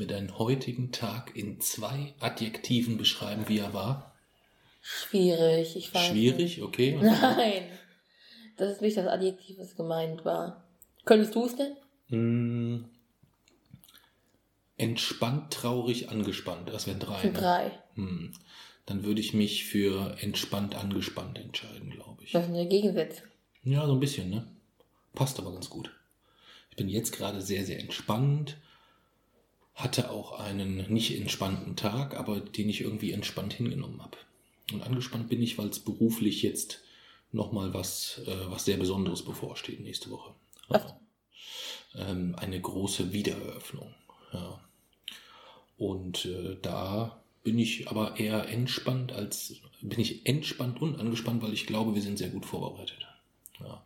Mir deinen heutigen Tag in zwei Adjektiven beschreiben, wie er war? Schwierig, ich weiß Schwierig, nicht. okay. Nein, das ist nicht das Adjektiv, was gemeint war. Könntest du es denn? Hm, entspannt, traurig, angespannt. Das wären drei. Sind ne? drei. Hm. Dann würde ich mich für entspannt, angespannt entscheiden, glaube ich. Das sind ja Gegensätze. Ja, so ein bisschen, ne? Passt aber ganz gut. Ich bin jetzt gerade sehr, sehr entspannt. Hatte auch einen nicht entspannten Tag, aber den ich irgendwie entspannt hingenommen habe. Und angespannt bin ich, weil es beruflich jetzt nochmal was, äh, was sehr Besonderes bevorsteht nächste Woche. Was? Ähm, eine große Wiedereröffnung. Ja. Und äh, da bin ich aber eher entspannt als bin ich entspannt und angespannt, weil ich glaube, wir sind sehr gut vorbereitet. Ja.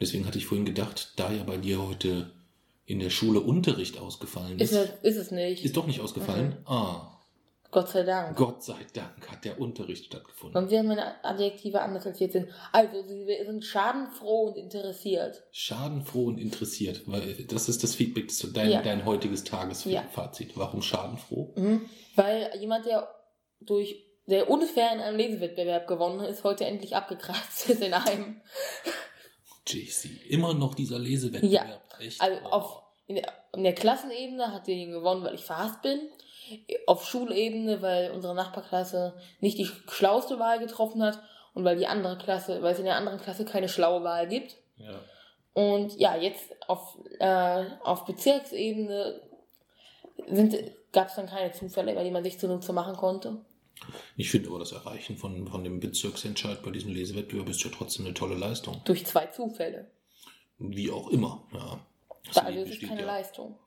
Deswegen hatte ich vorhin gedacht, da ja bei dir heute in der Schule Unterricht ausgefallen ist, Ist, es, ist es nicht. ist doch nicht ausgefallen. Mhm. Ah, Gott sei Dank. Gott sei Dank hat der Unterricht stattgefunden. Und wir haben meine Adjektive anders als jetzt sind. Also, sie sind schadenfroh und interessiert. Schadenfroh und interessiert, weil das ist das Feedback zu dein, Ja. dein heutiges Tagesfazit. Ja. Warum schadenfroh? Mhm. Weil jemand, der durch der unfair in einem Lesewettbewerb gewonnen ist heute endlich abgekratzt ist in einem. JC, immer noch dieser Lesewettbewerb. Echt? Also auf, in, der, in der Klassenebene hat der gewonnen, weil ich verhasst bin. Auf Schulebene, weil unsere Nachbarklasse nicht die schlauste Wahl getroffen hat und weil die andere Klasse, weil es in der anderen Klasse keine schlaue Wahl gibt. Ja. Und ja, jetzt auf, äh, auf Bezirksebene gab es dann keine Zufälle, bei denen man sich zunutze machen konnte. Ich finde aber das Erreichen von, von dem Bezirksentscheid bei diesem Lesewettbewerb ist ja trotzdem eine tolle Leistung. Durch zwei Zufälle. Wie auch immer. Ja. Das Also Leben es ist keine ja, Leistung.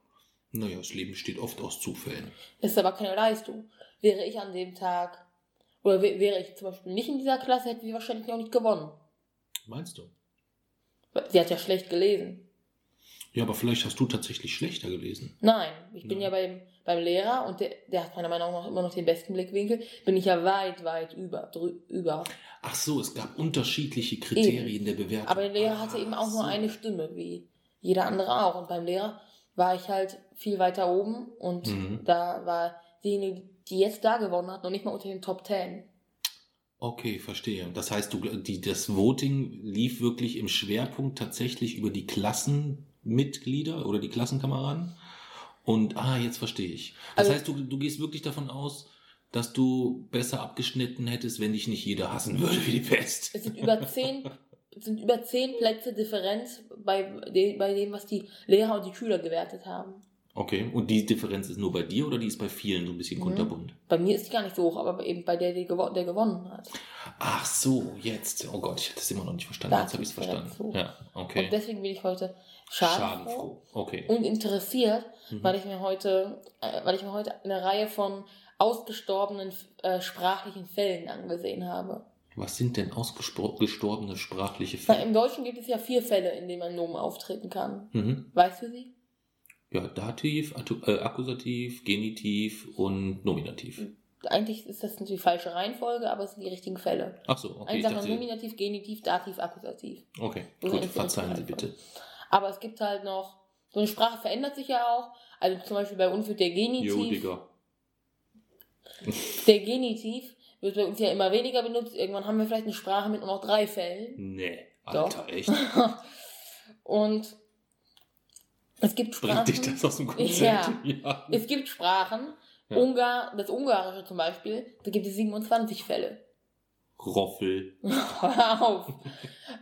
Naja, das Leben besteht oft aus Zufällen. Es ist aber keine Leistung. Wäre ich an dem Tag, oder wär- wäre ich zum Beispiel nicht in dieser Klasse, hätte sie wahrscheinlich auch nicht gewonnen. Meinst du? Sie hat ja schlecht gelesen. Ja, aber vielleicht hast du tatsächlich schlechter gelesen. Nein, ich bin Ja. ja beim, beim Lehrer und der, der hat meiner Meinung nach immer noch den besten Blickwinkel. Bin ich ja weit, weit über. Über. Ach so, es gab unterschiedliche Kriterien der Bewertung. Aber der Lehrer Ah, hatte eben auch nur so. eine Stimme, wie jeder andere auch. Und beim Lehrer war ich halt viel weiter oben und Mhm. da war diejenige, die jetzt da gewonnen hat, noch nicht mal unter den Top Ten. Okay, verstehe. Das heißt, du, die, das Voting lief wirklich im Schwerpunkt tatsächlich über die Klassenmitglieder oder die Klassenkameraden. Und, ah, jetzt verstehe ich. Das Also- heißt, du, du gehst wirklich davon aus, dass du besser abgeschnitten hättest, wenn dich nicht jeder hassen würde wie die Pest. Es sind über zehn, sind über zehn Plätze Differenz bei, de, bei dem, was die Lehrer und die Schüler gewertet haben. Okay, und die Differenz ist nur bei dir oder die ist bei vielen so ein bisschen Mhm. kunterbunt? Bei mir ist die gar nicht so hoch, aber eben bei der, der gewonnen hat. Ach so, jetzt. Oh Gott, ich habe das immer noch nicht verstanden. Da jetzt habe ich es verstanden. so. Ja, Und okay. deswegen bin ich heute schadenfroh, Okay. und interessiert, Mhm. weil ich mir heute, äh, weil ich mir heute eine Reihe von ausgestorbenen äh, sprachlichen Fällen angesehen habe. Was sind denn ausgestorbene sprachliche Fälle? Im Deutschen gibt es ja vier Fälle, in denen ein Nomen auftreten kann. Mhm. Weißt du sie? Ja, Dativ, äh, Akkusativ, Genitiv und Nominativ. Eigentlich ist das die falsche Reihenfolge, aber es sind die richtigen Fälle. Ach so, okay. Dachte, Nominativ, Genitiv, Dativ, Akkusativ. okay, gut, verzeihen Sie bitte. Aber es gibt halt noch, so eine Sprache verändert sich ja auch. Also zum Beispiel bei uns wird der Jo, Genitiv, Digga. der Genitiv wird bei uns ja immer weniger benutzt. Irgendwann haben wir vielleicht eine Sprache mit nur noch drei Fällen. Nee, Doch. Alter, echt? Und es gibt Bringt Sprachen. dich das aus dem Konzept? Ja. ja. Es gibt Sprachen, Ja. Ungar, das Ungarische zum Beispiel, da gibt es 27 Fälle. Roffel. Hör auf.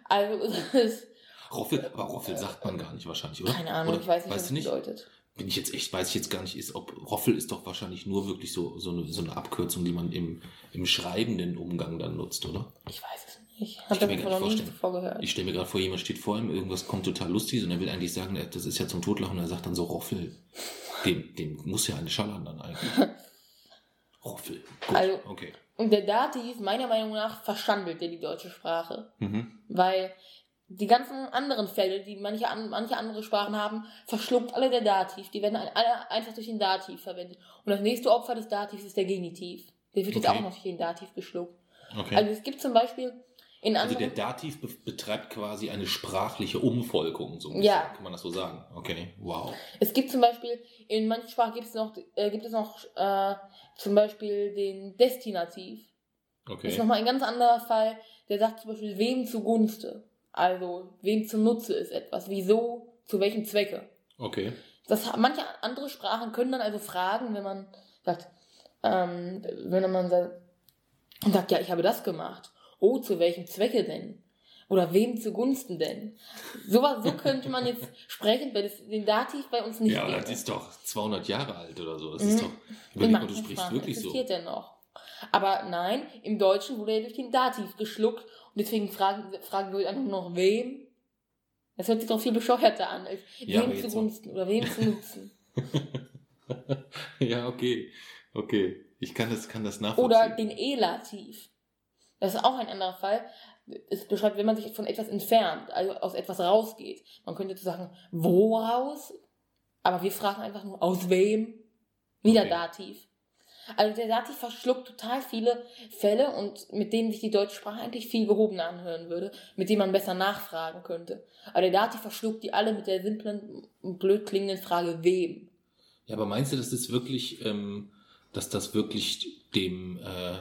Also es ist, Roffel, aber Roffel sagt man gar nicht wahrscheinlich, oder? keine Ahnung, oder? ich weiß nicht, was das bedeutet. Bin ich jetzt echt, weiß ich jetzt gar nicht, ist, ob Roffel ist doch wahrscheinlich nur wirklich so, so, eine, so eine Abkürzung, die man im, im schreibenden Umgang dann nutzt, oder? Ich weiß es nicht. Ich Ich habe davon noch nicht nie zuvor gehört. Ich stelle mir gerade vor, jemand steht vor ihm, irgendwas kommt total lustig und er will eigentlich sagen, das ist ja zum Totlachen und er sagt dann so Roffel. Dem, dem muss ja eine schallern dann eigentlich. Roffel. Gut, Also- okay. Und der Dativ, meiner Meinung nach, verschandelt der die deutsche Sprache. Mhm. Weil die ganzen anderen Fälle, die manche, an, manche andere Sprachen haben, verschluckt alle der Dativ. Die werden alle einfach durch den Dativ verwendet. Und das nächste Opfer des Dativs ist der Genitiv. Der wird jetzt Okay. auch noch durch den Dativ geschluckt. okay. Also es gibt zum Beispiel in Also anderen... der Dativ be betreibt quasi eine sprachliche Umvolkung, so Ja. kann man das so sagen. Okay, wow. Es gibt zum Beispiel, in manchen Sprachen gibt es noch, äh, gibt es noch äh, zum Beispiel den Destinativ. Das Okay. ist nochmal ein ganz anderer Fall. Der sagt zum Beispiel, wem zugunste. Also, wem zum Nutze ist etwas. Wieso, zu welchem Zwecke. Okay. Das, manche andere Sprachen können dann also fragen, wenn man sagt, ähm, wenn man sagt, und sagt, ja, ich habe das gemacht. Oh, zu welchem Zwecke denn? Oder wem zugunsten denn? So, so könnte man jetzt sprechen, weil es den Dativ bei uns nicht Ja, aber das ist doch 200 Jahre alt oder so. Das Mhm. ist doch. Überleg mal, du sprichst Sprachen wirklich so. existiert er noch. Aber nein, im Deutschen wurde er durch den Dativ geschluckt deswegen fragen, fragen wir einfach nur noch wem. Das hört sich doch viel bescheuerter an, als Ja, wem zugunsten oder wem zu nutzen. ja, okay. Okay. Ich kann das, kann das nachvollziehen. Oder den Elativ. Das ist auch ein anderer Fall. Es beschreibt, wenn man sich von etwas entfernt, also aus etwas rausgeht. Man könnte sagen, wo raus? Aber wir fragen einfach nur, aus wem? Wieder Okay. Dativ. Also der Dativ verschluckt total viele Fälle und mit denen sich die deutsche Sprache eigentlich viel gehobener anhören würde, mit denen man besser nachfragen könnte. Aber der Dativ verschluckt die alle mit der simplen blöd klingenden Frage, wem? Ja, aber meinst du, dass das wirklich, ähm, dass das wirklich dem, äh,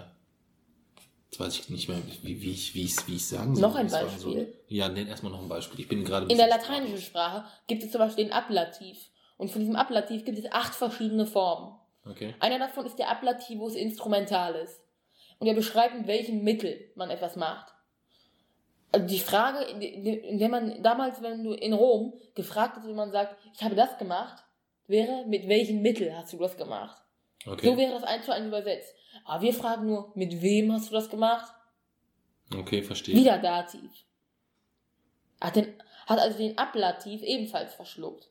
jetzt weiß ich nicht mehr, wie, wie ich, wie ich, wie ich sagen soll. Noch ein Beispiel. So, ja, nenn erstmal noch ein Beispiel. Ich bin gerade. In der lateinischen. Sprache gibt es zum Beispiel den Ablativ. Und von diesem Ablativ gibt es acht verschiedene Formen. Okay. Einer davon ist der Ablativus instrumentalis. Und er beschreibt, mit welchem Mittel man etwas macht. Also die Frage, in der- man damals, wenn du in Rom gefragt hast, wenn man sagt, ich habe das gemacht, wäre, mit welchem Mittel hast du das gemacht? Okay. So wäre das eins zu eins übersetzt. Aber wir fragen nur, mit wem hast du das gemacht? okay, verstehe. Wieder Dativ. Hat, den, hat also den Ablativ ebenfalls verschluckt.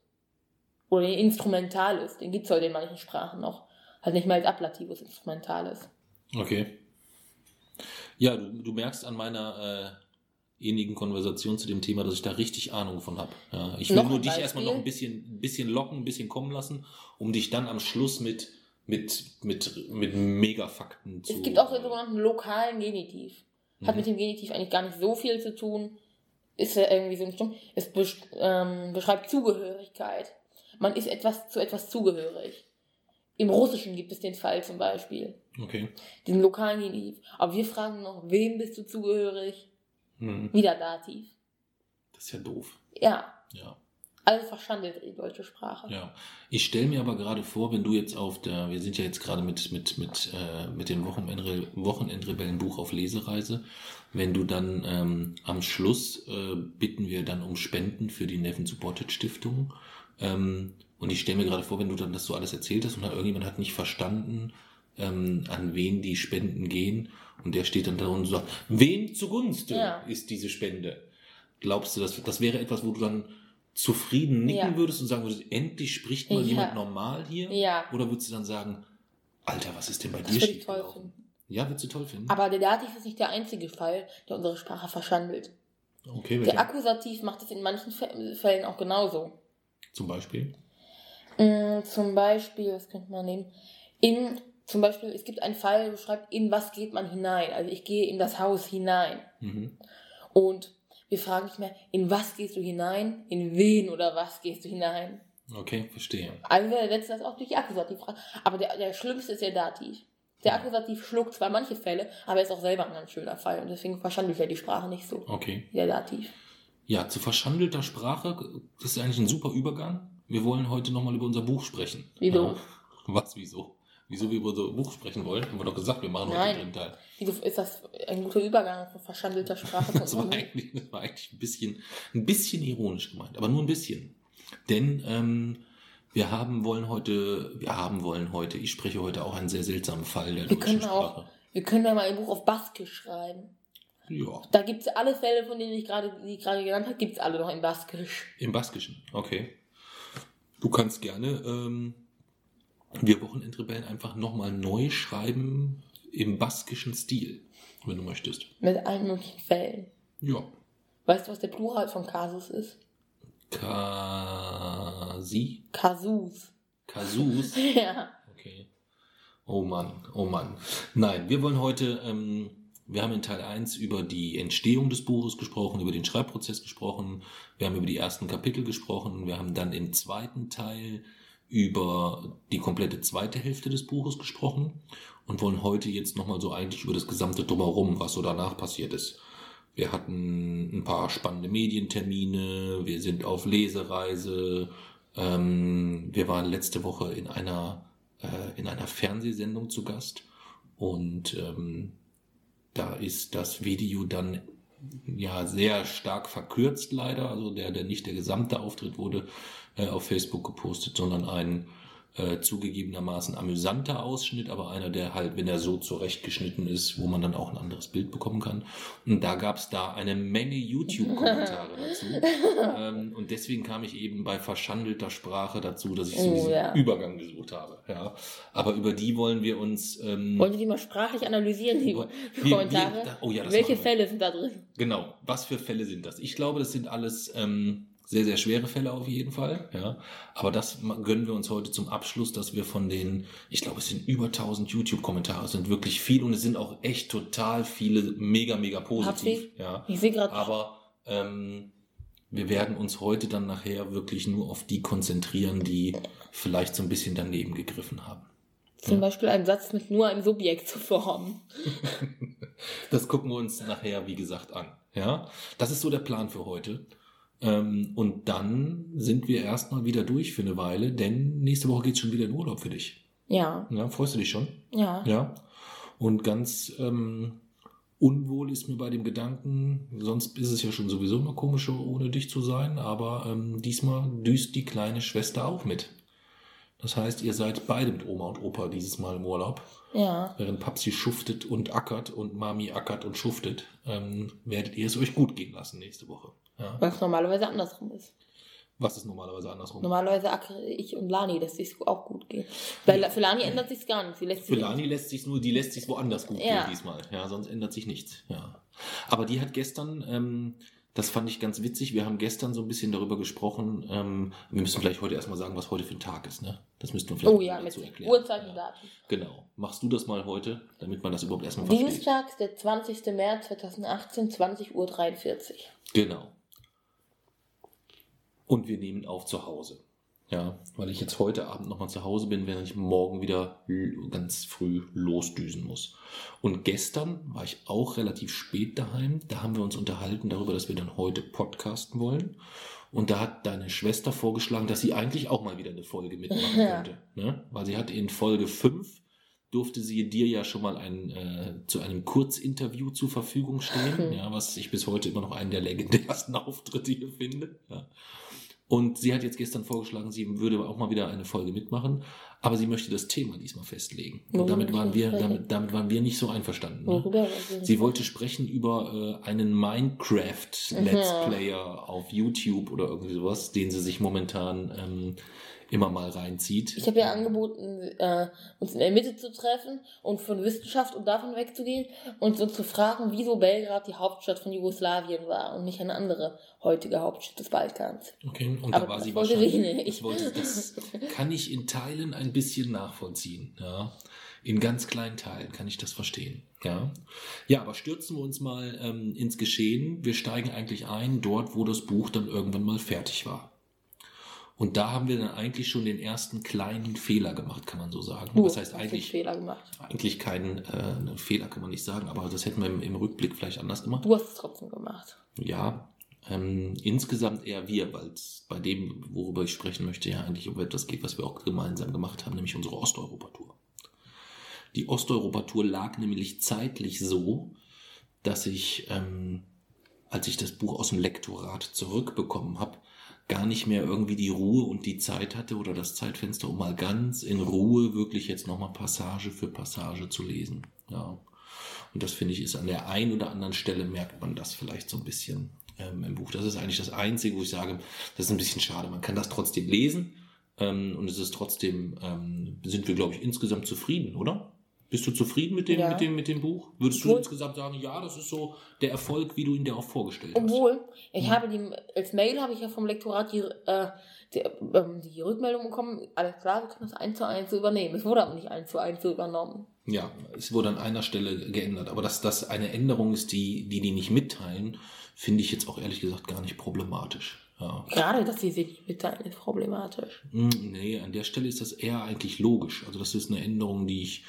Oder den Instrumentalis, den gibt es heute in manchen Sprachen noch. Halt nicht mal als Ablativus Instrumentalis. Okay. Ja, du, du merkst an meiner äh, ähnlichen Konversation zu dem Thema, dass ich da richtig Ahnung von habe. Ja, ich will Noch nur dich Beispiel. erstmal noch ein bisschen, bisschen locken, ein bisschen kommen lassen, um dich dann am Schluss mit, mit, mit, mit Megafakten zu. Es gibt auch den sogenannten lokalen Genitiv. Hat Mhm. mit dem Genitiv eigentlich gar nicht so viel zu tun. Ist ja irgendwie so ein Stumm. Es besch ähm, beschreibt Zugehörigkeit. Man ist etwas zu etwas zugehörig. Im Russischen gibt es den Fall zum Beispiel. Okay. Den lokalen Genitiv. Aber wir fragen noch, wem bist du zugehörig? Mhm. Wieder Dativ. Das ist ja doof. Ja, Ja. also verschandelt die deutsche Sprache. Ja, ich stelle mir aber gerade vor, wenn du jetzt auf der, wir sind ja jetzt gerade mit, mit, mit, äh, mit dem Wochenendre, Wochenendrebellenbuch auf Lesereise, wenn du dann ähm, am Schluss äh, bitten wir dann um Spenden für die Neven Supported Stiftung. Ähm, und ich stelle mir gerade vor, wenn du dann das so alles erzählt hast und dann irgendjemand hat nicht verstanden, ähm, an wen die Spenden gehen und der steht dann da und sagt, wem zugunsten Ja. ist diese Spende? Glaubst du, das, das wäre etwas, wo du dann zufrieden nicken Ja. würdest und sagen würdest, endlich spricht mal Ja. jemand normal hier? Ja, Oder würdest du dann sagen, Alter, was ist denn bei das dir würde ich toll schiefgelaufen? finden. Ja, würdest du toll finden? Aber der Dativ ist nicht der einzige Fall, der unsere Sprache verschandelt. okay, Der? Akkusativ macht es in manchen Fä- Fällen auch genauso. Zum Beispiel? Mm, Zum Beispiel, was könnte man nehmen? In, zum Beispiel, es gibt einen Fall, der beschreibt, in was geht man hinein? Also ich gehe in das Haus hinein. Mhm. Und wir fragen nicht mehr, in was gehst du hinein? In wen oder was gehst du hinein? Okay, verstehe. Also wir setzen das auch durch die Akkusativfrage. Aber der, der schlimmste ist der Dativ. Der Akkusativ schluckt zwar manche Fälle, aber er ist auch selber ein ganz schöner Fall. Und deswegen verschandelt er die Sprache nicht so Okay. der Dativ. Ja, zu verschandelter Sprache, das ist eigentlich ein super Übergang. Wir wollen heute nochmal über unser Buch sprechen. Wieso? Was, wieso? Wieso wir über unser Buch sprechen wollen? Haben wir doch gesagt, wir machen heute Nein. den dritten Teil. Wieso ist das ein guter Übergang von verschandelter Sprache? Das war eigentlich, das war eigentlich ein bisschen, ein bisschen ironisch gemeint, aber nur ein bisschen. Denn ähm, wir haben wollen heute, wir haben wollen heute, ich spreche heute auch einen sehr seltsamen Fall der Wir deutschen können Sprache. auch, wir können ja mal ein Buch auf Baskisch schreiben. Ja. Da gibt es alle Fälle, von denen ich gerade, die gerade genannt habe, gibt es alle noch in Baskisch. Im Baskischen, okay. Du kannst gerne ähm, wir Wochenendrebellen einfach nochmal neu schreiben im baskischen Stil, wenn du möchtest. Mit allen möglichen Fällen. Ja. Weißt du, was der Plural von Kasus ist? Kasi? Kasus. Kasus? Ja. Okay. Oh Mann, oh Mann. Nein, wir wollen heute, ähm, wir haben in Teil 1 über die Entstehung des Buches gesprochen, über den Schreibprozess gesprochen, wir haben über die ersten Kapitel gesprochen, wir haben dann im zweiten Teil über die komplette zweite Hälfte des Buches gesprochen und wollen heute jetzt nochmal so eigentlich über das gesamte Drumherum, was so danach passiert ist. Wir hatten ein paar spannende Medientermine, wir sind auf Lesereise, ähm, wir waren letzte Woche in einer, äh, in einer Fernsehsendung zu Gast. Und ähm, da ist das Video dann ja sehr stark verkürzt leider. Also der, der nicht der gesamte Auftritt wurde äh, auf Facebook gepostet, sondern ein äh, zugegebenermaßen amüsanter Ausschnitt, aber einer, der halt, wenn er so zurechtgeschnitten ist, wo man dann auch ein anderes Bild bekommen kann. Und da gab es da eine Menge YouTube-Kommentare dazu. Ähm, und deswegen kam ich eben bei verschandelter Sprache dazu, dass ich so Oh, diesen ja. Übergang gesucht habe. Ja. Aber über die wollen wir uns. Ähm, Wollen wir die mal sprachlich analysieren, die Wir- Kommentare? wir- oh ja, das Welche. Fälle sind da drin? Genau, was für Fälle sind das? Ich glaube, das sind alles ähm, sehr, sehr schwere Fälle auf jeden Fall. Ja, aber das gönnen wir uns heute zum Abschluss, dass wir von den, ich glaube, es sind über 1000 YouTube-Kommentare, es sind wirklich viel und es sind auch echt total viele mega, mega positiv. Hartwig? Ja, Ich sehe gerade, aber ähm, wir werden uns heute dann nachher wirklich nur auf die konzentrieren, die vielleicht so ein bisschen daneben gegriffen haben. zum Beispiel einen Satz mit nur einem Subjekt zu formen. Das gucken wir uns nachher, wie gesagt, an. Ja, das ist so der Plan für heute. Ähm, und dann sind wir erstmal wieder durch für eine Weile, denn nächste Woche geht's schon wieder in Urlaub für dich. Ja, Ja, freust du dich schon? ja. Ja. Und ganz ähm, unwohl ist mir bei dem Gedanken, sonst ist es ja schon sowieso immer komischer, ohne dich zu sein, aber ähm, diesmal düst die kleine Schwester auch mit. Das heißt, ihr seid beide mit Oma und Opa dieses Mal im Urlaub. Ja. Während Papsi schuftet und ackert und Mami ackert und schuftet, ähm, werdet ihr es euch gut gehen lassen nächste Woche. Ja? Was normalerweise andersrum ist. Was ist normalerweise andersrum? Normalerweise ackere ich und Lani, dass es auch gut geht. Bei, La- für Lani ändert sich gar nichts. Lässt Für Lani lässt sich nur, die lässt sich woanders gut Ja. gehen diesmal. Ja, sonst ändert sich nichts. Ja. Aber die hat gestern, ähm, das fand ich ganz witzig, wir haben gestern so ein bisschen darüber gesprochen, ähm, wir müssen vielleicht heute erstmal sagen, was heute für ein Tag ist, ne? Das müssten wir vielleicht Oh ja, dazu erklären. Uhrzeit und ja. Datum. Genau. Machst du das mal heute, damit man das überhaupt erstmal versteht? Dienstag, der 20. März 2018, 20.43 Uhr. Genau. Und wir nehmen auf zu Hause. Ja, weil ich jetzt heute Abend nochmal zu Hause bin, während ich morgen wieder ganz früh losdüsen muss. Und gestern war ich auch relativ spät daheim. Da haben wir uns unterhalten darüber, dass wir dann heute podcasten wollen. Und da hat deine Schwester vorgeschlagen, dass sie eigentlich auch mal wieder eine Folge mitmachen Ja. könnte. Ne? Weil sie hat in Folge 5 durfte sie dir ja schon mal ein, äh, zu einem Kurzinterview zur Verfügung stehen, Mhm. ja, was ich bis heute immer noch einen der legendärsten Auftritte hier finde. Ja. Und sie hat jetzt gestern vorgeschlagen, sie würde auch mal wieder eine Folge mitmachen, aber sie möchte das Thema diesmal festlegen. Und damit waren wir, damit, damit waren wir nicht so einverstanden. Ne? Sie wollte sprechen über äh, einen Minecraft-Let's. Player auf YouTube oder irgendwie sowas, den sie sich momentan ähm, immer mal reinzieht. Ich habe ja angeboten, äh, uns in der Mitte zu treffen und von Wissenschaft und davon wegzugehen und so zu fragen, wieso Belgrad die Hauptstadt von Jugoslawien war und nicht eine andere heutige Hauptstadt des Balkans. Okay, und Aber da war sie wahrscheinlich. Das, wollte, das kann ich in Teilen ein bisschen nachvollziehen. Ja. In ganz kleinen Teilen kann ich das verstehen. Ja, ja aber stürzen wir uns mal ähm, ins Geschehen. Wir steigen eigentlich ein dort, wo das Buch dann irgendwann mal fertig war. Und da haben wir dann eigentlich schon den ersten kleinen Fehler gemacht, kann man so sagen. Du Was heißt eigentlich? Fehler gemacht. Eigentlich keinen äh, Fehler kann man nicht sagen, aber das hätten wir im, im Rückblick vielleicht anders gemacht. Du hast es trotzdem gemacht. Ja, ähm, insgesamt eher wir, weil es bei dem, worüber ich sprechen möchte, ja eigentlich um etwas geht, was wir auch gemeinsam gemacht haben, nämlich unsere Osteuropa-Tour. Die Osteuropa-Tour lag nämlich zeitlich so, dass ich, ähm, als ich das Buch aus dem Lektorat zurückbekommen habe, gar nicht mehr irgendwie die Ruhe und die Zeit hatte oder das Zeitfenster, um mal ganz in Ruhe wirklich jetzt nochmal Passage für Passage zu lesen. Ja. Und das finde ich ist an der einen oder anderen Stelle merkt man das vielleicht so ein bisschen ähm, im Buch. Das ist eigentlich das Einzige, wo ich sage, das ist ein bisschen schade. Man kann das trotzdem lesen ähm, und es ist trotzdem, ähm, sind wir, glaube ich, insgesamt zufrieden, oder? Bist du zufrieden mit dem, ja. mit dem, mit dem Buch? Würdest du insgesamt sagen, ja, das ist so der Erfolg, wie du ihn dir auch vorgestellt hast? Obwohl, ich hm. habe die, als Mail habe ich ja vom Lektorat die, äh, die, ähm, die Rückmeldung bekommen, alles klar, wir können das eins zu eins übernehmen. Es wurde aber nicht eins zu eins übernommen. Ja, es wurde an einer Stelle geändert. Aber dass das eine Änderung ist, die die, die nicht mitteilen, finde ich jetzt auch ehrlich gesagt gar nicht problematisch. Ja. Gerade, dass sie sich nicht mitteilen, ist problematisch. Hm, nee, an der Stelle ist das eher eigentlich logisch. Also das ist eine Änderung, die ich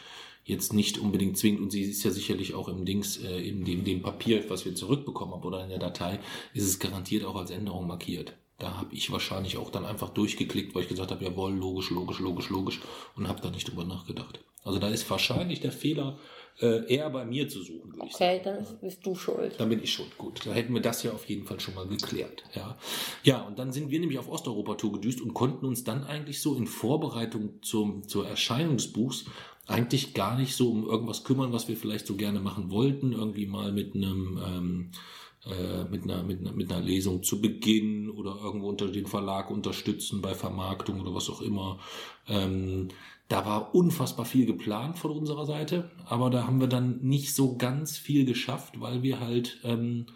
jetzt nicht unbedingt zwingt und sie ist ja sicherlich auch im Dings, äh, in dem, dem Papier, was wir zurückbekommen haben oder in der Datei, ist es garantiert auch als Änderung markiert. Da habe ich wahrscheinlich auch dann einfach durchgeklickt, weil ich gesagt habe, jawohl, logisch, logisch, logisch, logisch und habe da nicht drüber nachgedacht. Also da ist wahrscheinlich der Fehler äh, eher bei mir zu suchen, würde okay, ich sagen. Okay, dann bist du schuld. Dann bin ich schuld. Gut, da hätten wir das ja auf jeden Fall schon mal geklärt. Ja, ja und dann sind wir nämlich auf Osteuropa-Tour gedüst und konnten uns dann eigentlich so in Vorbereitung zum, zur Erscheinung des Buchs eigentlich gar nicht so um irgendwas kümmern, was wir vielleicht so gerne machen wollten. Irgendwie mal mit einem... Ähm, äh, mit, einer, mit, einer, mit einer Lesung zu Beginn oder irgendwo unter den Verlag unterstützen bei Vermarktung oder was auch immer. Ähm, da war unfassbar viel geplant von unserer Seite, aber da haben wir dann nicht so ganz viel geschafft, weil wir halt ähm,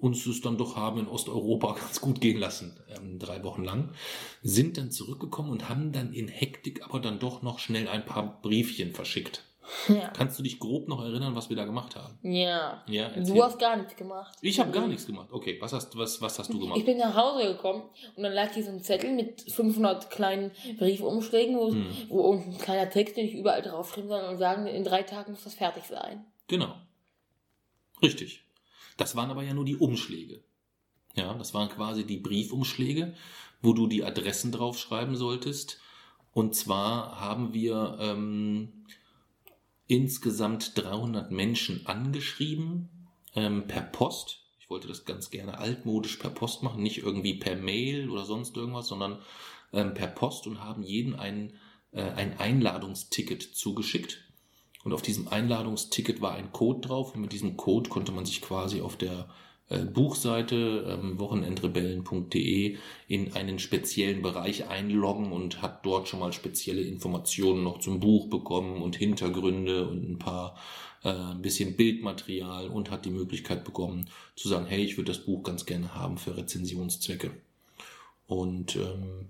uns es dann doch haben in Osteuropa ganz gut gehen lassen, ähm, drei Wochen lang, sind dann zurückgekommen und haben dann in Hektik aber dann doch noch schnell ein paar Briefchen verschickt. Ja. Kannst du dich grob noch erinnern, was wir da gemacht haben? Ja. ja du hast gar nichts gemacht. Ich habe gar nichts gemacht. Okay, was hast, was, was hast du gemacht? Ich bin nach Hause gekommen und dann lag hier so ein Zettel mit 500 kleinen Briefumschlägen, wo, hm. wo ein kleiner Text, den ich überall draufschreiben soll und sagen, in drei Tagen muss das fertig sein. Genau. Richtig. Das waren aber ja nur die Umschläge. Ja, das waren quasi die Briefumschläge, wo du die Adressen draufschreiben solltest. Und zwar haben wir ähm, insgesamt 300 Menschen angeschrieben ähm, per Post. Ich wollte das ganz gerne altmodisch per Post machen, nicht irgendwie per Mail oder sonst irgendwas, sondern ähm, per Post und haben jeden ein, äh, ein Einladungsticket zugeschickt. Und auf diesem Einladungsticket war ein Code drauf und mit diesem Code konnte man sich quasi auf der äh, Buchseite ähm, wochenendrebellen.de in einen speziellen Bereich einloggen und hat dort schon mal spezielle Informationen noch zum Buch bekommen und Hintergründe und ein paar äh, ein bisschen Bildmaterial und hat die Möglichkeit bekommen zu sagen, hey, ich würde das Buch ganz gerne haben für Rezensionszwecke. Und ähm,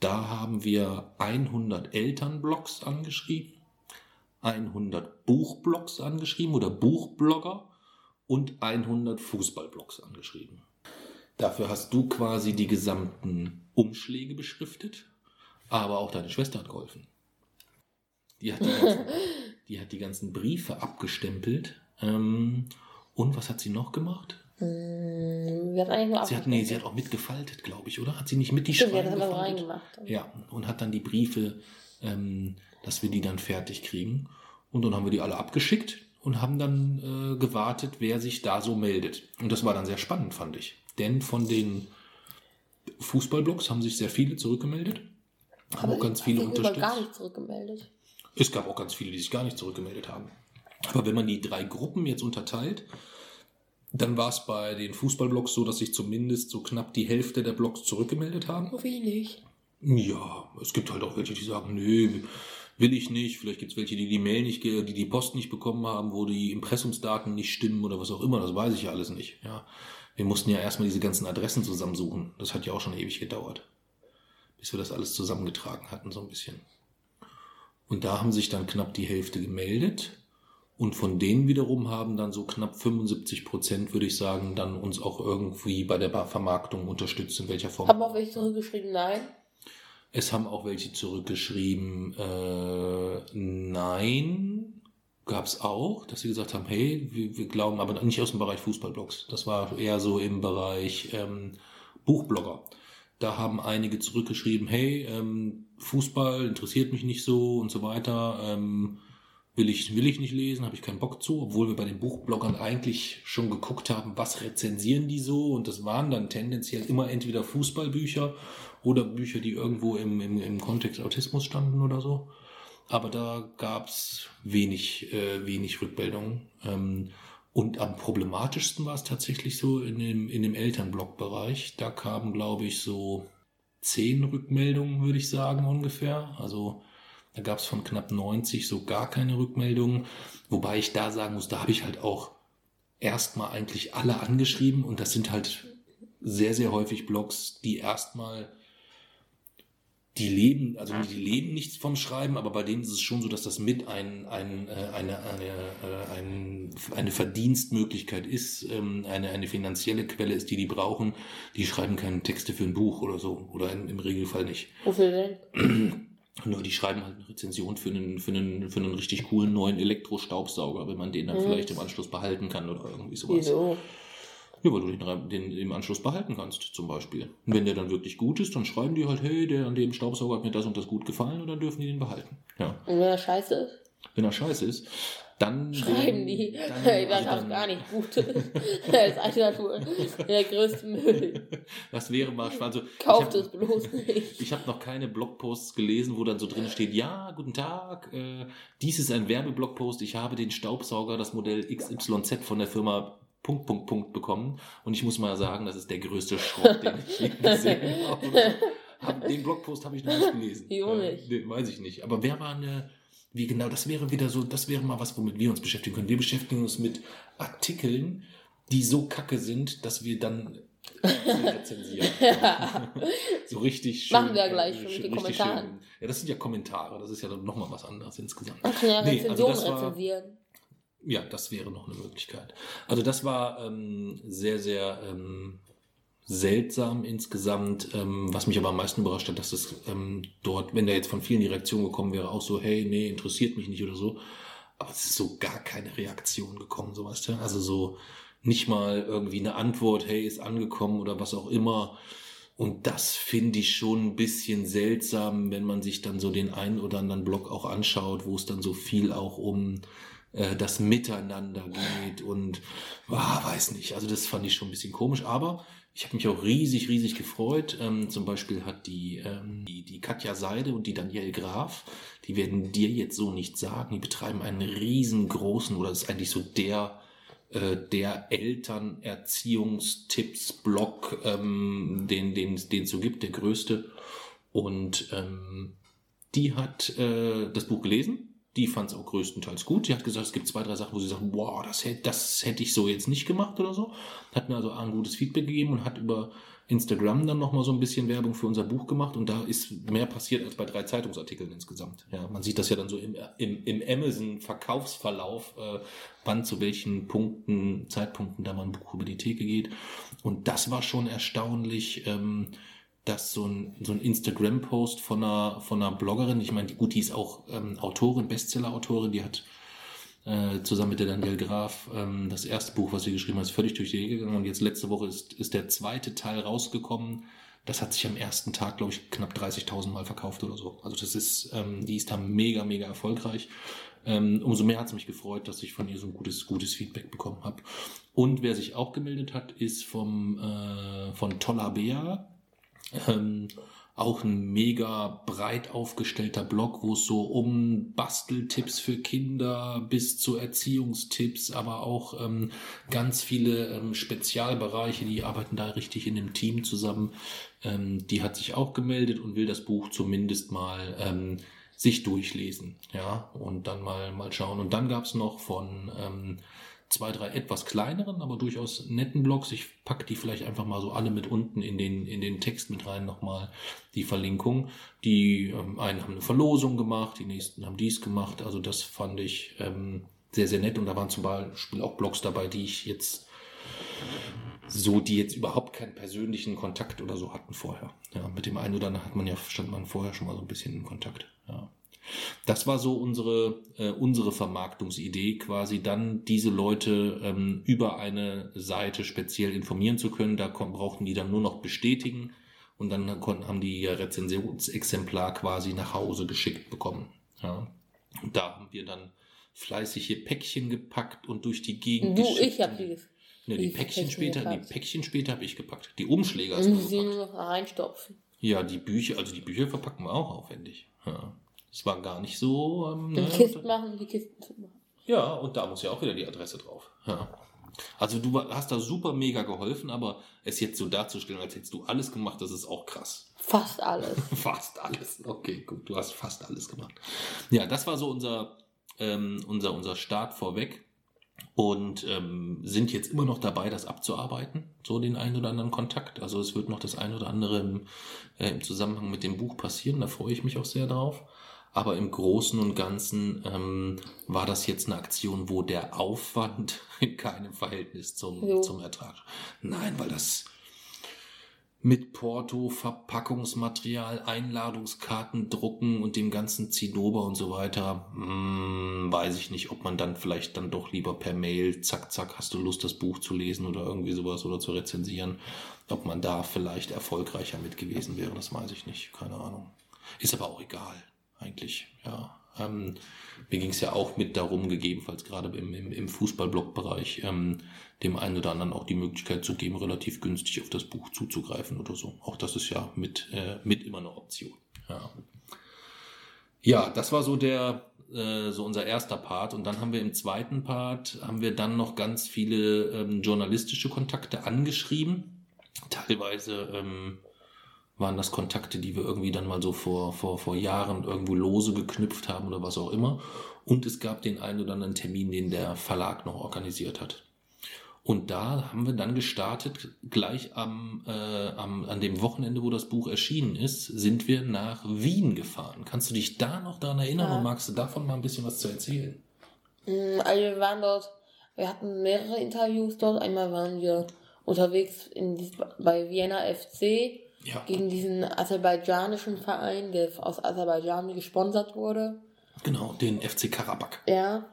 da haben wir 100 Elternblogs angeschrieben, 100 Buchblogs angeschrieben oder Buchblogger und 100 Fußballblocks angeschrieben. Dafür hast du quasi die gesamten Umschläge beschriftet, aber auch deine Schwester hat geholfen. Die hat die ganzen, die, hat die ganzen Briefe abgestempelt. Ähm, und was hat sie noch gemacht? Sie hat sie hat, nee, sie hat auch mitgefaltet, glaube ich, oder? Hat sie nicht mit die Schreiben ja, reingemacht. Ja, und hat dann die Briefe, ähm, dass wir die dann fertig kriegen. Und dann haben wir die alle abgeschickt und haben dann äh, gewartet, wer sich da so meldet. Und das war dann sehr spannend, fand ich. Denn von den Fußballblogs haben sich sehr viele zurückgemeldet. Haben auch ganz viele unterstützt. gar nicht zurückgemeldet. Es gab auch ganz viele, die sich gar nicht zurückgemeldet haben. Aber wenn man die drei Gruppen jetzt unterteilt, dann war es bei den Fußballblogs so, dass sich zumindest so knapp die Hälfte der Blogs zurückgemeldet haben. Wenig. Ja, es gibt halt auch welche, die sagen, nö, will ich nicht. Vielleicht gibt es welche, die die Mail nicht, die die Post nicht bekommen haben, wo die Impressumsdaten nicht stimmen oder was auch immer. Das weiß ich ja alles nicht. Ja, wir mussten ja erstmal diese ganzen Adressen zusammensuchen. Das hat ja auch schon ewig gedauert, bis wir das alles zusammengetragen hatten so ein bisschen. Und da haben sich dann knapp die Hälfte gemeldet. Und von denen wiederum haben dann so knapp 75 Prozent, würde ich sagen, dann uns auch irgendwie bei der Vermarktung unterstützt, in welcher Form. Haben auch welche zurückgeschrieben, nein? Es haben auch welche zurückgeschrieben, äh, nein, gab es auch, dass sie gesagt haben, hey, wir, wir, glauben aber nicht aus dem Bereich Fußballblogs. Das war eher so im Bereich ähm, Buchblogger. Da haben einige zurückgeschrieben, hey, ähm, Fußball interessiert mich nicht so und so weiter. Ähm, will ich, will ich nicht lesen, habe ich keinen Bock zu, obwohl wir bei den Buchbloggern eigentlich schon geguckt haben, was rezensieren die so und das waren dann tendenziell immer entweder Fußballbücher oder Bücher, die irgendwo im, im, im Kontext Autismus standen oder so. aber da gab's wenig, äh, wenig Rückmeldungen. Ähm, und am problematischsten war es tatsächlich so in dem, in dem Elternblock-Bereich. Da kamen, glaube ich, so zehn Rückmeldungen, würde ich sagen, ungefähr. Also da gab es von knapp 90 so gar keine Rückmeldungen. Wobei ich da sagen muss, da habe ich halt auch erstmal eigentlich alle angeschrieben und das sind halt sehr, sehr häufig Blogs, die erstmal die leben, also die leben nichts vom Schreiben, aber bei denen ist es schon so, dass das mit ein, ein, äh, eine, eine, äh, ein, eine Verdienstmöglichkeit ist, ähm, eine, eine finanzielle Quelle ist, die die brauchen. Die schreiben keine Texte für ein Buch oder so, oder im, im Regelfall nicht. Wofür denn? Nur die schreiben halt eine Rezension für einen, für einen, für einen richtig coolen neuen Elektrostaubsauger, wenn man den dann Mhm. vielleicht im Anschluss behalten kann oder irgendwie sowas. Wieso? Ja, weil du den, den im Anschluss behalten kannst, zum Beispiel. Und wenn der dann wirklich gut ist, dann schreiben die halt, hey, der an dem Staubsauger hat mir das und das gut gefallen und dann dürfen die den behalten. Ja. Und wenn er scheiße ist, Wenn er scheiße ist, dann. schreiben die. Dann, Hey, das also dann, gar nicht gut. Er ist einfach der größte Müll. Das wäre mal spannend. Also, Kauft ich es bloß nicht. Ich habe noch keine Blogposts gelesen, wo dann so drin steht, ja, guten Tag, äh, dies ist ein Werbeblogpost, ich habe den Staubsauger, das Modell XYZ von der Firma Punkt, Punkt, Punkt bekommen. Und ich muss mal sagen, das ist der größte Schrott, den ich je gesehen habe. Hab, den Blogpost habe ich noch nicht gelesen. Wieso Äh, nicht? den weiß ich nicht. Aber wer war eine, wie genau, das wäre wieder so, das wäre mal was, womit wir uns beschäftigen können. Wir beschäftigen uns mit Artikeln, die so kacke sind, dass wir dann sie rezensieren. so richtig schön. Machen wir ja gleich schon mit den Kommentaren. schön- Ja, das sind ja Kommentare. Das ist ja dann nochmal was anderes insgesamt. Man kann ja Nee, also Rezensionen war- rezensieren. Ja, das wäre noch eine Möglichkeit. Also das war ähm, sehr, sehr ähm, seltsam insgesamt. Ähm, was mich aber am meisten überrascht hat, dass es ähm, dort, wenn da jetzt von vielen die Reaktion gekommen wäre, auch so, hey, nee, interessiert mich nicht oder so. Aber es ist so gar keine Reaktion gekommen, so weißt du. Also so nicht mal irgendwie eine Antwort, hey, ist angekommen oder was auch immer. Und das finde ich schon ein bisschen seltsam, wenn man sich dann so den einen oder anderen Blog auch anschaut, wo es dann so viel auch um äh, das Miteinander geht und ah, weiß nicht. Also das fand ich schon ein bisschen komisch, aber ich habe mich auch riesig, riesig gefreut. Ähm, zum Beispiel hat die, ähm, die, die Katja Seide und die Danielle Graf, die werden dir jetzt so nicht sagen, die betreiben einen riesengroßen, oder das ist eigentlich so der äh, der Elternerziehungstipps-Blog, ähm, den den den so gibt, der größte. Und ähm, die hat äh, das Buch gelesen. Die fand es auch größtenteils gut. Die hat gesagt, es gibt zwei, drei Sachen, wo sie sagt, wow, das hätte, das hätte ich so jetzt nicht gemacht oder so. Hat mir also ein gutes Feedback gegeben und hat über Instagram dann nochmal so ein bisschen Werbung für unser Buch gemacht und da ist mehr passiert als bei drei Zeitungsartikeln insgesamt. Ja, man sieht das ja dann so im, im, im Amazon-Verkaufsverlauf, äh, wann zu welchen Punkten, Zeitpunkten da mal ein Buch über die Theke geht. Und das war schon erstaunlich, ähm, dass so ein, so ein Instagram-Post von einer, von einer Bloggerin, ich meine, die, ist auch ähm, Autorin, Bestseller-Autorin, die hat äh, zusammen mit der Danielle Graf ähm, das erste Buch, was sie geschrieben hat, ist völlig durch die Decke gegangen und jetzt letzte Woche ist, ist der zweite Teil rausgekommen. Das hat sich am ersten Tag, glaube ich, knapp 30.000 Mal verkauft oder so. Also das ist, ähm, die ist da mega, mega erfolgreich. Ähm, umso mehr hat es mich gefreut, dass ich von ihr so ein gutes, gutes Feedback bekommen habe. Und wer sich auch gemeldet hat, ist vom, äh, von Tolla Bea. Ähm, auch ein mega breit aufgestellter Blog, wo es so um Basteltipps für Kinder bis zu Erziehungstipps, aber auch ähm, ganz viele ähm, Spezialbereiche, die arbeiten da richtig in dem Team zusammen. Ähm, die hat sich auch gemeldet und will das Buch zumindest mal ähm, sich durchlesen, ja, und dann mal mal schauen. Und dann gab's noch von ähm, zwei, drei etwas kleineren, aber durchaus netten Blogs. Ich pack die vielleicht einfach mal so alle mit unten in den, in den Text mit rein nochmal die Verlinkung. Die ähm, einen haben eine Verlosung gemacht, die nächsten haben dies gemacht. Also das fand ich ähm, sehr, sehr nett. Und da waren zum Beispiel auch Blogs dabei, die ich jetzt so, die jetzt überhaupt keinen persönlichen Kontakt oder so hatten vorher. Ja, mit dem einen oder anderen hat man ja, stand man vorher schon mal so ein bisschen in Kontakt. Ja. Das war so unsere, äh, unsere Vermarktungsidee, quasi dann diese Leute ähm, über eine Seite speziell informieren zu können. Da kon- brauchten die dann nur noch bestätigen und dann konnten, haben die ihr Rezensionsexemplar quasi nach Hause geschickt bekommen. Ja. Und da haben wir dann fleißig hier Päckchen gepackt und durch die Gegend Du, geschickt. ich hab die Ne, die die Päckchen Päckchen später, die gepackt. Päckchen später habe ich gepackt. Die Umschläge hast du Müssen sie gepackt. nur noch reinstopfen. Ja, die Bücher, also die Bücher verpacken wir auch aufwendig. Ja. Es war gar nicht so. Ähm, Die ne? Kisten machen, die Kisten zu machen. Ja, und da muss ja auch wieder die Adresse drauf. Ja. Also du hast da super mega geholfen, aber es jetzt so darzustellen, als hättest du alles gemacht, das ist auch krass. Fast alles. Fast alles. Okay, gut, du hast fast alles gemacht. Ja, das war so unser, ähm, unser, unser Start vorweg. Und ähm, sind jetzt immer noch dabei, das abzuarbeiten, so den einen oder anderen Kontakt. Also es wird noch das eine oder andere im, äh, im Zusammenhang mit dem Buch passieren, da freue ich mich auch sehr drauf. Aber im Großen und Ganzen ähm, war das jetzt eine Aktion, wo der Aufwand in keinem Verhältnis zum, Jo. zum Ertrag. Nein, weil das mit Porto, Verpackungsmaterial, Einladungskarten drucken und dem ganzen Zinnober und so weiter, hm, weiß ich nicht, ob man dann vielleicht dann doch lieber per Mail, zack, zack, hast du Lust, das Buch zu lesen oder irgendwie sowas oder zu rezensieren, ob man da vielleicht erfolgreicher mit gewesen wäre, das weiß ich nicht, keine Ahnung. Ist aber auch egal, eigentlich, ja. Ähm, mir ging es ja auch mit darum, gegebenenfalls gerade im, im, im Fußballblock-Bereich, ähm, dem einen oder anderen auch die Möglichkeit zu geben, relativ günstig auf das Buch zuzugreifen oder so. Auch das ist ja mit, äh, mit immer eine Option. Ja. ja, das war so der, äh, so unser erster Part. Und dann haben wir im zweiten Part, haben wir dann noch ganz viele ähm, journalistische Kontakte angeschrieben. Teilweise ähm, waren das Kontakte, die wir irgendwie dann mal so vor, vor, vor Jahren irgendwo lose geknüpft haben oder was auch immer. Und es gab den einen oder anderen Termin, den der Verlag noch organisiert hat. Und da haben wir dann gestartet, gleich am, äh, am, an dem Wochenende, wo das Buch erschienen ist, sind wir nach Wien gefahren. Kannst du dich da noch daran erinnern Ja. und magst du davon mal ein bisschen was zu erzählen? Mm, Also wir waren dort, wir hatten mehrere Interviews dort. Einmal waren wir unterwegs in bei Vienna FC Ja, gegen diesen aserbaidschanischen Verein, der aus Aserbaidschan gesponsert wurde. genau, den FC Karabakh. Ja,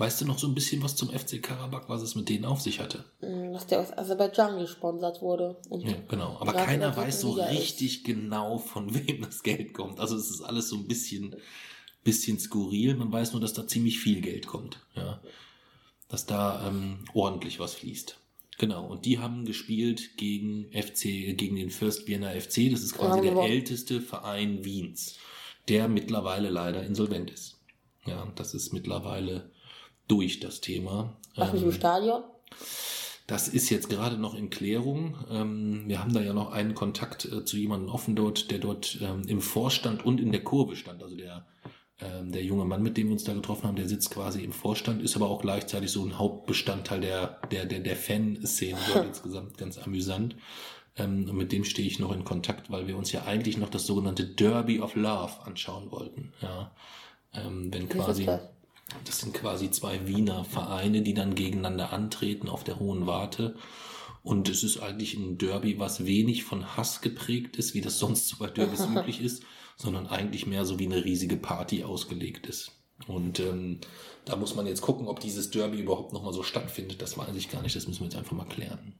Weißt du noch so ein bisschen was zum FC Karabakh, was es mit denen auf sich hatte? mm, dass der aus Aserbaidschan gesponsert wurde. Ja, genau. Aber keiner weiß so Liga ist. richtig genau, von wem das Geld kommt. Also es ist alles so ein bisschen, bisschen skurril. Man weiß nur, dass da ziemlich viel Geld kommt. Ja. Dass da ähm, ordentlich was fließt. Genau. Und die haben gespielt gegen FC, gegen den First Vienna FC. Das ist quasi der älteste Verein Wiens, der mittlerweile leider insolvent ist. Ja, das ist mittlerweile durch das Thema. was mit Ähm, dem Stadion? das ist jetzt gerade noch in Klärung. Ähm, wir haben da ja noch einen Kontakt äh, zu jemandem offen dort, der dort ähm, im Vorstand und in der Kurve stand. Also der, ähm, der junge Mann, mit dem wir uns da getroffen haben, der sitzt quasi im Vorstand, ist aber auch gleichzeitig so ein Hauptbestandteil der, der, der, der Fanszene dort insgesamt ganz amüsant. Ähm, und mit dem stehe ich noch in Kontakt, weil wir uns ja eigentlich noch das sogenannte Derby of Love anschauen wollten. Ja. Ähm, wenn quasi. das? Das sind quasi zwei Wiener Vereine, die dann gegeneinander antreten auf der Hohen Warte. Und es ist eigentlich ein Derby, was wenig von Hass geprägt ist, wie das sonst so bei Derbys üblich ist, sondern eigentlich mehr so wie eine riesige Party ausgelegt ist. Und ähm, da muss man jetzt gucken, ob dieses Derby überhaupt nochmal so stattfindet. Das weiß ich gar nicht, das müssen wir jetzt einfach mal klären.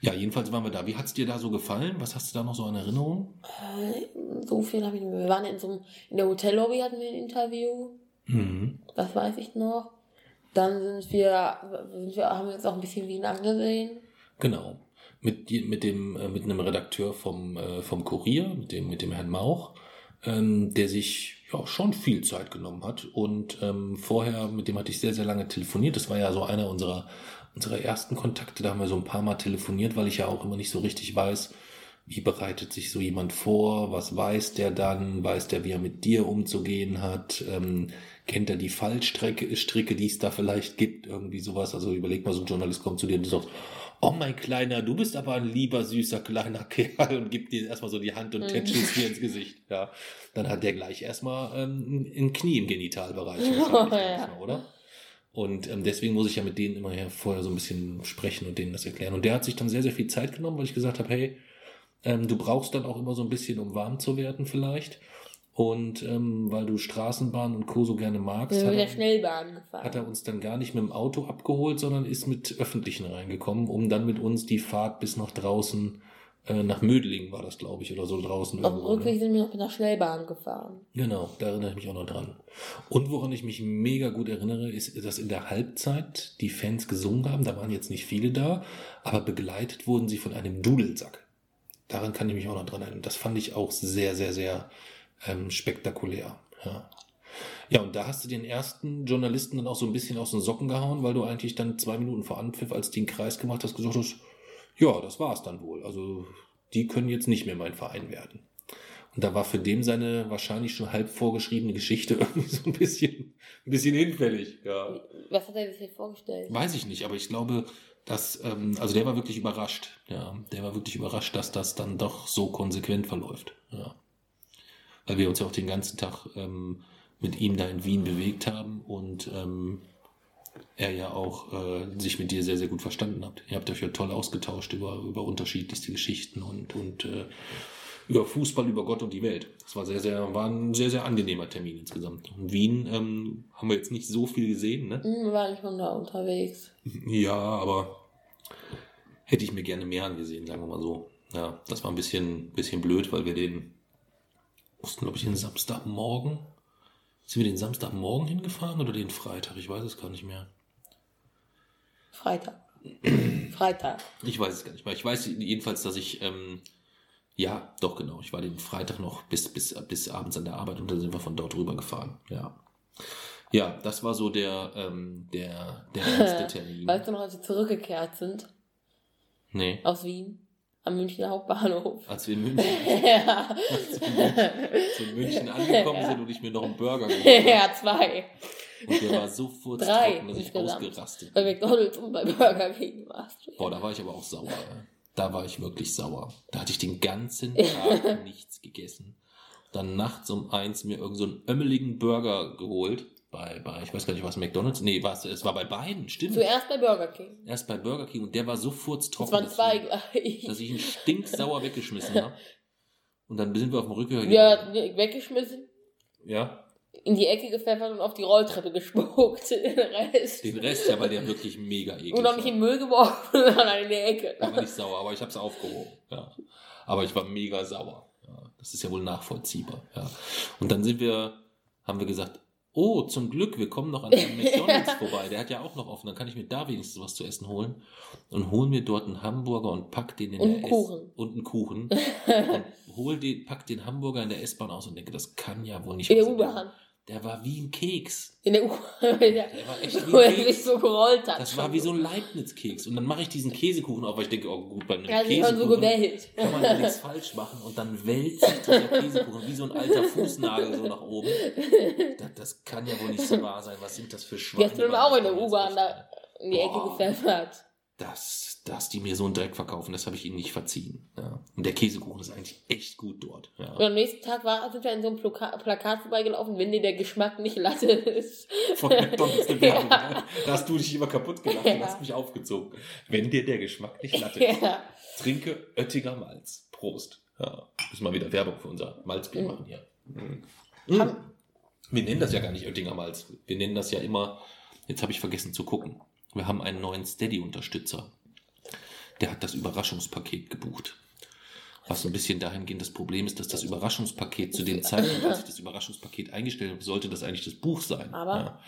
Ja, jedenfalls waren wir da. Wie hat's dir da so gefallen? Was hast du da noch so an Erinnerung? Äh, So viel habe ich nicht mehr. Wir waren in so einem, in der Hotellobby hatten wir ein Interview. Mhm. Das weiß ich noch. Dann sind wir, sind wir haben wir uns auch ein bisschen Wien angesehen. Genau. Mit, mit, dem, äh, mit einem Redakteur vom, äh, vom Kurier, mit dem, mit dem Herrn Mauch, ähm, der sich ja schon viel Zeit genommen hat. Und ähm, vorher, mit dem hatte ich sehr, sehr lange telefoniert. Das war ja so einer unserer, unserer ersten Kontakte. Da haben wir so ein paar Mal telefoniert, weil ich ja auch immer nicht so richtig weiß, wie bereitet sich so jemand vor, was weiß der dann, weiß der, wie er mit dir umzugehen hat, ähm, kennt er die Fallstrecke, Stricke, die es da vielleicht gibt, irgendwie sowas. Also überleg mal, so ein Journalist kommt zu dir und du sagst, oh mein Kleiner, du bist aber ein lieber, süßer, kleiner Kerl und gibt dir erstmal so die Hand und Mhm. tätschelt dir ins Gesicht. Ja, dann hat der gleich erstmal ähm, ein Knie im Genitalbereich, wahrscheinlich, Ja. oder? Und ähm, deswegen muss ich ja mit denen immer ja vorher so ein bisschen sprechen und denen das erklären. Und der hat sich dann sehr, sehr viel Zeit genommen, weil ich gesagt habe, hey, ähm, du brauchst dann auch immer so ein bisschen, um warm zu werden vielleicht. Und ähm, weil du Straßenbahn und Co. so gerne magst, hat er, hat er uns dann gar nicht mit dem Auto abgeholt, sondern ist mit Öffentlichen reingekommen, um dann mit uns die Fahrt bis nach draußen, äh, nach Mödling war das, glaube ich, oder so draußen. Auf dem irgendwo, ne? Rückweg sind wir noch mit der Schnellbahn gefahren. Genau, da erinnere ich mich auch noch dran. Und woran ich mich mega gut erinnere, ist, dass in der Halbzeit die Fans gesungen haben. Da waren jetzt nicht viele da, aber begleitet wurden sie von einem Dudelsack. Daran kann ich mich auch noch dran erinnern. Das fand ich auch sehr, sehr, sehr ähm, spektakulär. Ja. Ja, und da hast du den ersten Journalisten dann auch so ein bisschen aus den Socken gehauen, weil du eigentlich dann zwei Minuten vor Anpfiff, als die einen Kreis gemacht hast, gesagt hast, ja, das war's dann wohl. Also die können jetzt nicht mehr mein Verein werden. Und da war für dem seine wahrscheinlich schon halb vorgeschriebene Geschichte irgendwie so ein bisschen, ein bisschen hinfällig. Ja. Was hat er sich vorgestellt? Weiß ich nicht, aber ich glaube, dass, ähm, also der war wirklich überrascht. Ja, der war wirklich überrascht, dass das dann doch so konsequent verläuft. Ja. Weil wir uns ja auch den ganzen Tag ähm, mit ihm da in Wien bewegt haben und ähm, er ja auch äh, sich mit dir sehr, sehr gut verstanden hat. Ihr habt euch ja toll ausgetauscht über, über unterschiedlichste Geschichten und, und äh, über Fußball, über Gott und die Welt. Das war sehr, sehr, war ein sehr, sehr angenehmer Termin insgesamt. In Wien ähm, haben wir jetzt nicht so viel gesehen, ne? Wir waren schon da unterwegs. Ja, aber hätte ich mir gerne mehr angesehen, sagen wir mal so. Ja, das war ein bisschen, bisschen blöd, weil wir den mussten, glaube ich, den Samstagmorgen. Sind wir den Samstagmorgen hingefahren oder den Freitag? Ich weiß es gar nicht mehr. Freitag. Freitag. Ich weiß es gar nicht mehr. Ich weiß jedenfalls, dass ich, ähm, ja, doch genau. Ich war den Freitag noch bis, bis, bis abends an der Arbeit und dann sind wir von dort rüber gefahren. Ja. Ja, das war so der, ähm, der, der erste Termin. Weißt du noch, als wir zurückgekehrt sind nee. aus Wien? Am Münchner Hauptbahnhof. Als wir in München, ja. als wir in München, als wir in München angekommen sind und ich mir noch einen Burger geholt habe. ja, zwei. Und der war so furztrocken, dass ich ausgerastet Bei bin. McDonalds und bei Burger King warst du. Boah, da war ich aber auch sauer. Da war ich wirklich sauer. Da hatte ich den ganzen Tag nichts gegessen. Dann nachts um eins mir irgend so einen ömmeligen Burger geholt. Bei, bei, ich weiß gar nicht, was McDonalds? Nee, was, es war bei beiden, stimmt. Zuerst bei Burger King. Erst bei Burger King und der war so Das furztrocken, waren dass, zwei ich- gleich. dass ich ihn stinksauer weggeschmissen habe. Und dann sind wir auf dem Rückweg. Ja, weggeschmissen, ja. in die Ecke gepfeffert und auf die Rolltreppe gespuckt. Den Rest. Den Rest, ja, weil der wirklich mega eklig und auch nicht war. in Müll geworfen, sondern in die Ecke. Da war ich sauer, aber ich habe es aufgehoben. Ja. Aber ich war mega sauer. Ja. Das ist ja wohl nachvollziehbar. Ja. Und dann sind wir, haben wir gesagt, oh, zum Glück, wir kommen noch an einem McDonalds vorbei. Der hat ja auch noch offen. Dann kann ich mir da wenigstens was zu essen holen. Und hol mir dort einen Hamburger und pack den in Und der Kuchen. und einen Kuchen. und hol den, pack den Hamburger in der S-Bahn aus und denke, das kann ja wohl nicht In der. U-Bahn. Der war wie ein Keks. In der U-Bahn. Der war echt wie Wo ein er sich Keks. so gerollt hat. Das war wie so ein Leibniz-Keks. Und dann mache ich diesen Käsekuchen auf, weil ich denke, oh gut, bei einem hat sich schon so Käsekuchen gewählt. kann man ja nichts falsch machen. Und dann wälzt sich dieser Käsekuchen wie so ein alter Fußnagel so nach oben. Das, das kann ja wohl nicht so wahr sein. Was sind das für Schweine? dann auch in der U-Bahn da in die Ecke gepfeffert. dass, dass die mir so einen Dreck verkaufen, das habe ich ihnen nicht verziehen. Ja. Und der Käsekuchen ist eigentlich echt gut dort. Und Ja. am nächsten Tag war, sind wir in so einem Ploka Plakat vorbeigelaufen, wenn dir der Geschmack nicht Latte ist. Von McDonalds eine Werbung. Ja. ne? Da hast du dich immer kaputt gelacht und Ja. hast mich aufgezogen. Wenn dir der Geschmack nicht latte ist. Trinke Oettinger Malz. Prost. Ja. Müssen wir wieder Werbung für unser Malzbier Mhm. machen hier. Mhm. Haben- Wir nennen das ja gar nicht Oettinger Malz. Wir nennen das ja immer, jetzt habe ich vergessen zu gucken. Wir haben einen neuen Steady-Unterstützer. Der hat das Überraschungspaket gebucht. Was so ein bisschen dahingehend das Problem ist, dass das Überraschungspaket zu dem Zeitpunkt, als ich das Überraschungspaket eingestellt habe, sollte das eigentlich das Buch sein. Aber? Ja.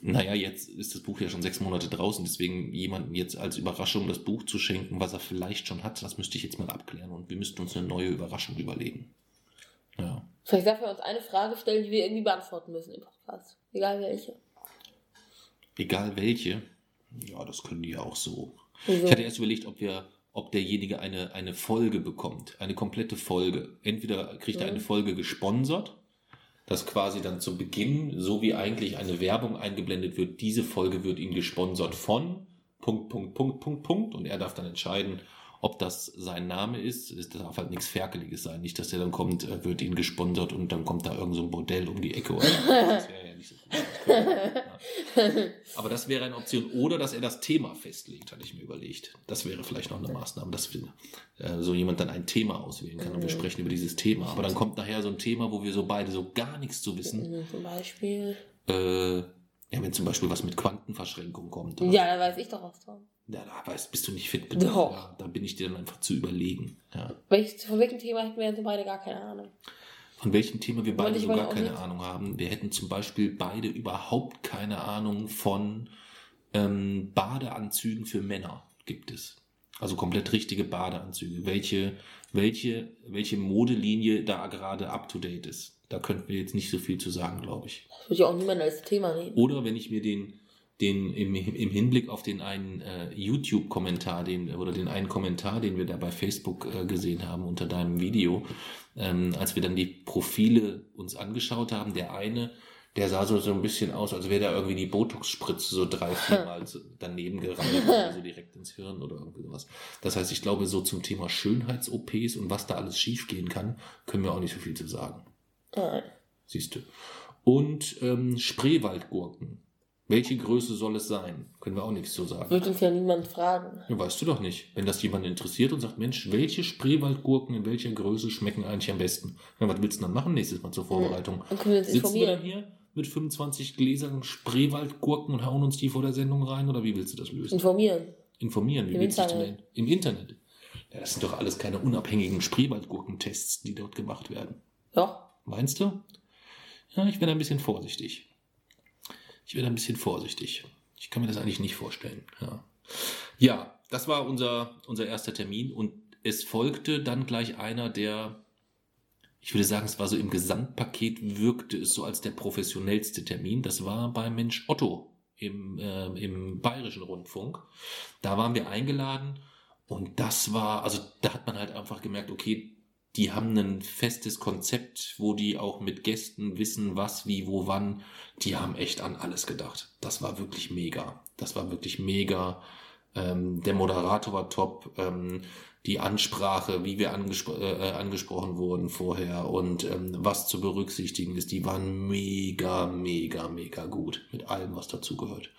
Naja, jetzt ist das Buch ja schon sechs Monate draußen, deswegen jemandem jetzt als Überraschung das Buch zu schenken, was er vielleicht schon hat, das müsste ich jetzt mal abklären und wir müssten uns eine neue Überraschung überlegen. Ja. Vielleicht darf wir uns eine Frage stellen, die wir irgendwie beantworten müssen im Podcast. Egal welche. Egal welche. Ja, das können die ja auch so. Wieso? Ich hatte erst überlegt, ob wir, ob derjenige eine, eine Folge bekommt. Eine komplette Folge. Entweder kriegt er Mhm. eine Folge gesponsert, dass quasi dann zu Beginn, so wie eigentlich eine Werbung eingeblendet wird, diese Folge wird ihm gesponsert von Punkt, Punkt, Punkt, Punkt, Punkt. Und er darf dann entscheiden, ob das sein Name ist. Es darf halt nichts Ferkeliges sein. Nicht, dass er dann kommt, äh, wird ihn gesponsert und dann kommt da irgend so ein Bordell um die Ecke. Oder das wäre ja nicht so gut. Aber das wäre eine Option. Oder dass er das Thema festlegt, hatte ich mir überlegt. Das wäre vielleicht noch eine Maßnahme, dass äh, so jemand dann ein Thema auswählen kann und wir Mhm. sprechen über dieses Thema. Aber dann kommt nachher so ein Thema, wo wir so beide so gar nichts zu wissen. Mhm, Zum Beispiel. Äh, ja, wenn zum Beispiel was mit Quantenverschränkung kommt. Ja, da weiß ich doch was von. Ja, da weißt, bist du nicht fit genug. Doch. Ja, da bin ich dir dann einfach zu überlegen. Ja. Welches, von welchem Thema hätten wir beide gar keine Ahnung? Von welchem Thema wir beide ich so gar keine auch Ahnung haben. Wir hätten zum Beispiel beide überhaupt keine Ahnung von ähm, Badeanzügen für Männer gibt es. Also komplett richtige Badeanzüge. Welche, welche, welche Modelinie da gerade up to date ist. Da könnten wir jetzt nicht so viel zu sagen, glaube ich. Das würde ja auch niemand als Thema nehmen. Oder wenn ich mir den, den im, im Hinblick auf den einen äh, YouTube-Kommentar, den oder den einen Kommentar, den wir da bei Facebook äh, gesehen haben unter deinem Video, ähm, als wir dann die Profile uns angeschaut haben, der eine, der sah so, so ein bisschen aus, als wäre da irgendwie die Botox-Spritze so drei, viermal daneben gerannt, so direkt ins Hirn oder irgendwie sowas. Das heißt, ich glaube, so zum Thema Schönheits-OPs und was da alles schiefgehen kann, können wir auch nicht so viel zu sagen. Siehst du. Und ähm, Spreewaldgurken. Welche Größe soll es sein? Können wir auch nichts zu sagen. Wird uns ja niemand fragen. Ja, weißt du doch nicht. Wenn das jemand interessiert und sagt, Mensch, welche Spreewaldgurken in welcher Größe schmecken eigentlich am besten? Ja, was willst du dann machen nächstes Mal zur Vorbereitung? Dann können wir uns Sitzen wir dann informieren. hier mit 25 Gläsern Spreewaldgurken und hauen uns die vor der Sendung rein oder wie willst du das lösen? Informieren. Informieren, wie Im willst du das denn? Im Internet. Ja, das sind doch alles keine unabhängigen Spreewaldgurkentests, die dort gemacht werden. Ja. Meinst du? Ja, ich werde ein bisschen vorsichtig. Ich werde ein bisschen vorsichtig. Ich kann mir das eigentlich nicht vorstellen. Ja, ja das war unser, unser erster Termin und es folgte dann gleich einer, der, ich würde sagen, es war so im Gesamtpaket, wirkte es so als der professionellste Termin. Das war bei Mensch Otto im, äh, im Bayerischen Rundfunk. Da waren wir eingeladen und das war, also da hat man halt einfach gemerkt, okay, die haben ein festes Konzept, wo die auch mit Gästen wissen, was, wie, wo, wann. Die haben echt an alles gedacht. Das war wirklich mega. Das war wirklich mega. Ähm, der Moderator war top. Ähm, die Ansprache, wie wir angespro äh, angesprochen wurden vorher und ähm, was zu berücksichtigen ist, die waren mega, mega, mega gut mit allem, was dazu gehört.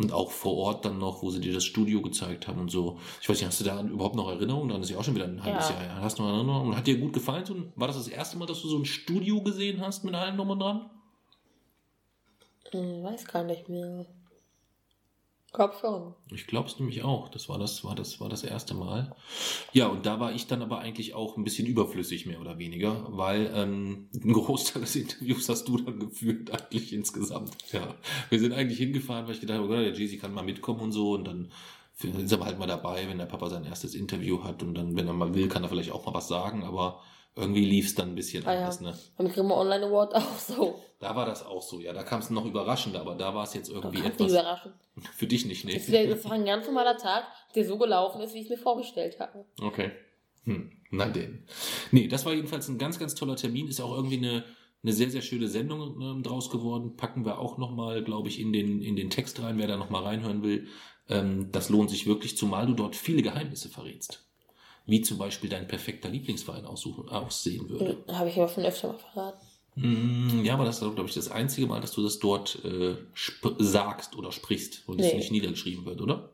Und auch vor Ort dann noch, wo sie dir das Studio gezeigt haben und so. Ich weiß nicht, hast du da überhaupt noch Erinnerungen? Dann ist ja auch schon wieder ein halbes Ja. Jahr her. Hast du noch Erinnerungen? Und hat dir gut gefallen? War das das erste Mal, dass du so ein Studio gesehen hast mit allem drum und dran? Hm, weiß gar nicht mehr. Glaub schon. Ich glaube es nämlich auch. Das war das, war das, war das erste Mal. Ja, und da war ich dann aber eigentlich auch ein bisschen überflüssig, mehr oder weniger, weil ähm, einen Großteil des Interviews hast du dann geführt, eigentlich insgesamt. Ja. Wir sind eigentlich hingefahren, weil ich gedacht habe, oh der Jay-Z kann mal mitkommen und so und dann ist er halt mal dabei, wenn der Papa sein erstes Interview hat und dann, wenn er mal will, kann er vielleicht auch mal was sagen, aber irgendwie lief es dann ein bisschen Ah ja. anders, ne? Beim Grimme Online Award auch so. Da war das auch so, ja. Da kam es noch überraschender, aber da war es jetzt irgendwie etwas. überraschen. Für dich nicht, ne? Das, ist- das war ein ganz normaler Tag, der so gelaufen ist, wie ich es mir vorgestellt habe. Okay. Hm, na denn. Nee, das war jedenfalls ein ganz, ganz toller Termin. Ist auch irgendwie eine, eine sehr, sehr schöne Sendung ähm, draus geworden. Packen wir auch nochmal, glaube ich, in den, in den Text rein, wer da nochmal reinhören will. Ähm, das lohnt sich wirklich, zumal du dort viele Geheimnisse verrätst. Wie zum Beispiel dein perfekter Lieblingsverein aussuchen, aussehen würde. Habe ich aber schon öfter mal verraten. Mm, Ja, aber das ist, glaube ich, das einzige Mal, dass du das dort äh, sagst oder sprichst und es Nee. nicht niedergeschrieben wird, oder?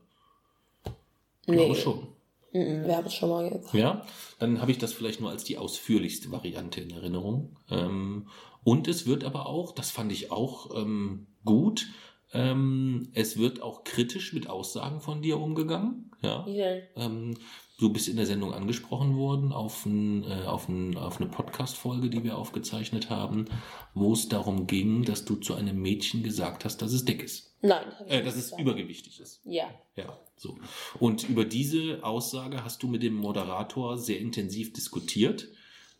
Ich Nee, glaube schon. Wir haben es schon mal gesagt. Ja, dann habe ich das vielleicht nur als die ausführlichste Variante in Erinnerung. Ähm, und es wird aber auch, das fand ich auch ähm, gut, ähm, es wird auch kritisch mit Aussagen von dir umgegangen. Ja. Denn? Ähm, du bist in der Sendung angesprochen worden auf, ein, äh, auf, ein, auf eine Podcast-Folge, die wir aufgezeichnet haben, wo es darum ging, dass du zu einem Mädchen gesagt hast, dass es dick ist. Nein, Äh, dass es übergewichtig ist. Ja. Ja, so. Und über diese Aussage hast du mit dem Moderator sehr intensiv diskutiert,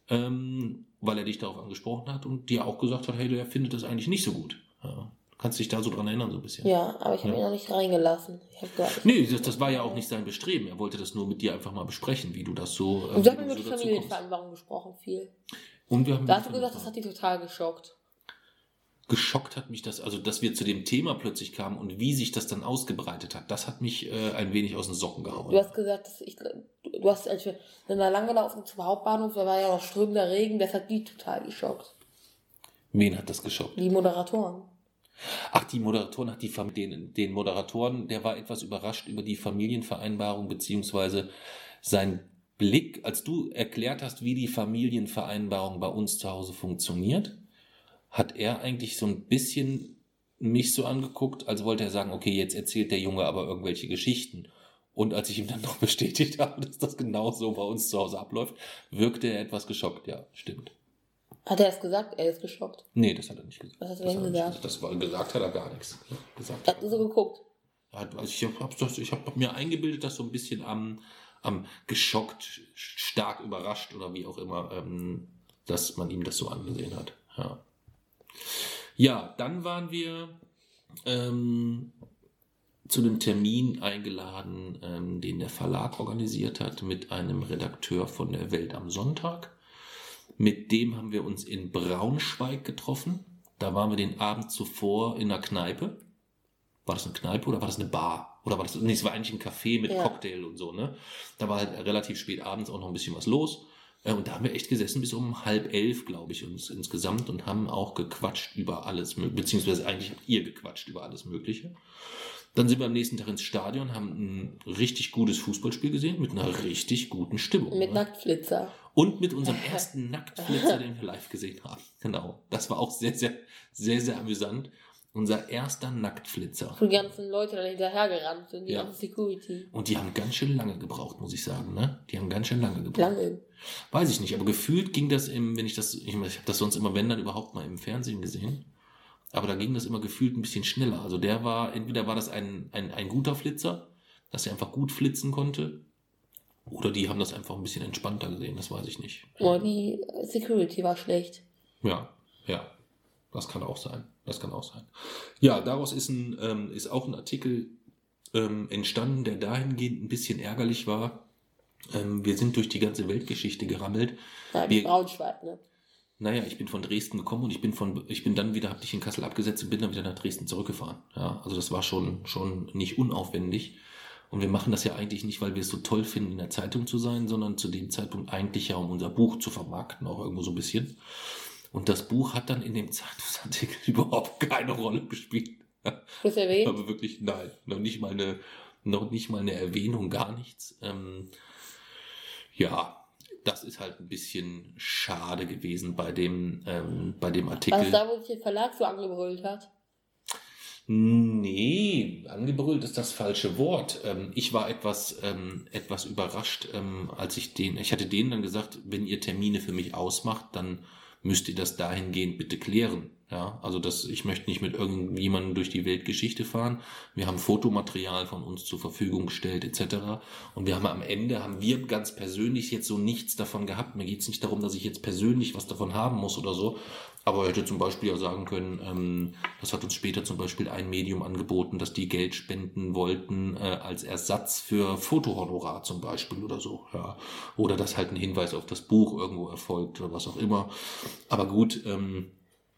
ähm, weil er dich darauf angesprochen hat und dir auch gesagt hat, hey, der findet das eigentlich nicht so gut. Ja. Kannst dich da so dran erinnern, so ein bisschen. Ja, aber ich habe Ja. ihn noch nicht reingelassen. Ich gesagt, Nee, das, das war ja auch nicht sein Bestreben. Er wollte das nur mit dir einfach mal besprechen, wie du das so. äh, Und wir haben über so die Familienvereinbarung gesprochen, viel. Und wir haben Da hast du gesagt, das hat die total geschockt. geschockt hat mich das, also dass wir zu dem Thema plötzlich kamen und wie sich das dann ausgebreitet hat, das hat mich äh, ein wenig aus den Socken gehauen. Du hast gesagt, dass ich, du, du hast, als wir sind da lang gelaufen zum Hauptbahnhof, da war ja noch strömender Regen, das hat die total geschockt. Wen hat das geschockt? Die Moderatoren. Ach, die Moderatoren, die den, den Moderatoren, der war etwas überrascht über die Familienvereinbarung, beziehungsweise sein Blick, als du erklärt hast, wie die Familienvereinbarung bei uns zu Hause funktioniert, hat er eigentlich so ein bisschen mich so angeguckt, als wollte er sagen, okay, jetzt erzählt der Junge aber irgendwelche Geschichten. Und als ich ihm dann noch bestätigt habe, dass das genau so bei uns zu Hause abläuft, wirkte er etwas geschockt. Ja, stimmt. Hat er es gesagt? Er ist geschockt. Nee, das hat er nicht gesagt. Was hat er denn er gesagt? Das war, gesagt hat er gar nichts. Gesagt Er hat nur so geguckt. hat, also ich habe hab mir eingebildet, dass so ein bisschen am, am geschockt, stark überrascht oder wie auch immer, ähm, dass man ihm das so angesehen hat. Ja, ja dann waren wir ähm, zu einem Termin eingeladen, ähm, den der Verlag organisiert hat, mit einem Redakteur von der Welt am Sonntag. Mit dem haben wir uns in Braunschweig getroffen. Da waren wir den Abend zuvor in einer Kneipe. War das eine Kneipe oder war das eine Bar? Oder war das, nee, es war eigentlich ein Café mit Ja. Cocktail und so, ne? Da war halt relativ spät abends auch noch ein bisschen was los. Äh, Und da haben wir echt gesessen bis um halb elf, glaube ich, uns insgesamt und haben auch gequatscht über alles, beziehungsweise eigentlich habt ihr gequatscht über alles Mögliche. Dann sind wir am nächsten Tag ins Stadion, haben ein richtig gutes Fußballspiel gesehen mit einer richtig guten Stimmung. Mit ne? Nacktflitzer. Und mit unserem ersten Nacktflitzer, den wir live gesehen haben. Genau. Das war auch sehr, sehr, sehr, sehr amüsant. Unser erster Nacktflitzer. Wo die ganzen Leute dann hinterhergerannt sind, die Ja. ganze Security. Und die haben ganz schön lange gebraucht, muss ich sagen, ne? Die haben ganz schön lange gebraucht. Lange. Weiß ich nicht, aber gefühlt ging das im, wenn ich das, ich, meine, ich habe das sonst immer, wenn dann überhaupt mal im Fernsehen gesehen. Aber da ging das immer gefühlt ein bisschen schneller. Also der war, entweder war das ein, ein, ein guter Flitzer, dass er einfach gut flitzen konnte, oder die haben das einfach ein bisschen entspannter gesehen, das weiß ich nicht. Oh, die Security war schlecht. Ja, ja. Das kann auch sein. Das kann auch sein. Ja, daraus ist, ein, ähm, ist auch ein Artikel ähm, entstanden, der dahingehend ein bisschen ärgerlich war. Ähm, wir sind durch die ganze Weltgeschichte gerammelt. Ja, Wir- Braunschweig, ne? Naja, ich bin von Dresden gekommen und ich bin von, ich bin dann wieder, hab dich in Kassel abgesetzt und bin dann wieder nach Dresden zurückgefahren. Ja, also das war schon, schon nicht unaufwendig. Und wir machen das ja eigentlich nicht, weil wir es so toll finden, in der Zeitung zu sein, sondern zu dem Zeitpunkt eigentlich ja, um unser Buch zu vermarkten, auch irgendwo so ein bisschen. Und das Buch hat dann in dem Zeitungsartikel überhaupt keine Rolle gespielt. Plus erwähnt. Aber wirklich, nein, noch nicht mal eine, noch nicht mal eine Erwähnung, gar nichts. Ähm, ja, das ist halt ein bisschen schade gewesen bei dem, ähm, bei dem Was Artikel. da, wo sich der Verlag so angebrüllt hat? Nee, angebrüllt ist das falsche Wort. Ähm, ich war etwas, ähm, etwas überrascht, ähm, als ich den, ich hatte denen dann gesagt, wenn ihr Termine für mich ausmacht, dann müsst ihr das dahingehend bitte klären. Ja, also das, ich möchte nicht mit irgendjemandem durch die Weltgeschichte fahren. Wir haben Fotomaterial von uns zur Verfügung gestellt, etc. Und wir haben am Ende, haben wir ganz persönlich jetzt so nichts davon gehabt. Mir geht es nicht darum, dass ich jetzt persönlich was davon haben muss oder so. Aber er hätte zum Beispiel ja sagen können, ähm, das hat uns später zum Beispiel ein Medium angeboten, dass die Geld spenden wollten äh, als Ersatz für Fotohonorar zum Beispiel oder so. Ja. Oder dass halt ein Hinweis auf das Buch irgendwo erfolgt oder was auch immer. Aber gut, ähm,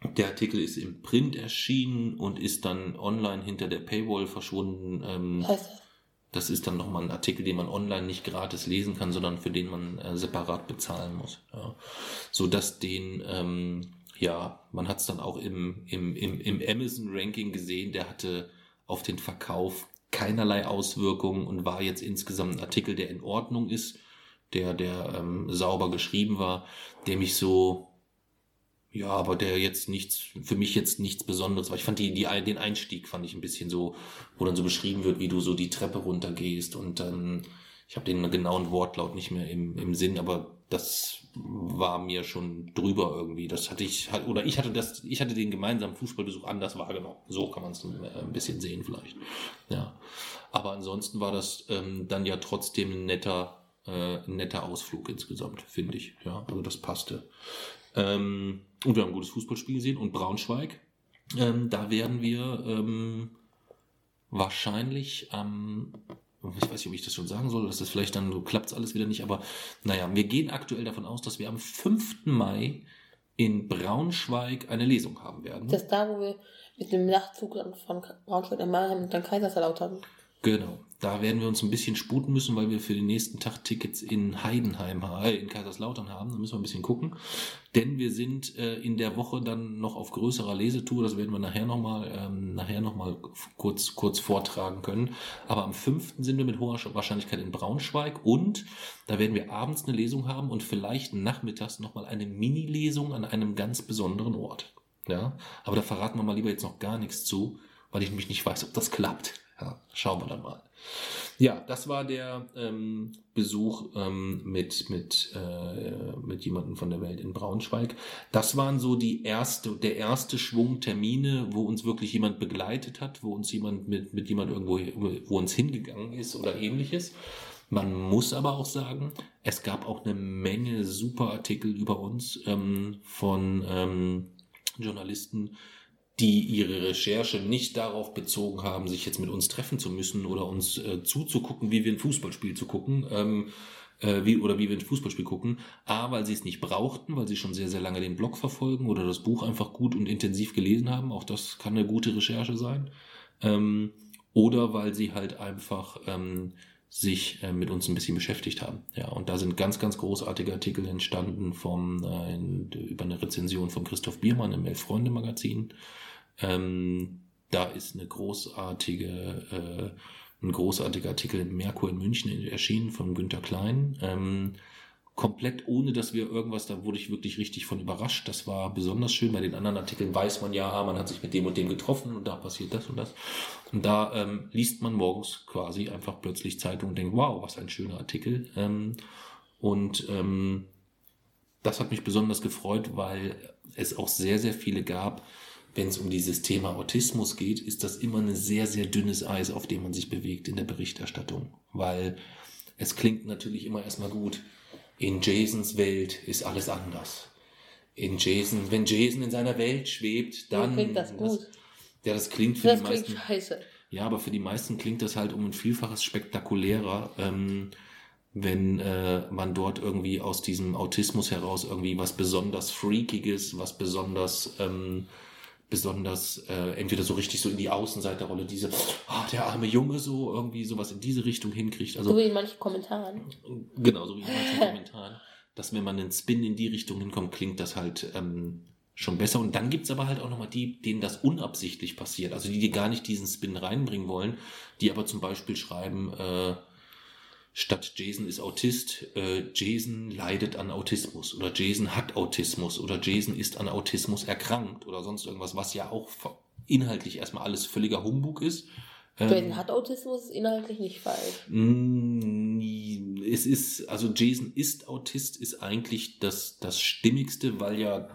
der Artikel ist im Print erschienen und ist dann online hinter der Paywall verschwunden. Ähm, das ist dann nochmal ein Artikel, den man online nicht gratis lesen kann, sondern für den man äh, separat bezahlen muss. Ja. So dass den, ähm, ja, man hat es dann auch im, im, im, im Amazon-Ranking gesehen, der hatte auf den Verkauf keinerlei Auswirkungen und war jetzt insgesamt ein Artikel, der in Ordnung ist, der, der ähm, sauber geschrieben war, der mich so, ja, aber der jetzt nichts, für mich jetzt nichts Besonderes war. Ich fand die, die, den Einstieg fand ich ein bisschen so, wo dann so beschrieben wird, wie du so die Treppe runtergehst und dann, ich habe den genauen Wortlaut nicht mehr im, im Sinn, aber das war mir schon drüber irgendwie. Das hatte ich, oder ich hatte das, ich hatte den gemeinsamen Fußballbesuch anders wahrgenommen. So kann man es ein bisschen sehen vielleicht. Ja. Aber ansonsten war das ähm, dann ja trotzdem ein netter, äh, netter Ausflug insgesamt, finde ich. Ja, also das passte. Ähm, und wir haben ein gutes Fußballspiel gesehen und Braunschweig. Ähm, da werden wir ähm, wahrscheinlich am, ich weiß nicht, ob ich das schon sagen soll, dass das vielleicht dann so klappt alles wieder nicht, aber naja, wir gehen aktuell davon aus, dass wir am 5. Mai in Braunschweig eine Lesung haben werden. Das ist da, wo wir mit dem Nachtzug dann von Braunschweig nach Mannheim und dann Kaiserslautern. Genau. Da werden wir uns ein bisschen sputen müssen, weil wir für den nächsten Tag Tickets in Heidenheim, äh, in Kaiserslautern haben. Da müssen wir ein bisschen gucken. Denn wir sind äh, in der Woche dann noch auf größerer Lesetour. Das werden wir nachher nochmal ähm, nachher noch kurz, kurz vortragen können. Aber am 5. sind wir mit hoher Wahrscheinlichkeit in Braunschweig und da werden wir abends eine Lesung haben und vielleicht nachmittags nochmal eine Mini-Lesung an einem ganz besonderen Ort. Ja, aber da verraten wir mal lieber jetzt noch gar nichts zu, weil ich nämlich nicht weiß, ob das klappt. Ja, schauen wir dann mal. Ja, das war der ähm, Besuch ähm, mit, mit, äh, mit jemandem von der Welt in Braunschweig. Das waren so die erste, der erste Schwung Termine, wo uns wirklich jemand begleitet hat, wo uns jemand mit, mit jemand irgendwo, wo uns hingegangen ist oder ähnliches. Man muss aber auch sagen, es gab auch eine Menge super Artikel über uns ähm, von ähm, Journalisten, die ihre Recherche nicht darauf bezogen haben, sich jetzt mit uns treffen zu müssen oder uns äh, zuzugucken, wie wir ein Fußballspiel zu gucken, ähm, äh, wie, oder wie wir ein Fußballspiel gucken, A, weil sie es nicht brauchten, weil sie schon sehr, sehr lange den Blog verfolgen oder das Buch einfach gut und intensiv gelesen haben, auch das kann eine gute Recherche sein, ähm, oder weil sie halt einfach ähm, sich äh, mit uns ein bisschen beschäftigt haben. Ja, und da sind ganz, ganz großartige Artikel entstanden vom, äh, in, über eine Rezension von Christoph Biermann im Elf-Freunde-Magazin. Ähm, da ist eine großartige, äh, ein großartiger Artikel im Merkur in München erschienen von Günter Klein. Ähm, komplett ohne, dass wir irgendwas, da wurde ich wirklich richtig von überrascht. Das war besonders schön. Bei den anderen Artikeln weiß man ja, man hat sich mit dem und dem getroffen und da passiert das und das. Und da ähm, liest man morgens quasi einfach plötzlich Zeitung und denkt, wow, was ein schöner Artikel. Ähm, und ähm, das hat mich besonders gefreut, weil es auch sehr, sehr viele gab, wenn es um dieses Thema Autismus geht, ist das immer ein sehr, sehr dünnes Eis, auf dem man sich bewegt in der Berichterstattung. Weil es klingt natürlich immer erstmal gut in Jasons Welt ist alles anders. In Jason, wenn Jason in seiner Welt schwebt, dann. klingt das gut. Das, ja, das klingt für das die klingt meisten. scheiße. Ja, aber für die meisten klingt das halt um ein Vielfaches spektakulärer, ähm, wenn äh, man dort irgendwie aus diesem Autismus heraus irgendwie was besonders Freakiges, was besonders ähm, besonders äh, entweder so richtig so in die Außenseiterrolle, diese, ah, der arme Junge so, irgendwie sowas in diese Richtung hinkriegt. Also, So wie in manchen Kommentaren. Genau, so wie in manchen Kommentaren. Dass wenn man einen Spin in die Richtung hinkommt, klingt das halt ähm, schon besser. Und dann gibt's aber halt auch nochmal die, denen das unabsichtlich passiert. Also die, die gar nicht diesen Spin reinbringen wollen, die aber zum Beispiel schreiben, äh, statt Jason ist Autist, äh, Jason leidet an Autismus oder Jason hat Autismus oder Jason ist an Autismus erkrankt oder sonst irgendwas, was ja auch inhaltlich erstmal alles völliger Humbug ist. Ähm, Jason hat Autismus, ist inhaltlich nicht falsch. Mm, Es ist, also Jason ist Autist, ist eigentlich das, das Stimmigste, weil ja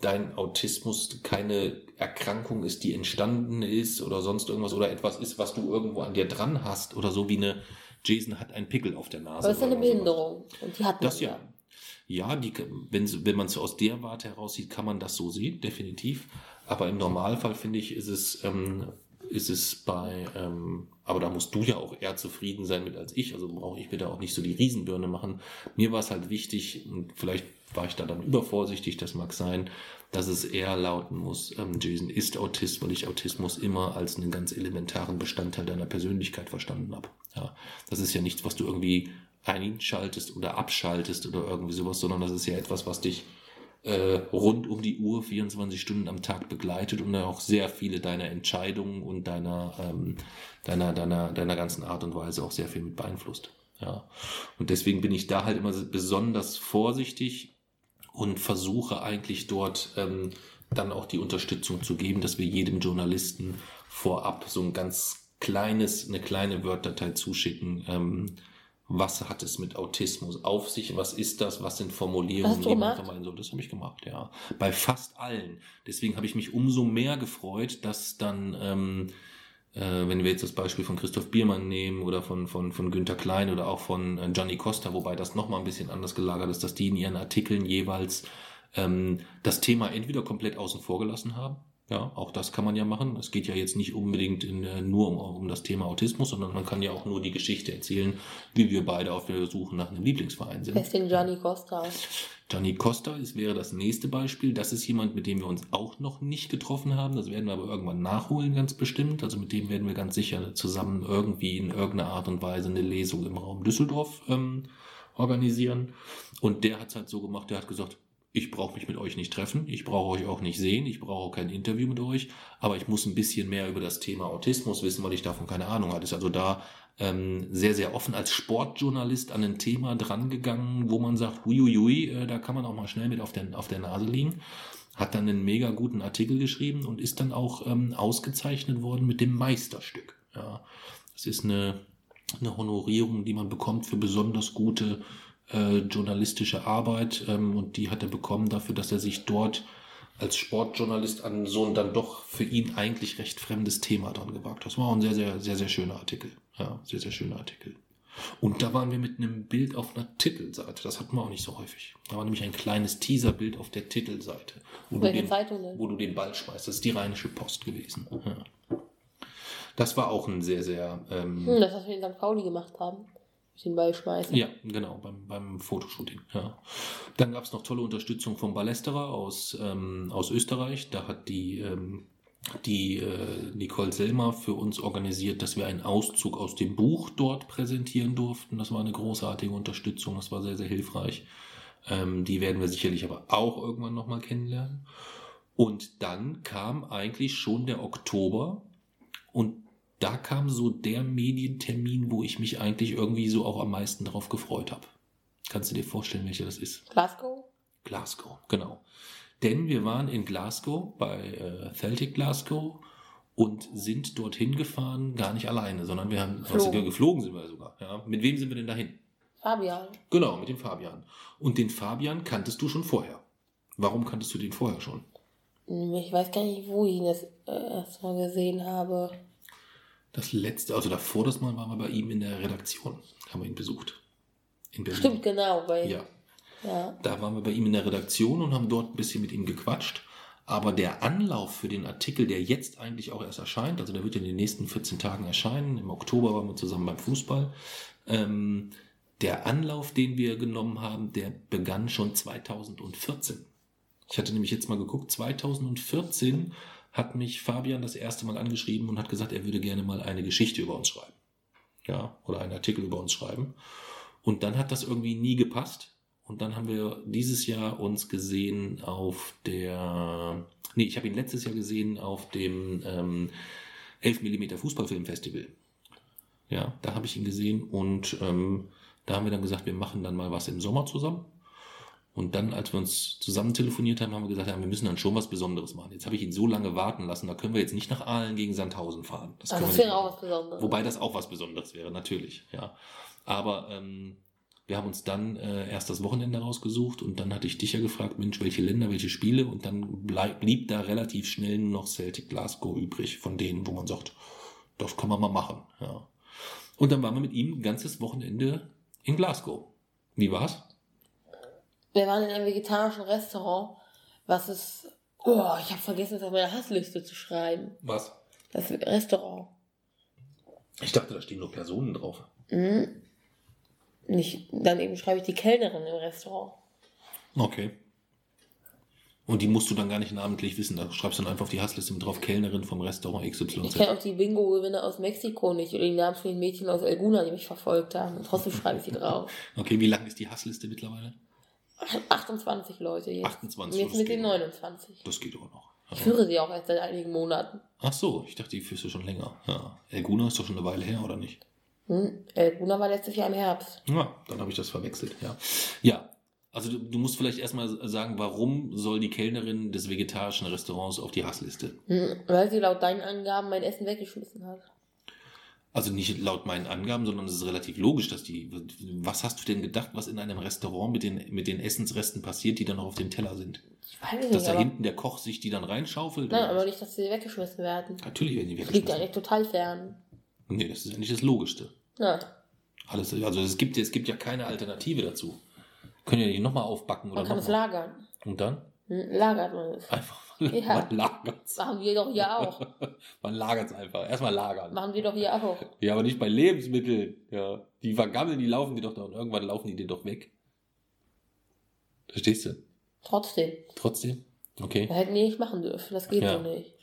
dein Autismus keine Erkrankung ist, die entstanden ist oder sonst irgendwas oder etwas ist, was du irgendwo an dir dran hast oder so wie eine Jason hat einen Pickel auf der Nase. Aber es ist eine. Behinderung. Und die hat Das ja. Ja, die, wenn, wenn man es aus der Warte heraus sieht, kann man das so sehen, definitiv. Aber im Normalfall finde ich, ist es, ähm, ist es bei, ähm, aber da musst du ja auch eher zufrieden sein mit als ich, also brauche ich mir da auch nicht so die Riesenbirne machen. Mir war es halt wichtig, und vielleicht war ich da dann übervorsichtig, das mag sein, dass es eher lauten muss, ähm, Jason ist Autist, weil ich Autismus immer als einen ganz elementaren Bestandteil deiner Persönlichkeit verstanden habe. Ja, das ist ja nichts, was du irgendwie einschaltest oder abschaltest oder irgendwie sowas, sondern das ist ja etwas, was dich äh, rund um die Uhr 24 Stunden am Tag begleitet und dann auch sehr viele deiner Entscheidungen und deiner, ähm, deiner, deiner, deiner ganzen Art und Weise auch sehr viel mit beeinflusst. Ja. Und deswegen bin ich da halt immer besonders vorsichtig und versuche eigentlich dort ähm, dann auch die Unterstützung zu geben, dass wir jedem Journalisten vorab so ein ganz kleines, eine kleine Word-Datei zuschicken, ähm, was hat es mit Autismus auf sich, was ist das, was sind Formulierungen, die man gemacht? vermeiden soll. Das habe ich gemacht, ja. Bei fast allen. Deswegen habe ich mich umso mehr gefreut, dass dann, ähm, äh, wenn wir jetzt das Beispiel von Christoph Biermann nehmen oder von, von, von Günter Klein oder auch von äh, Gianni Costa, wobei das nochmal ein bisschen anders gelagert ist, dass die in ihren Artikeln jeweils ähm, das Thema entweder komplett außen vor gelassen haben, ja, auch das kann man ja machen. Es geht ja jetzt nicht unbedingt in, äh, nur um, um das Thema Autismus, sondern man kann ja auch nur die Geschichte erzählen, wie wir beide auf der Suche nach einem Lieblingsverein sind. Wer ist denn Gianni Costa? Gianni Costa ist, wäre das nächste Beispiel. Das ist jemand, mit dem wir uns auch noch nicht getroffen haben. Das werden wir aber irgendwann nachholen, ganz bestimmt. Also mit dem werden wir ganz sicher zusammen irgendwie in irgendeiner Art und Weise eine Lesung im Raum Düsseldorf ähm, organisieren. Und der hat es halt so gemacht, der hat gesagt, ich brauche mich mit euch nicht treffen, ich brauche euch auch nicht sehen, ich brauche auch kein Interview mit euch, aber ich muss ein bisschen mehr über das Thema Autismus wissen, weil ich davon keine Ahnung hatte. Ist also da ähm, sehr, sehr offen als Sportjournalist an ein Thema drangegangen, wo man sagt, huiuiui, äh, da kann man auch mal schnell mit auf der, auf der Nase liegen. Hat dann einen mega guten Artikel geschrieben und ist dann auch ähm, ausgezeichnet worden mit dem Meisterstück. Ja, das ist eine, eine Honorierung, die man bekommt für besonders gute äh, journalistische Arbeit ähm, und die hat er bekommen dafür, dass er sich dort als Sportjournalist an so ein dann doch für ihn eigentlich recht fremdes Thema dran gewagt hat. Das war auch ein sehr, sehr, sehr, sehr schöner Artikel. Ja, sehr, sehr schöner Artikel. Und da waren wir mit einem Bild auf einer Titelseite. Das hatten wir auch nicht so häufig. Da war nämlich ein kleines Teaserbild auf der Titelseite. Wo, du Welche den, Zeitung denn? wo du den Ball schmeißt. Das ist die Rheinische Post gewesen. Ja. Das war auch ein sehr, sehr. Ähm, Hm, das, was wir in St. Pauli gemacht haben. Den Ball schmeißen. Ja, genau, beim, beim Fotoshooting. Ja. Dann gab es noch tolle Unterstützung vom Ballesterer aus, ähm, aus Österreich. Da hat die, ähm, die äh, Nicole Selmer für uns organisiert, dass wir einen Auszug aus dem Buch dort präsentieren durften. Das war eine großartige Unterstützung, das war sehr, sehr hilfreich. Ähm, die werden wir sicherlich aber auch irgendwann nochmal kennenlernen. Und dann kam eigentlich schon der Oktober und da kam so der Medientermin, wo ich mich eigentlich irgendwie so auch am meisten darauf gefreut habe. Kannst du dir vorstellen, welcher das ist? Glasgow? Glasgow, genau. Denn wir waren in Glasgow bei äh, Celtic Glasgow und sind dorthin gefahren, gar nicht alleine, sondern wir haben Geflogen. sogar geflogen sind wir sogar. Ja. Mit wem sind wir denn dahin? Fabian. Genau, mit dem Fabian. Und den Fabian kanntest du schon vorher. Warum kanntest du den vorher schon? Hm, Ich weiß gar nicht, wo ich ihn das äh, erst mal gesehen habe. Das letzte, also davor das Mal waren wir bei ihm in der Redaktion, haben wir ihn besucht. In Berlin. Stimmt, genau. Weil, Ja, ja. da waren wir bei ihm in der Redaktion und haben dort ein bisschen mit ihm gequatscht. Aber der Anlauf für den Artikel, der jetzt eigentlich auch erst erscheint, also der wird in den nächsten 14 Tagen erscheinen, im Oktober waren wir zusammen beim Fußball, ähm, der Anlauf, den wir genommen haben, der begann schon 2014. Ich hatte nämlich jetzt mal geguckt, 2014 hat mich Fabian das erste Mal angeschrieben und hat gesagt, er würde gerne mal eine Geschichte über uns schreiben. Ja, oder einen Artikel über uns schreiben. Und dann hat das irgendwie nie gepasst. Und dann haben wir dieses Jahr uns gesehen auf der, nee, ich habe ihn letztes Jahr gesehen auf dem ähm, 11 mm Fußballfilmfestival. Ja, da habe ich ihn gesehen und ähm, da haben wir dann gesagt, wir machen dann mal was im Sommer zusammen. Und dann, als wir uns zusammen telefoniert haben, haben wir gesagt, ja, wir müssen dann schon was Besonderes machen. Jetzt habe ich ihn so lange warten lassen, da können wir jetzt nicht nach Aalen gegen Sandhausen fahren. Das, können das wäre auch was Besonderes. Wobei das auch was Besonderes wäre, natürlich, ja. Aber ähm, wir haben uns dann äh, erst das Wochenende rausgesucht und dann hatte ich dich ja gefragt, Mensch, welche Länder, welche Spiele und dann bleib, blieb da relativ schnell nur noch Celtic Glasgow übrig von denen, wo man sagt, das kann man mal machen, ja. Und dann waren wir mit ihm ein ganzes Wochenende in Glasgow. Wie war's? Wir waren in einem vegetarischen Restaurant, was ist. Oh, ich habe vergessen, es auf meiner Hassliste zu schreiben. Was? Das Restaurant. Ich dachte, da stehen nur Personen drauf. Mhm. Nicht, dann eben schreibe ich die Kellnerin im Restaurant. Okay. Und die musst du dann gar nicht namentlich wissen. Da schreibst du dann einfach auf die Hassliste mit drauf, Kellnerin vom Restaurant Ich XYZ. kenne auch die Bingo-Gewinner aus Mexiko nicht oder die Namen von den Mädchen aus Elguna, die mich verfolgt haben. Und trotzdem schreibe ich sie drauf. Okay, wie lang ist die Hassliste mittlerweile? 28 Leute jetzt. 28, Jetzt mit den noch. 29. Das geht aber noch. Ich führe sie auch erst seit einigen Monaten. Ach so, ich dachte, die führst du schon länger. Ja. Elguna ist doch schon eine Weile her, oder nicht? Hm? Elguna war letztes Jahr im Herbst. Ja, dann habe ich das verwechselt, ja. Ja, also du, du musst vielleicht erstmal sagen, warum soll die Kellnerin des vegetarischen Restaurants auf die Hassliste? Hm, Weil sie laut deinen Angaben mein Essen weggeschmissen hat. Also nicht laut meinen Angaben, sondern es ist relativ logisch, dass die. Was hast du denn gedacht, was in einem Restaurant mit den, mit den Essensresten passiert, die dann noch auf dem Teller sind? Ich weiß Dass nicht, da aber, hinten der Koch sich die dann reinschaufelt? nein, aber nicht, dass sie weggeschmissen werden. Natürlich werden die Das liegt weggeschmissen. eigentlich total fern. Nee, das ist ja nicht das Logischste. Na, Alles, also es gibt, es gibt ja keine Alternative dazu. Können ja nicht nochmal aufbacken oder man kann es lagern. Und dann? Hm, Lagert man es. Einfach, Ja. man lagert's. Machen wir doch hier auch. Man lagert's einfach. Erstmal lagern. Machen wir doch hier auch. Ja, aber nicht bei Lebensmitteln. Ja. Die vergammeln, die laufen die doch da und irgendwann laufen die dir doch weg. Verstehst du? Trotzdem. Trotzdem? Okay. Wir hätten die nicht machen dürfen. Das geht Ja. so nicht.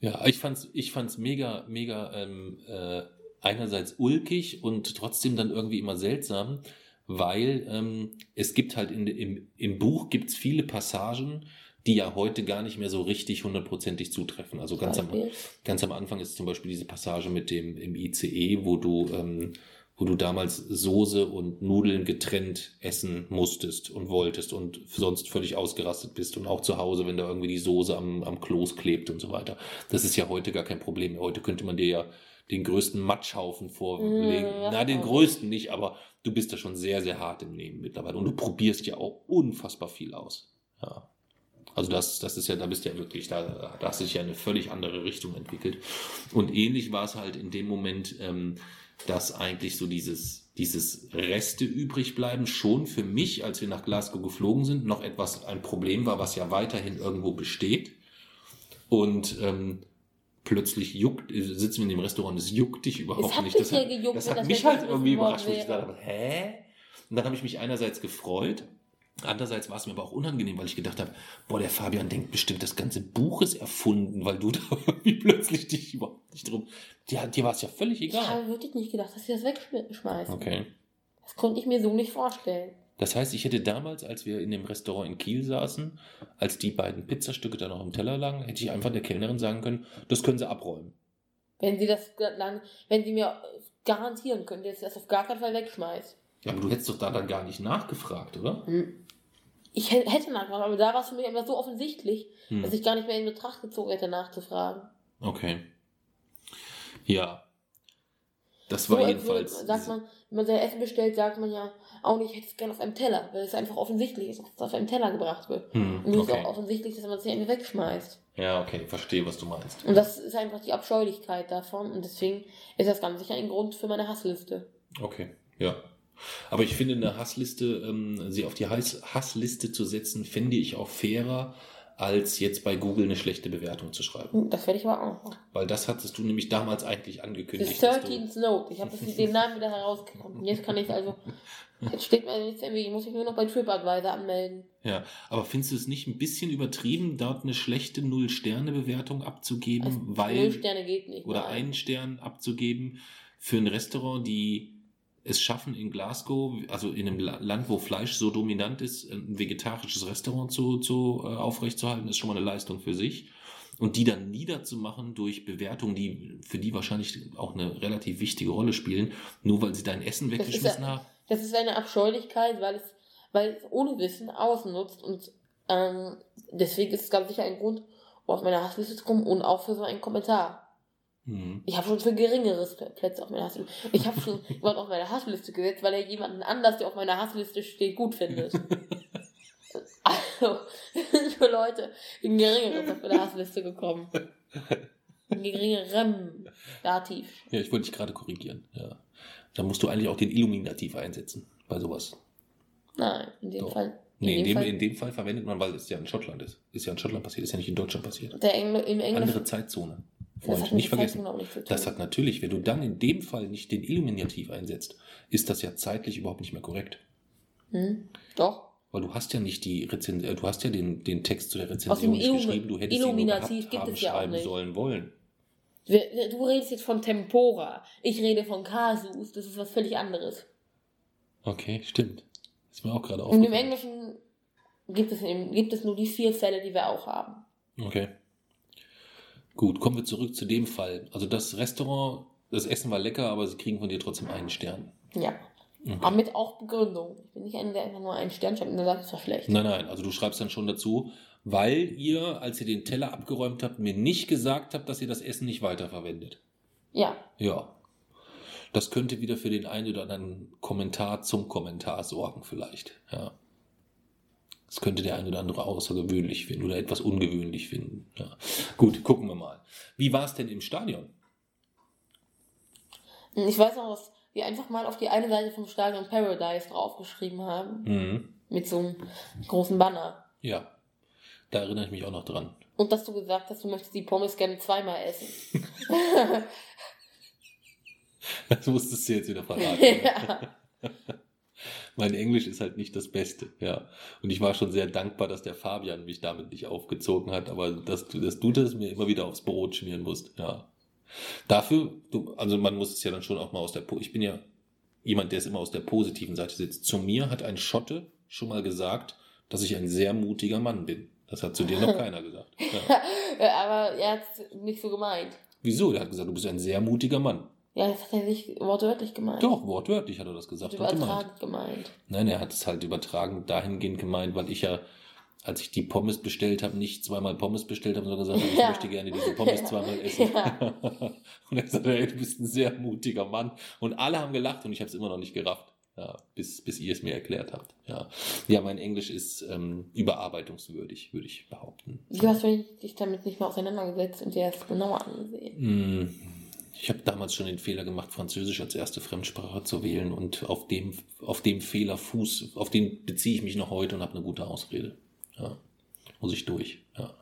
Ja, ich fand's, ich fand's mega, mega ähm, äh, einerseits ulkig und trotzdem dann irgendwie immer seltsam, weil ähm, es gibt halt in, im, im Buch gibt's viele Passagen, die ja heute gar nicht mehr so richtig hundertprozentig zutreffen. Also ganz am, ganz am Anfang ist zum Beispiel diese Passage mit dem im ICE, wo du, ähm, wo du damals Soße und Nudeln getrennt essen musstest und wolltest und sonst völlig ausgerastet bist und auch zu Hause, wenn da irgendwie die Soße am, am Kloß klebt und so weiter. Das ist ja heute gar kein Problem mehr. Heute könnte man dir ja den größten Matschhaufen vorlegen. Mm, Na, den ja. größten nicht, aber du bist da schon sehr, sehr hart im Leben mittlerweile und du probierst ja auch unfassbar viel aus. Ja. Also das, das ist ja, da bist du ja wirklich, da, da hast du dich ja in eine völlig andere Richtung entwickelt. Und ähnlich war es halt in dem Moment, ähm, dass eigentlich so dieses, dieses Reste übrig bleiben schon für mich, als wir nach Glasgow geflogen sind, noch etwas ein Problem war, was ja weiterhin irgendwo besteht. Und ähm, plötzlich juckt, sitzen wir in dem Restaurant, es juckt dich überhaupt hat nicht. Das hat, gejuckt, das hat mich halt irgendwie überrascht, wo ich habe, hä? Und dann habe ich mich einerseits gefreut, andererseits war es mir aber auch unangenehm, weil ich gedacht habe, boah, der Fabian denkt bestimmt, das ganze Buch ist erfunden, weil du da irgendwie plötzlich dich überhaupt nicht drum. Dir, dir war es ja völlig Ich egal. habe wirklich nicht gedacht, dass sie das wegschmeißen. Okay. Das konnte ich mir so nicht vorstellen. Das heißt, ich hätte damals, als wir in dem Restaurant in Kiel saßen, als die beiden Pizzastücke da noch im Teller lagen, hätte ich einfach der Kellnerin sagen können, das können sie abräumen. Wenn sie das dann, wenn sie mir garantieren können, dass sie das auf gar keinen Fall wegschmeißt. Ja, aber du hättest doch da dann gar nicht nachgefragt, oder? Hm. Ich hätte nachgefragt, aber da war es für mich immer so offensichtlich, Hm. dass ich gar nicht mehr in Betracht gezogen hätte, nachzufragen. Okay. Ja. Das So, war als würde- jedenfalls. sagt man, wenn man sein Essen bestellt, sagt man ja, auch nicht, ich hätte es gerne auf einem Teller, weil es einfach offensichtlich ist, dass es auf einem Teller gebracht wird. Hm, Und es ist auch offensichtlich, dass man es nicht wegschmeißt. Ja, okay, verstehe, was du meinst. Und das ist einfach die Abscheulichkeit davon. Und deswegen ist das ganz sicher ein Grund für meine Hassliste. Okay, ja. Aber ich finde, eine Hassliste, ähm, sie auf die Hass Hassliste zu setzen, fände ich auch fairer, als jetzt bei Google eine schlechte Bewertung zu schreiben. Das werde ich aber auch machen. Weil das hattest du nämlich damals eigentlich The angekündigt. du- 13th Note. Ich habe den Namen wieder herausgefunden. Jetzt kann ich also. Jetzt steht mir jetzt irgendwie, muss ich nur noch bei TripAdvisor anmelden. Ja, aber findest du es nicht ein bisschen übertrieben, dort eine schlechte Null-Sterne-Bewertung abzugeben, Also, weil Null Sterne geht nicht. oder nein. einen Stern abzugeben für ein Restaurant, die es schaffen in Glasgow, also in einem La- Land, wo Fleisch so dominant ist, ein vegetarisches Restaurant zu, zu äh, aufrechtzuerhalten, ist schon mal eine Leistung für sich. Und die dann niederzumachen durch Bewertungen, die für die wahrscheinlich auch eine relativ wichtige Rolle spielen, nur weil sie dein Essen Das weggeschmissen ja- haben. Das ist eine Abscheulichkeit, weil es, weil es ohne Wissen ausnutzt. Und ähm, deswegen ist es ganz sicher ein Grund, um auf meine Hassliste zu kommen und auch für so einen Kommentar. Mhm. Ich habe schon für geringeres Plätze auf meiner Hassliste. Ich habe schon jemanden auf meine Hassliste gesetzt, weil er jemanden anders, der auf meiner Hassliste steht, gut findet. Also, sind für Leute in geringeres auf meine Hassliste gekommen. In geringerem Dativ. Ja, ich wollte dich gerade korrigieren. Ja. Da musst du eigentlich auch den Illuminativ einsetzen bei sowas. Nein, in dem Doch. Fall. Nee, in dem, Fall. in dem Fall verwendet man, weil es ja in Schottland ist. Ist ja in Schottland passiert, ist ja nicht in Deutschland passiert. der Engl im Englischen. Andere Zeitzone. Hat nicht vergessen. Tun. Das hat natürlich, wenn du dann in dem Fall nicht den Illuminativ einsetzt, ist das ja zeitlich überhaupt nicht mehr korrekt. Hm? Doch. Weil du hast ja nicht die Rezension, äh, du hast ja den, den Text zu der Rezension nicht Illumi- geschrieben, du hättest ihn nur Illuminativ gehabt, gibt haben, es ja auch schreiben nicht. sollen wollen. Du redest jetzt von Tempora. Ich rede von Kasus. Das ist was völlig anderes. Okay, stimmt. Ist mir auch gerade Und im aufgefallen. Englischen gibt es, gibt es nur die vier Fälle, die wir auch haben. Okay. Gut, kommen wir zurück zu dem Fall. Also das Restaurant, das Essen war lecker, aber sie kriegen von dir trotzdem einen Stern. Ja. Okay. Aber mit auch Begründung. Ich bin nicht einer, der einfach nur einen Stern schreibt und dann sagt, es war schlecht. Nein, nein, also du schreibst dann schon dazu, weil ihr, als ihr den Teller abgeräumt habt, mir nicht gesagt habt, dass ihr das Essen nicht weiterverwendet. Ja. Ja. Das könnte wieder für den einen oder anderen Kommentar zum Kommentar sorgen, vielleicht. Ja. Das könnte der ein oder andere außergewöhnlich finden oder etwas ungewöhnlich finden. Ja. Gut, gucken wir mal. Wie war es denn im Stadion? Ich weiß noch, dass wir einfach mal auf die eine Seite vom Stadion Paradise draufgeschrieben haben. Mhm. Mit so einem großen Banner. Ja, da erinnere ich mich auch noch dran. Und dass du gesagt hast, du möchtest die Pommes gerne zweimal essen. Das musstest du jetzt wieder verraten. ja. Mein Englisch ist halt nicht das Beste, ja. Und ich war schon sehr dankbar, dass der Fabian mich damit nicht aufgezogen hat, aber dass du, dass du das mir immer wieder aufs Brot schmieren musst, ja. Dafür, du, also man muss es ja dann schon auch mal aus der, Po- ich bin ja jemand, der es immer aus der positiven Seite sitzt. Zu mir hat ein Schotte schon mal gesagt, dass ich ein sehr mutiger Mann bin. Das hat zu dir noch keiner gesagt. Ja. Aber er hat es nicht so gemeint. Wieso? Der hat gesagt, du bist ein sehr mutiger Mann. Ja, das hat er nicht wortwörtlich gemeint. Doch, wortwörtlich hat er das gesagt. Hat übertragend gemeint. Nein, er hat es halt übertragen dahingehend gemeint, weil ich ja, als ich die Pommes bestellt habe, nicht zweimal Pommes bestellt habe, sondern gesagt habe, ich Ja. möchte gerne diese Pommes Ja. zweimal essen. Ja. und er sagte, ey, du bist ein sehr mutiger Mann. Und alle haben gelacht und ich habe es immer noch nicht gerafft. Ja, bis, bis ihr es mir erklärt habt. Ja, ja mein Englisch ist ähm, überarbeitungswürdig, würde ich behaupten. Du hast dich damit nicht mal auseinandergesetzt und dir das genauer angesehen. Hm, Ich habe damals schon den Fehler gemacht, Französisch als erste Fremdsprache zu wählen und auf dem, auf dem Fehler Fuß, auf den beziehe ich mich noch heute und habe eine gute Ausrede. Ja. Muss ich durch. Ja.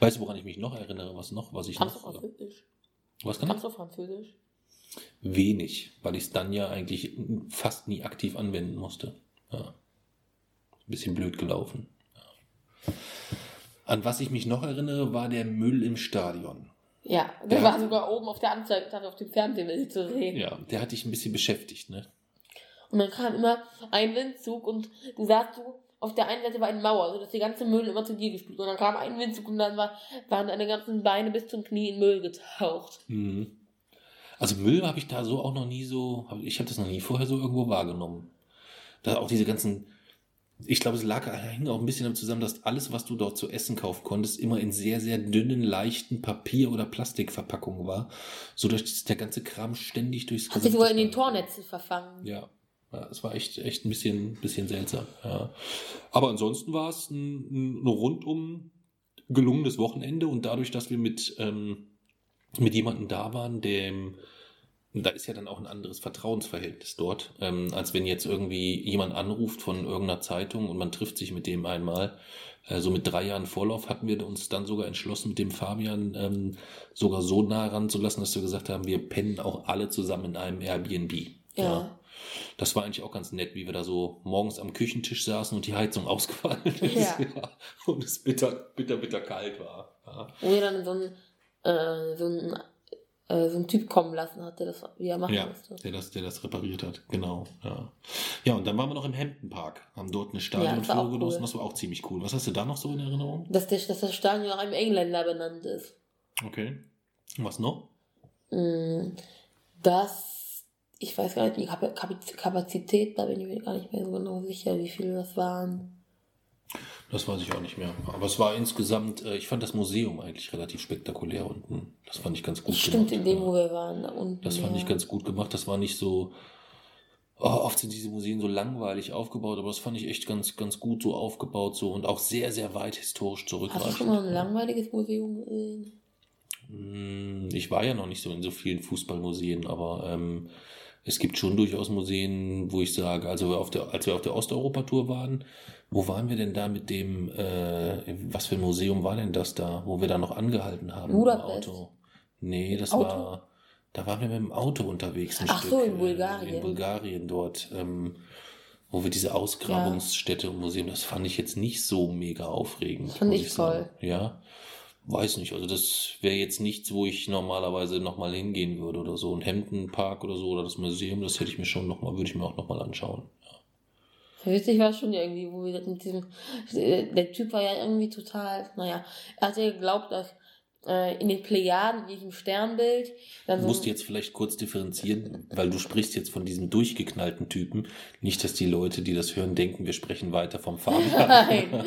Weißt du, woran ich mich noch erinnere? Was noch? Was ich Kannst noch. du Französisch? Was kann Kannst du Französisch? Wenig, weil ich es dann ja eigentlich fast nie aktiv anwenden musste. Ja. Ein bisschen blöd gelaufen. Ja. An was ich mich noch erinnere, war der Müll im Stadion. Ja, der Ja. war sogar oben auf der Anzeige, auf dem Fernsehbild zu sehen. Ja, der hat dich ein bisschen beschäftigt, ne? Und dann kam immer ein Windzug und du sahst so, auf der einen Seite war eine Mauer, sodass die ganze Müll immer zu dir gespült. Und dann kam ein Windzug und dann war, waren deine ganzen Beine bis zum Knie in Müll getaucht. Mhm. Also Müll habe ich da so auch noch nie so, ich habe das noch nie vorher so irgendwo wahrgenommen. Da auch diese ganzen, ich glaube, es lag hing auch ein bisschen damit zusammen, dass alles, was du dort zu essen kaufen konntest, immer in sehr, sehr dünnen, leichten Papier- oder Plastikverpackungen war, sodass der ganze Kram ständig durchs Hat sich wohl in den Tornetzen verfangen. Ja. Ja, es war echt, echt ein bisschen, bisschen seltsam. Ja. Aber ansonsten war es ein, ein rundum gelungenes Wochenende und dadurch, dass wir mit, ähm, mit jemandem da waren, dem, da ist ja dann auch ein anderes Vertrauensverhältnis dort, ähm, als wenn jetzt irgendwie jemand anruft von irgendeiner Zeitung und man trifft sich mit dem einmal. Äh, so mit drei Jahren Vorlauf hatten wir uns dann sogar entschlossen, mit dem Fabian ähm, sogar so nah ranzulassen, dass wir gesagt haben, wir pennen auch alle zusammen in einem Airbnb. Ja. Das war eigentlich auch ganz nett, wie wir da so morgens am Küchentisch saßen und die Heizung ausgefallen ist. Ja. Und es bitter, bitter, bitter kalt war. Ja. Wo ihr dann so einen, äh, so einen, äh, so einen Typ kommen lassen hat, der das wieder machen Ja, musste. der das, der das repariert hat, genau. Ja. ja, und dann waren wir noch im Hampton Park, haben dort eine Stadiontour cool. genossen, das war auch ziemlich cool. Was hast du da noch so in Erinnerung? Dass, der, dass das Stadion nach einem Engländer benannt ist. Okay. Und was noch? Mm, Das, ich weiß gar nicht, die Kap- Kap- Kapazität, da bin ich mir gar nicht mehr so genau sicher, wie viele das waren. Das weiß ich auch nicht mehr. Aber es war insgesamt, äh, ich fand das Museum eigentlich relativ spektakulär unten. Das fand ich ganz gut Stimmt, in dem, wo wir waren. da unten, Das fand ja. ich ganz gut gemacht. Das war nicht so. Oh, oft sind diese Museen so langweilig aufgebaut, aber das fand ich echt ganz, ganz gut so aufgebaut so und auch sehr, sehr weit historisch Hast du zurückreichend. schon mal ein langweiliges Museum gesehen? Hm, Ich war ja noch nicht so in so vielen Fußballmuseen, aber ähm, es gibt schon durchaus Museen, wo ich sage, also auf der, als wir auf der Osteuropa-Tour waren, wo waren wir denn da mit dem, äh, was für ein Museum war denn das da, wo wir da noch angehalten haben? im Budapest. Auto? Nee, das Auto? war, da waren wir mit dem Auto unterwegs. Ein Ach Stück, so, in äh, Bulgarien. In Bulgarien dort, ähm, wo wir diese Ausgrabungsstätte und Museum, das fand ich jetzt nicht so mega aufregend. Fand ich sagen. Ja. Weiß nicht, also das wäre jetzt nichts, wo ich normalerweise nochmal hingehen würde oder so. Ein Hampton Park oder so oder das Museum, das hätte ich mir schon nochmal, würde ich mir auch nochmal anschauen. Witzig war schon irgendwie, wo wir mit diesem, der Typ war ja irgendwie total, naja, er hat ja geglaubt, dass äh, in den Plejaden, in diesem Sternbild, dann Du so musst ein- jetzt vielleicht kurz differenzieren, weil du sprichst jetzt von diesem durchgeknallten Typen. Nicht, dass die Leute, die das hören, denken, wir sprechen weiter vom Fabian. Nein.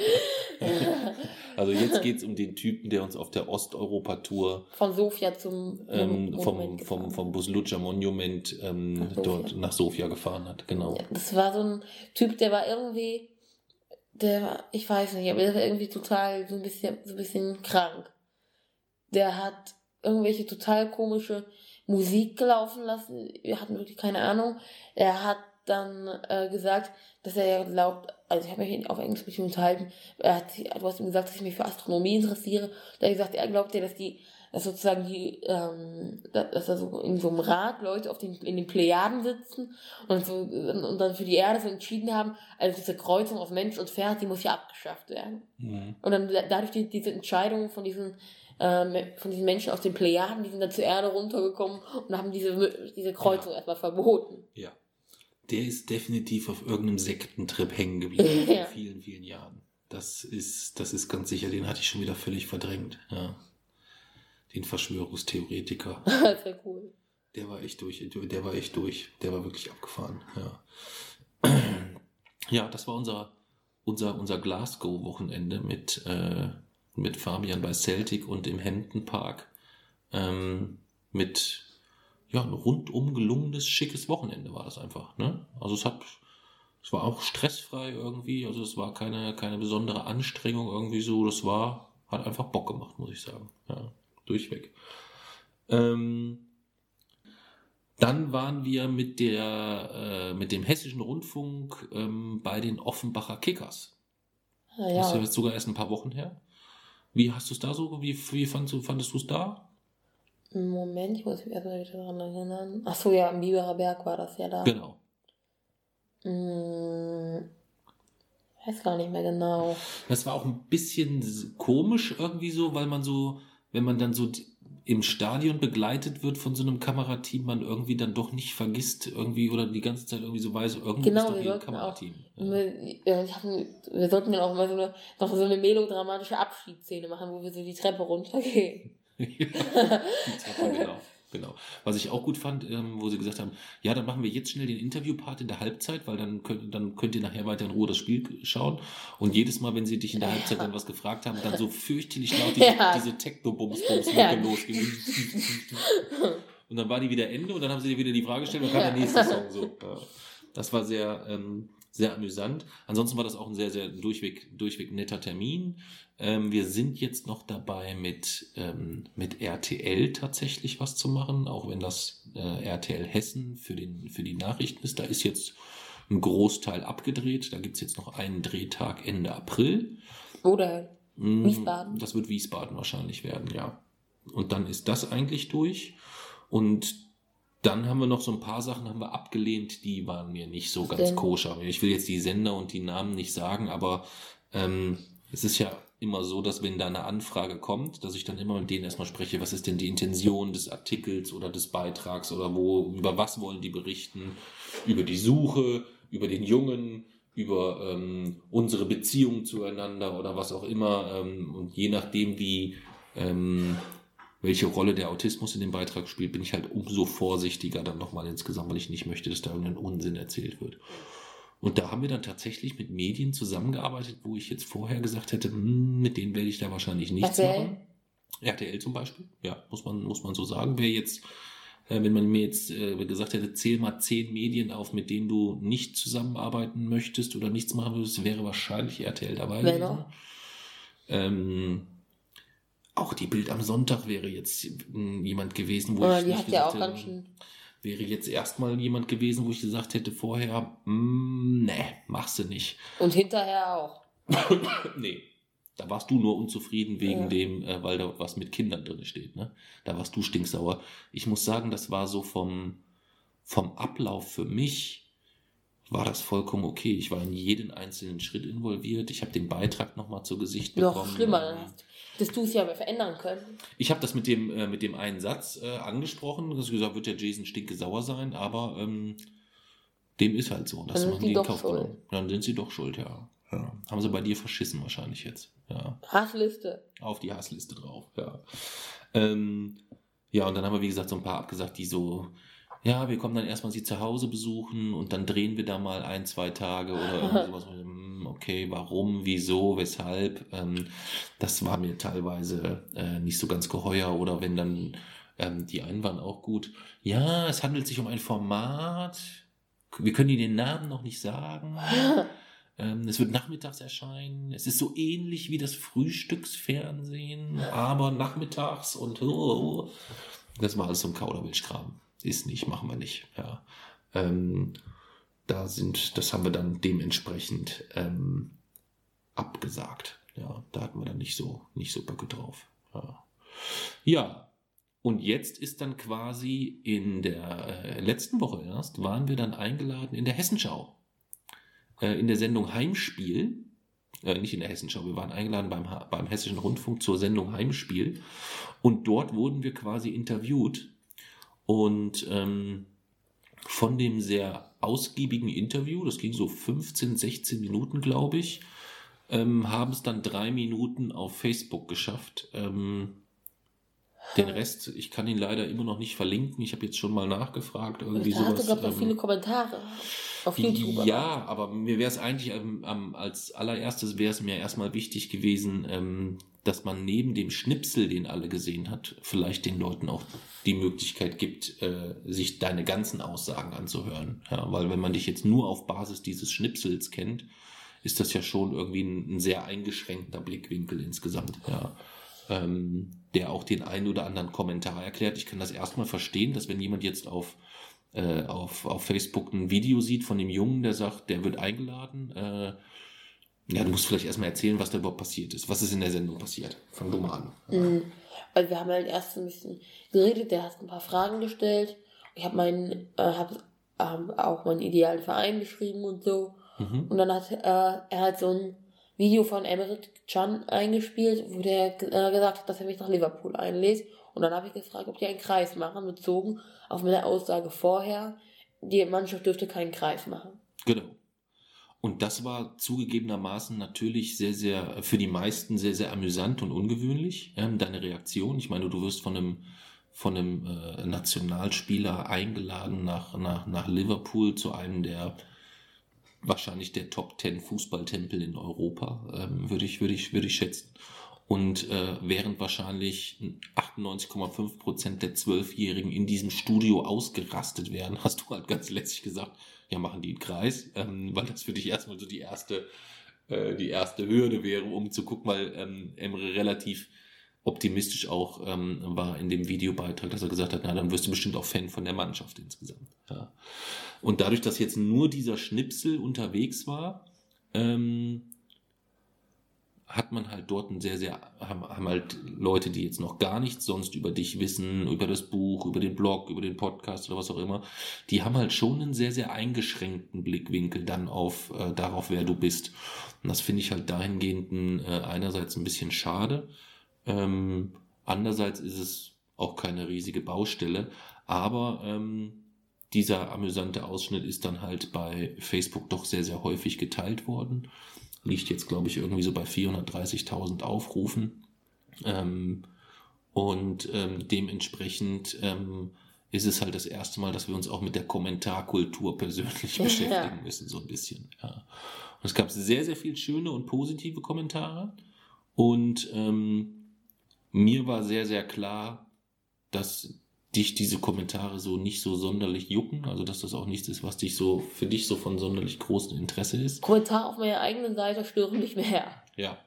Also jetzt geht's um den Typen, der uns auf der Osteuropa-Tour von Sofia zum ähm, Monument vom, vom, vom Buslucha Monument ähm, Nach dort nach Sofia gefahren hat. Genau. Ja, das war so ein Typ, der war irgendwie, der war, ich weiß nicht, aber der war irgendwie total so ein bisschen, so ein bisschen krank. Der hat irgendwelche total komische Musik gelaufen lassen. Wir hatten wirklich keine Ahnung. Er hat dann äh, gesagt, dass er ja glaubt, also ich habe mich auf Englisch mit ihm unterhalten, er hat, du hast ihm gesagt, dass ich mich für Astronomie interessiere. Da hat er gesagt, er glaubt ja, dass die, dass sozusagen die, ähm, da- dass da so in so einem Rad Leute auf den, in den Plejaden sitzen und so und dann für die Erde so entschieden haben, also diese Kreuzung aus Mensch und Pferd, die muss ja abgeschafft werden. Mhm. Und dann da- dadurch die, diese Entscheidung von diesen ähm, von diesen Menschen aus den Plejaden, die sind dann zur Erde runtergekommen und haben diese, diese Kreuzung erstmal verboten. Ja. Der ist definitiv auf irgendeinem Sektentrip hängen geblieben Ja. vor vielen, vielen Jahren. Das ist, das ist ganz sicher, den hatte ich schon wieder völlig verdrängt. Ja. Den Verschwörungstheoretiker. wäre cool. Der war echt durch, der war echt durch. Der war wirklich abgefahren. Ja, ja das war unser, unser, unser Glasgow-Wochenende mit, äh, mit Fabian bei Celtic und im Hampton Park. Ähm, mit ja, ein rundum gelungenes, schickes Wochenende war das einfach. Ne? Also es hat, es war auch stressfrei irgendwie, also es war keine, keine besondere Anstrengung irgendwie so, das war, hat einfach Bock gemacht, muss ich sagen. Ja, durchweg. Ähm, Dann waren wir mit, der, äh, mit dem Hessischen Rundfunk ähm, bei den Offenbacher Kickers. Ah, Das ist ja ja. jetzt sogar erst ein paar Wochen her. Wie hast du es da so? Wie, wie fandst du fandest du es da? Moment, ich muss mich erstmal wieder daran erinnern. Ach so, ja, am Biberer Berg war das ja da. Genau. Hm, weiß gar nicht mehr genau. Das war auch ein bisschen komisch irgendwie so, weil man so, wenn man dann so im Stadion begleitet wird von so einem Kamerateam, man irgendwie dann doch nicht vergisst irgendwie oder die ganze Zeit irgendwie so weiß, irgendwie Genau, ist doch ein sollten auch- Kamerateam. Ja. Wir, ja, ich hab, wir sollten dann auch mal so eine, noch so eine melodramatische Abschiedsszene machen, wo wir so die Treppe runtergehen. Die Treppe, genau, genau. Was ich auch gut fand, ähm, wo sie gesagt haben, ja, dann machen wir jetzt schnell den Interviewpart in der Halbzeit, weil dann könnt, dann könnt ihr nachher weiter in Ruhe das Spiel schauen. Und jedes Mal, wenn sie dich in der Halbzeit dann was gefragt haben, dann so fürchterlich laut diese, Ja. diese Techno-Bums-Bums Ja. losging. Und dann war die wieder Ende und dann haben sie dir wieder die Frage gestellt und dann kam der nächste Song so. Ja. Das war sehr, ähm, sehr amüsant. Ansonsten war das auch ein sehr, sehr durchweg, durchweg netter Termin. Ähm, wir sind jetzt noch dabei, mit, ähm, mit RTL tatsächlich was zu machen, auch wenn das äh, RTL Hessen für, den, für die Nachrichten ist. Da ist jetzt ein Großteil abgedreht. Da gibt's jetzt noch einen Drehtag Ende April. Oder Mm, Wiesbaden. Das wird Wiesbaden wahrscheinlich werden, ja. Und dann ist das eigentlich durch. Und dann haben wir noch so ein paar Sachen haben wir abgelehnt, die waren mir nicht so ganz Denn? koscher. Ich will jetzt die Sender und die Namen nicht sagen, aber ähm, es ist ja immer so, dass wenn da eine Anfrage kommt, dass ich dann immer mit denen erstmal spreche, was ist denn die Intention des Artikels oder des Beitrags oder wo, über was wollen die berichten, über die Suche, über den Jungen, über ähm, unsere Beziehung zueinander oder was auch immer. Ähm, und je nachdem, wie ähm, welche Rolle der Autismus in dem Beitrag spielt, bin ich halt umso vorsichtiger dann nochmal insgesamt, weil ich nicht möchte, dass da irgendein Unsinn erzählt wird. Und da haben wir dann tatsächlich mit Medien zusammengearbeitet, wo ich jetzt vorher gesagt hätte, hm, mit denen werde ich da wahrscheinlich nichts RTL? machen. RTL zum Beispiel, ja, muss man, muss man so sagen. Wer jetzt, äh, wenn man mir jetzt äh, gesagt hätte, zähl mal zehn Medien auf, mit denen du nicht zusammenarbeiten möchtest oder nichts machen würdest, wäre wahrscheinlich RTL dabei Wer noch? Ähm, auch die Bild am Sonntag wäre jetzt hm, jemand gewesen, wo Oder ich die nicht hat ja auch gesagt ganz hätte, schön. wäre jetzt erstmal jemand gewesen, wo ich gesagt hätte vorher, mm, nee, machst du nicht. Und hinterher auch. nee. Da warst du nur unzufrieden wegen Ja. dem, äh, weil da was mit Kindern drin steht. Ne? Da warst du stinksauer. Ich muss sagen, das war so vom, vom Ablauf für mich, war das vollkommen okay. Ich war in jeden einzelnen Schritt involviert. Ich habe den Beitrag nochmal zu Gesicht bekommen. Noch schlimmer, dann hast, dass du es ja verändern können. Ich habe das mit dem, äh, mit dem einen Satz äh, angesprochen. dass gesagt wird der Jason stinke sauer sein, aber ähm, dem ist halt so. Das Dann sind machen die die in doch Kauf schuld. genommen. Dann sind sie doch schuld, ja. ja. Haben sie bei dir verschissen wahrscheinlich jetzt. Ja. Hassliste. Auf die Hassliste drauf, ja. Ähm, ja, und dann haben wir, wie gesagt, so ein paar abgesagt, die so, ja, wir kommen dann erstmal sie zu Hause besuchen und dann drehen wir da mal ein, zwei Tage oder irgendwie sowas. Hm, Okay, warum, wieso, weshalb? Ähm, das war mir teilweise äh, nicht so ganz geheuer oder wenn dann ähm, die einen waren auch gut. Ja, es handelt sich um ein Format. Wir können Ihnen den Namen noch nicht sagen. Ähm, es wird nachmittags erscheinen. Es ist so ähnlich wie das Frühstücksfernsehen, aber nachmittags und oh, das war alles so ein Kauderwelschkram. Ist nicht, machen wir nicht. Ja. Ähm, da sind, das haben wir dann dementsprechend ähm, abgesagt. Ja, da hatten wir dann nicht so, nicht so Böcke drauf. Ja. ja. Und jetzt ist dann quasi in der äh, letzten Woche erst, waren wir dann eingeladen in der Hessenschau äh, in der Sendung Heimspiel, äh, nicht in der Hessenschau, wir waren eingeladen beim, beim Hessischen Rundfunk zur Sendung Heimspiel und dort wurden wir quasi interviewt und ähm, von dem sehr ausgiebigen Interview, das ging so 15, 16 Minuten, glaube ich, ähm, haben es dann drei Minuten auf Facebook geschafft. Ähm, den Rest, ich kann ihn leider immer noch nicht verlinken. Ich habe jetzt schon mal nachgefragt. Irgendwie Da hatte, sowas. auch ähm, viele Kommentare auf YouTube. ja, aber mir wäre es eigentlich ähm, ähm, als allererstes wäre es mir erstmal wichtig gewesen, ähm, dass man neben dem Schnipsel, den alle gesehen hat, vielleicht den Leuten auch die Möglichkeit gibt, äh, sich deine ganzen Aussagen anzuhören. Ja, weil wenn man dich jetzt nur auf Basis dieses Schnipsels kennt, ist das ja schon irgendwie ein, ein sehr eingeschränkter Blickwinkel insgesamt. Ja. Ähm, der auch den einen oder anderen Kommentar erklärt. Ich kann das erstmal verstehen, dass wenn jemand jetzt auf äh, auf, auf Facebook ein Video sieht von dem Jungen, der sagt, der wird eingeladen. Äh, ja, du musst vielleicht erstmal erzählen, was da überhaupt passiert ist. Was ist in der Sendung passiert? Fang du mal an. Mhm. Also wir haben halt erst ein bisschen geredet, der hat ein paar Fragen gestellt. Ich habe meinen, äh, hab, ähm, auch meinen idealen Verein beschrieben und so. Mhm. Und dann hat äh, er halt so ein Video von Emmerich Can eingespielt, wo der äh, gesagt hat, dass er mich nach Liverpool einlädt. Und dann habe ich gefragt, ob die einen Kreis machen, bezogen auf meine Aussage vorher, die Mannschaft dürfte keinen Kreis machen. Genau. Und das war zugegebenermaßen natürlich sehr, sehr, für die meisten sehr, sehr amüsant und ungewöhnlich, ähm, deine Reaktion. Ich meine, du wirst von einem, von einem äh, Nationalspieler eingeladen nach, nach, nach Liverpool zu einem der wahrscheinlich der Top 10 Fußballtempel in Europa, ähm, würde ich, würde ich, würde ich schätzen. Und äh, während wahrscheinlich 98,5 Prozent der Zwölfjährigen in diesem Studio ausgerastet werden, hast du halt ganz lässig gesagt, ja, machen die einen Kreis, ähm, weil das für dich erstmal so die erste, äh, die erste Hürde wäre, um zu gucken, weil ähm, Emre relativ optimistisch auch ähm, war in dem Videobeitrag, dass er gesagt hat, na, dann wirst du bestimmt auch Fan von der Mannschaft insgesamt. Ja. Und dadurch, dass jetzt nur dieser Schnipsel unterwegs war, ähm, hat man halt dort ein sehr, sehr, haben, haben halt Leute, die jetzt noch gar nichts sonst über dich wissen, über das Buch, über den Blog, über den Podcast oder was auch immer, die haben halt schon einen sehr, sehr eingeschränkten Blickwinkel dann auf äh, darauf, wer du bist. Und das finde ich halt dahingehend äh, einerseits ein bisschen schade. Ähm, andererseits ist es auch keine riesige Baustelle, aber ähm, dieser amüsante Ausschnitt ist dann halt bei Facebook doch sehr, sehr häufig geteilt worden liegt jetzt, glaube ich, irgendwie so bei 430.000 Aufrufen. Ähm, und ähm, dementsprechend ähm, ist es halt das erste Mal, dass wir uns auch mit der Kommentarkultur persönlich Ja. beschäftigen müssen, so ein bisschen. Ja. Und es gab sehr, sehr viel schöne und positive Kommentare. Und ähm, mir war sehr, sehr klar, dass dich diese Kommentare so nicht so sonderlich jucken, also dass das auch nichts ist, was dich so für dich so von sonderlich großem Interesse ist. Kommentar auf meiner eigenen Seite stören mich mehr. Ja.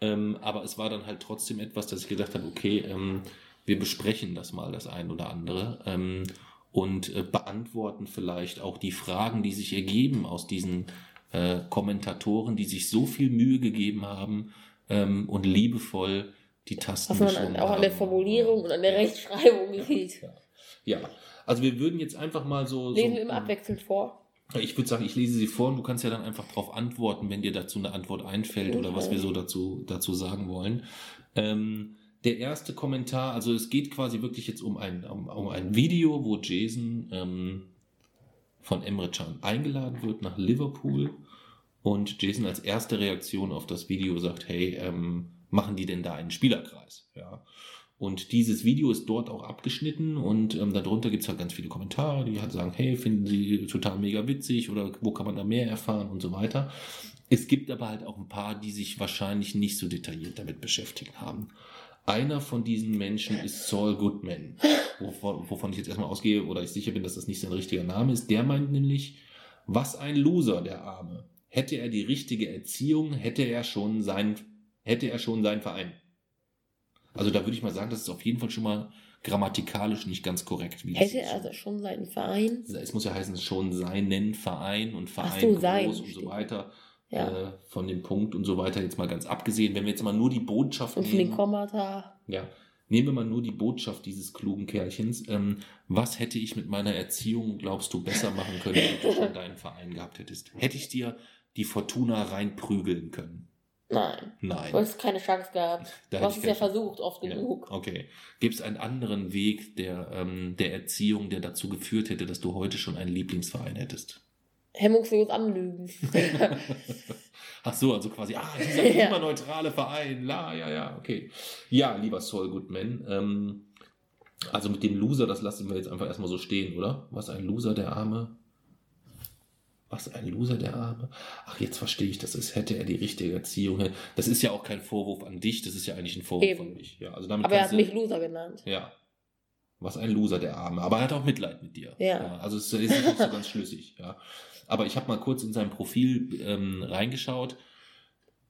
Ähm, aber es war dann halt trotzdem etwas, dass ich gedacht habe, okay, ähm, wir besprechen das mal, das ein oder andere, ähm, und äh, beantworten vielleicht auch die Fragen, die sich ergeben aus diesen äh, Kommentatoren, die sich so viel Mühe gegeben haben ähm, und liebevoll die Tasten Was man an, auch an der. Formulierung und an der Rechtschreibung sieht. Ja. ja, also wir würden jetzt einfach mal so. Lesen so wir immer abwechselnd vor. ich würde sagen, ich lese sie vor und du kannst ja dann einfach darauf antworten, wenn dir dazu eine Antwort einfällt oder was wir so dazu, dazu sagen wollen. Ähm, der erste Kommentar, also es geht quasi wirklich jetzt um ein, um, um ein Video, wo Jason ähm, von Emre Can eingeladen wird nach Liverpool und Jason als erste Reaktion auf das Video sagt, hey, ähm, machen die denn da einen Spielerkreis? Ja. Und dieses Video ist dort auch abgeschnitten und ähm, darunter gibt es halt ganz viele Kommentare, die halt sagen, hey, finden Sie total mega witzig oder wo kann man da mehr erfahren und so weiter. Es gibt aber halt auch ein paar, die sich wahrscheinlich nicht so detailliert damit beschäftigt haben. Einer von diesen Menschen ist Saul Goodman, wovon, wovon ich jetzt erstmal ausgehe oder ich sicher bin, dass das nicht sein richtiger Name ist. Der meint nämlich, was ein Loser, der Arme. Hätte er die richtige Erziehung, hätte er schon sein, hätte er schon seinen Verein. Also da würde ich mal sagen, das ist auf jeden Fall schon mal grammatikalisch nicht ganz korrekt. Hätte er also schon seinen Verein? Es muss ja heißen, schon seinen Verein und Verein so, groß sein, und so weiter. Ja. Äh, von dem Punkt und so weiter jetzt mal ganz abgesehen. Wenn wir jetzt mal nur die Botschaft Und von den nehmen, Kommata. ja, nehmen wir mal nur die Botschaft dieses klugen Kerlchens. Ähm, was hätte ich mit meiner Erziehung, glaubst du, besser machen können, wenn du schon deinen Verein gehabt hättest? Hätte ich dir die Fortuna reinprügeln können? Nein. Nein. Du hast keine Chance gehabt. Du hast es ja versucht, oft Ja, genug. okay. Gibt es einen anderen Weg der, ähm, der Erziehung, der dazu geführt hätte, dass du heute schon einen Lieblingsverein hättest? Hemmungslos anlügen. Ach so, also quasi, ah, dieser Ja. klimaneutrale Verein, la, ja, ja, okay. Ja, lieber Saul Goodman, ähm, also mit dem Loser, das lassen wir jetzt einfach erstmal so stehen, oder? Was ein Loser, der Arme. Was ein Loser, der Arme. Ach, jetzt verstehe ich das. Es hätte er die richtige Erziehung. Das ist ja auch kein Vorwurf an dich, das ist ja eigentlich ein Vorwurf Eben. an mich. Ja, also damit Aber er hat du- mich Loser genannt. Ja. Was ein Loser, der Arme. Aber er hat auch Mitleid mit dir. Ja. also es ist nicht so ganz schlüssig. Ja. Aber ich habe mal kurz in sein Profil ähm, reingeschaut.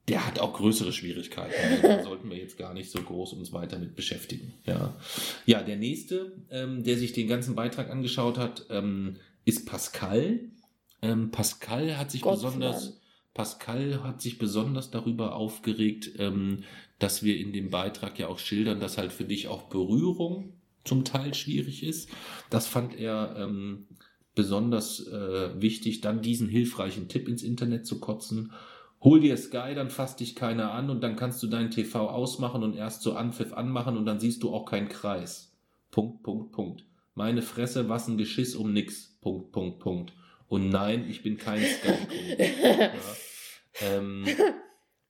der hat auch größere Schwierigkeiten. Also da sollten wir jetzt gar nicht so groß uns weiter mit beschäftigen. Ja, ja der nächste, ähm, der sich den ganzen Beitrag angeschaut hat, ähm, ist Pascal. Ähm, Pascal hat sich Gott besonders. Pascal hat sich besonders darüber aufgeregt, ähm, dass wir in dem Beitrag ja auch schildern, dass halt für dich auch Berührung zum Teil schwierig ist. Das fand er ähm, besonders äh, wichtig, dann diesen hilfreichen Tipp ins Internet zu kotzen. Hol dir Sky, dann fasst dich keiner an und dann kannst du deinen TV ausmachen und erst so Anpfiff anmachen und dann siehst du auch keinen Kreis. Punkt, Punkt, Punkt. Meine Fresse, was ein Geschiss um nix. Punkt, Punkt, Punkt. Und nein, ich bin kein Sky-Kunde. ja. Ähm,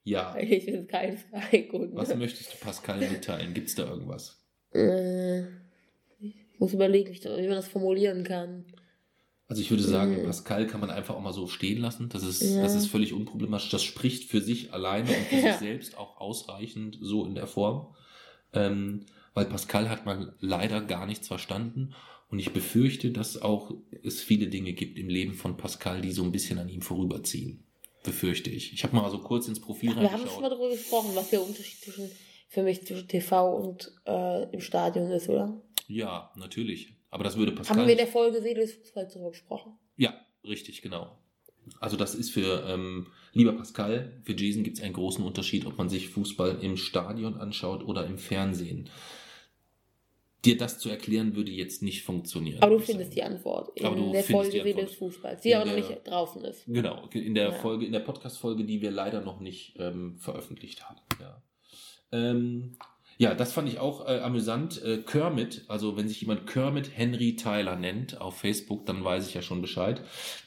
ja. Ich bin kein Sky-Kunde. Was möchtest du Pascal mitteilen? Gibt's da irgendwas? Äh, ich muss überlegen, wie man das formulieren kann. Also ich würde sagen, Mhm. Pascal kann man einfach auch mal so stehen lassen. Das ist, Ja. das ist völlig unproblematisch. Das spricht für sich alleine und für Ja. sich selbst auch ausreichend so in der Form. Ähm, weil Pascal hat man leider gar nichts verstanden. Und ich befürchte, dass auch es viele Dinge gibt im Leben von Pascal, die so ein bisschen an ihm vorüberziehen. Befürchte ich. Ich habe mal so kurz ins Profil Wir haben schon mal darüber gesprochen, was der Unterschied zwischen, für mich zwischen TV und äh, im Stadion ist, oder? Ja, natürlich. Aber das würde Pascal. Haben wir in der Folge Seele des Fußballs darüber gesprochen? Ja, richtig, genau. Also das ist für, ähm, lieber Pascal, für Jason gibt es einen großen Unterschied, ob man sich Fußball im Stadion anschaut oder im Fernsehen. Dir das zu erklären, würde jetzt nicht funktionieren. Aber du findest die Antwort in Aber du der Folge Seele des Fußballs, die In aber noch nicht draußen ist. Genau, in der Ja. Folge, in der Podcast-Folge, die wir leider noch nicht ähm, veröffentlicht haben. Ja. Ähm, ja, das fand ich auch äh, amüsant. Äh, Kermit, also wenn sich jemand Kermit Henry Tyler nennt auf Facebook, dann weiß ich ja schon Bescheid.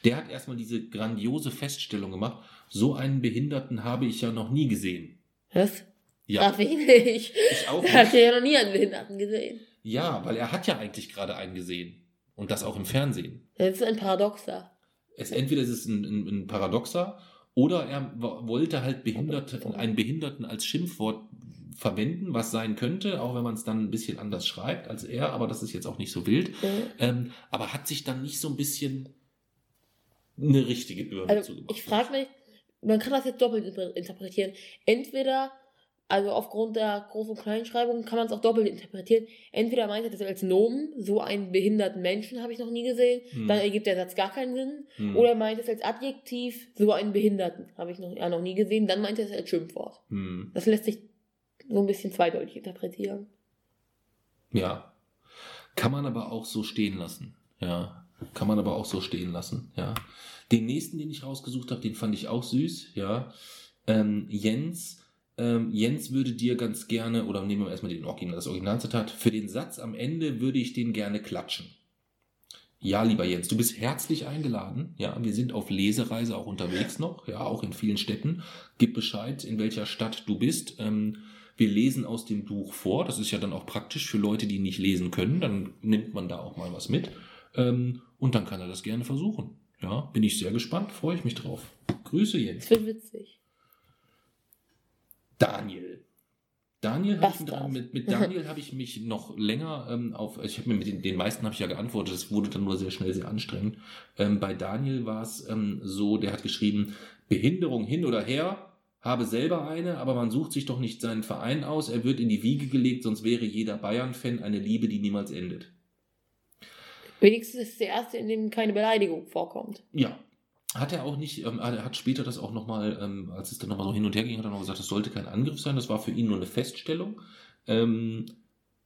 Der hat erstmal diese grandiose Feststellung gemacht, so einen Behinderten habe ich ja noch nie gesehen. Was? Ja, Darf ich nicht. ich auch Er hat nicht. ja noch nie einen Behinderten gesehen. Ja, weil er hat ja eigentlich gerade einen gesehen. Und das auch im Fernsehen. Das ist ein Paradoxer. es entweder ist es ein, ein, ein Paradoxer oder er wo- wollte halt Behinderte, einen Behinderten als Schimpfwort verwenden, was sein könnte, auch wenn man es dann ein bisschen anders schreibt als er, aber das ist jetzt auch nicht so wild. Ja. Ähm, aber hat sich dann nicht so ein bisschen eine richtige Birne Also zugemacht. ich frage mich, man kann das jetzt doppelt inter- interpretieren. Entweder, also aufgrund der Groß- und Kleinschreibung kann man es auch doppelt interpretieren. Entweder meint er das als Nomen, so einen behinderten Menschen habe ich noch nie gesehen, Hm. dann ergibt der Satz gar keinen Sinn. Hm. Oder er meint es als Adjektiv, so einen Behinderten habe ich noch, ja, noch nie gesehen, dann meint er es als Schimpfwort. Hm. Das lässt sich so ein bisschen zweideutig interpretieren. Ja. Kann man aber auch so stehen lassen. Ja. Kann man aber auch so stehen lassen. Ja. Den nächsten, den ich rausgesucht habe, den fand ich auch süß. Ja. Ähm, Jens. Ähm, Jens würde dir ganz gerne, oder nehmen wir erstmal den Original, das Originalzitat, für den Satz am Ende würde ich den gerne klatschen. Ja, lieber Jens, du bist herzlich eingeladen. Ja, wir sind auf Lesereise auch unterwegs noch, ja, auch in vielen Städten. Gib Bescheid, in welcher Stadt du bist. Ähm, wir lesen aus dem Buch vor. Das ist ja dann auch praktisch für Leute, die nicht lesen können. Dann nimmt man da auch mal was mit. Ähm, und dann kann er das gerne versuchen. Ja, bin ich sehr gespannt, freue ich mich drauf. Grüße Jens. Das wird witzig. Daniel. Daniel habe ich dran, mit, mit Daniel habe ich mich noch länger ähm, auf, ich habe mir mit den, den meisten habe ich ja geantwortet, es wurde dann nur sehr schnell sehr anstrengend. Ähm, bei Daniel war es ähm, so, der hat geschrieben, Behinderung hin oder her, habe selber eine, aber man sucht sich doch nicht seinen Verein aus, er wird in die Wiege gelegt, sonst wäre jeder Bayern-Fan eine Liebe, die niemals endet. Wenigstens ist es der erste, in dem keine Beleidigung vorkommt. Ja. Hat er auch nicht, ähm, er hat später das auch nochmal, ähm, als es dann nochmal so hin und her ging, hat er noch gesagt, das sollte kein Angriff sein, das war für ihn nur eine Feststellung. Ähm,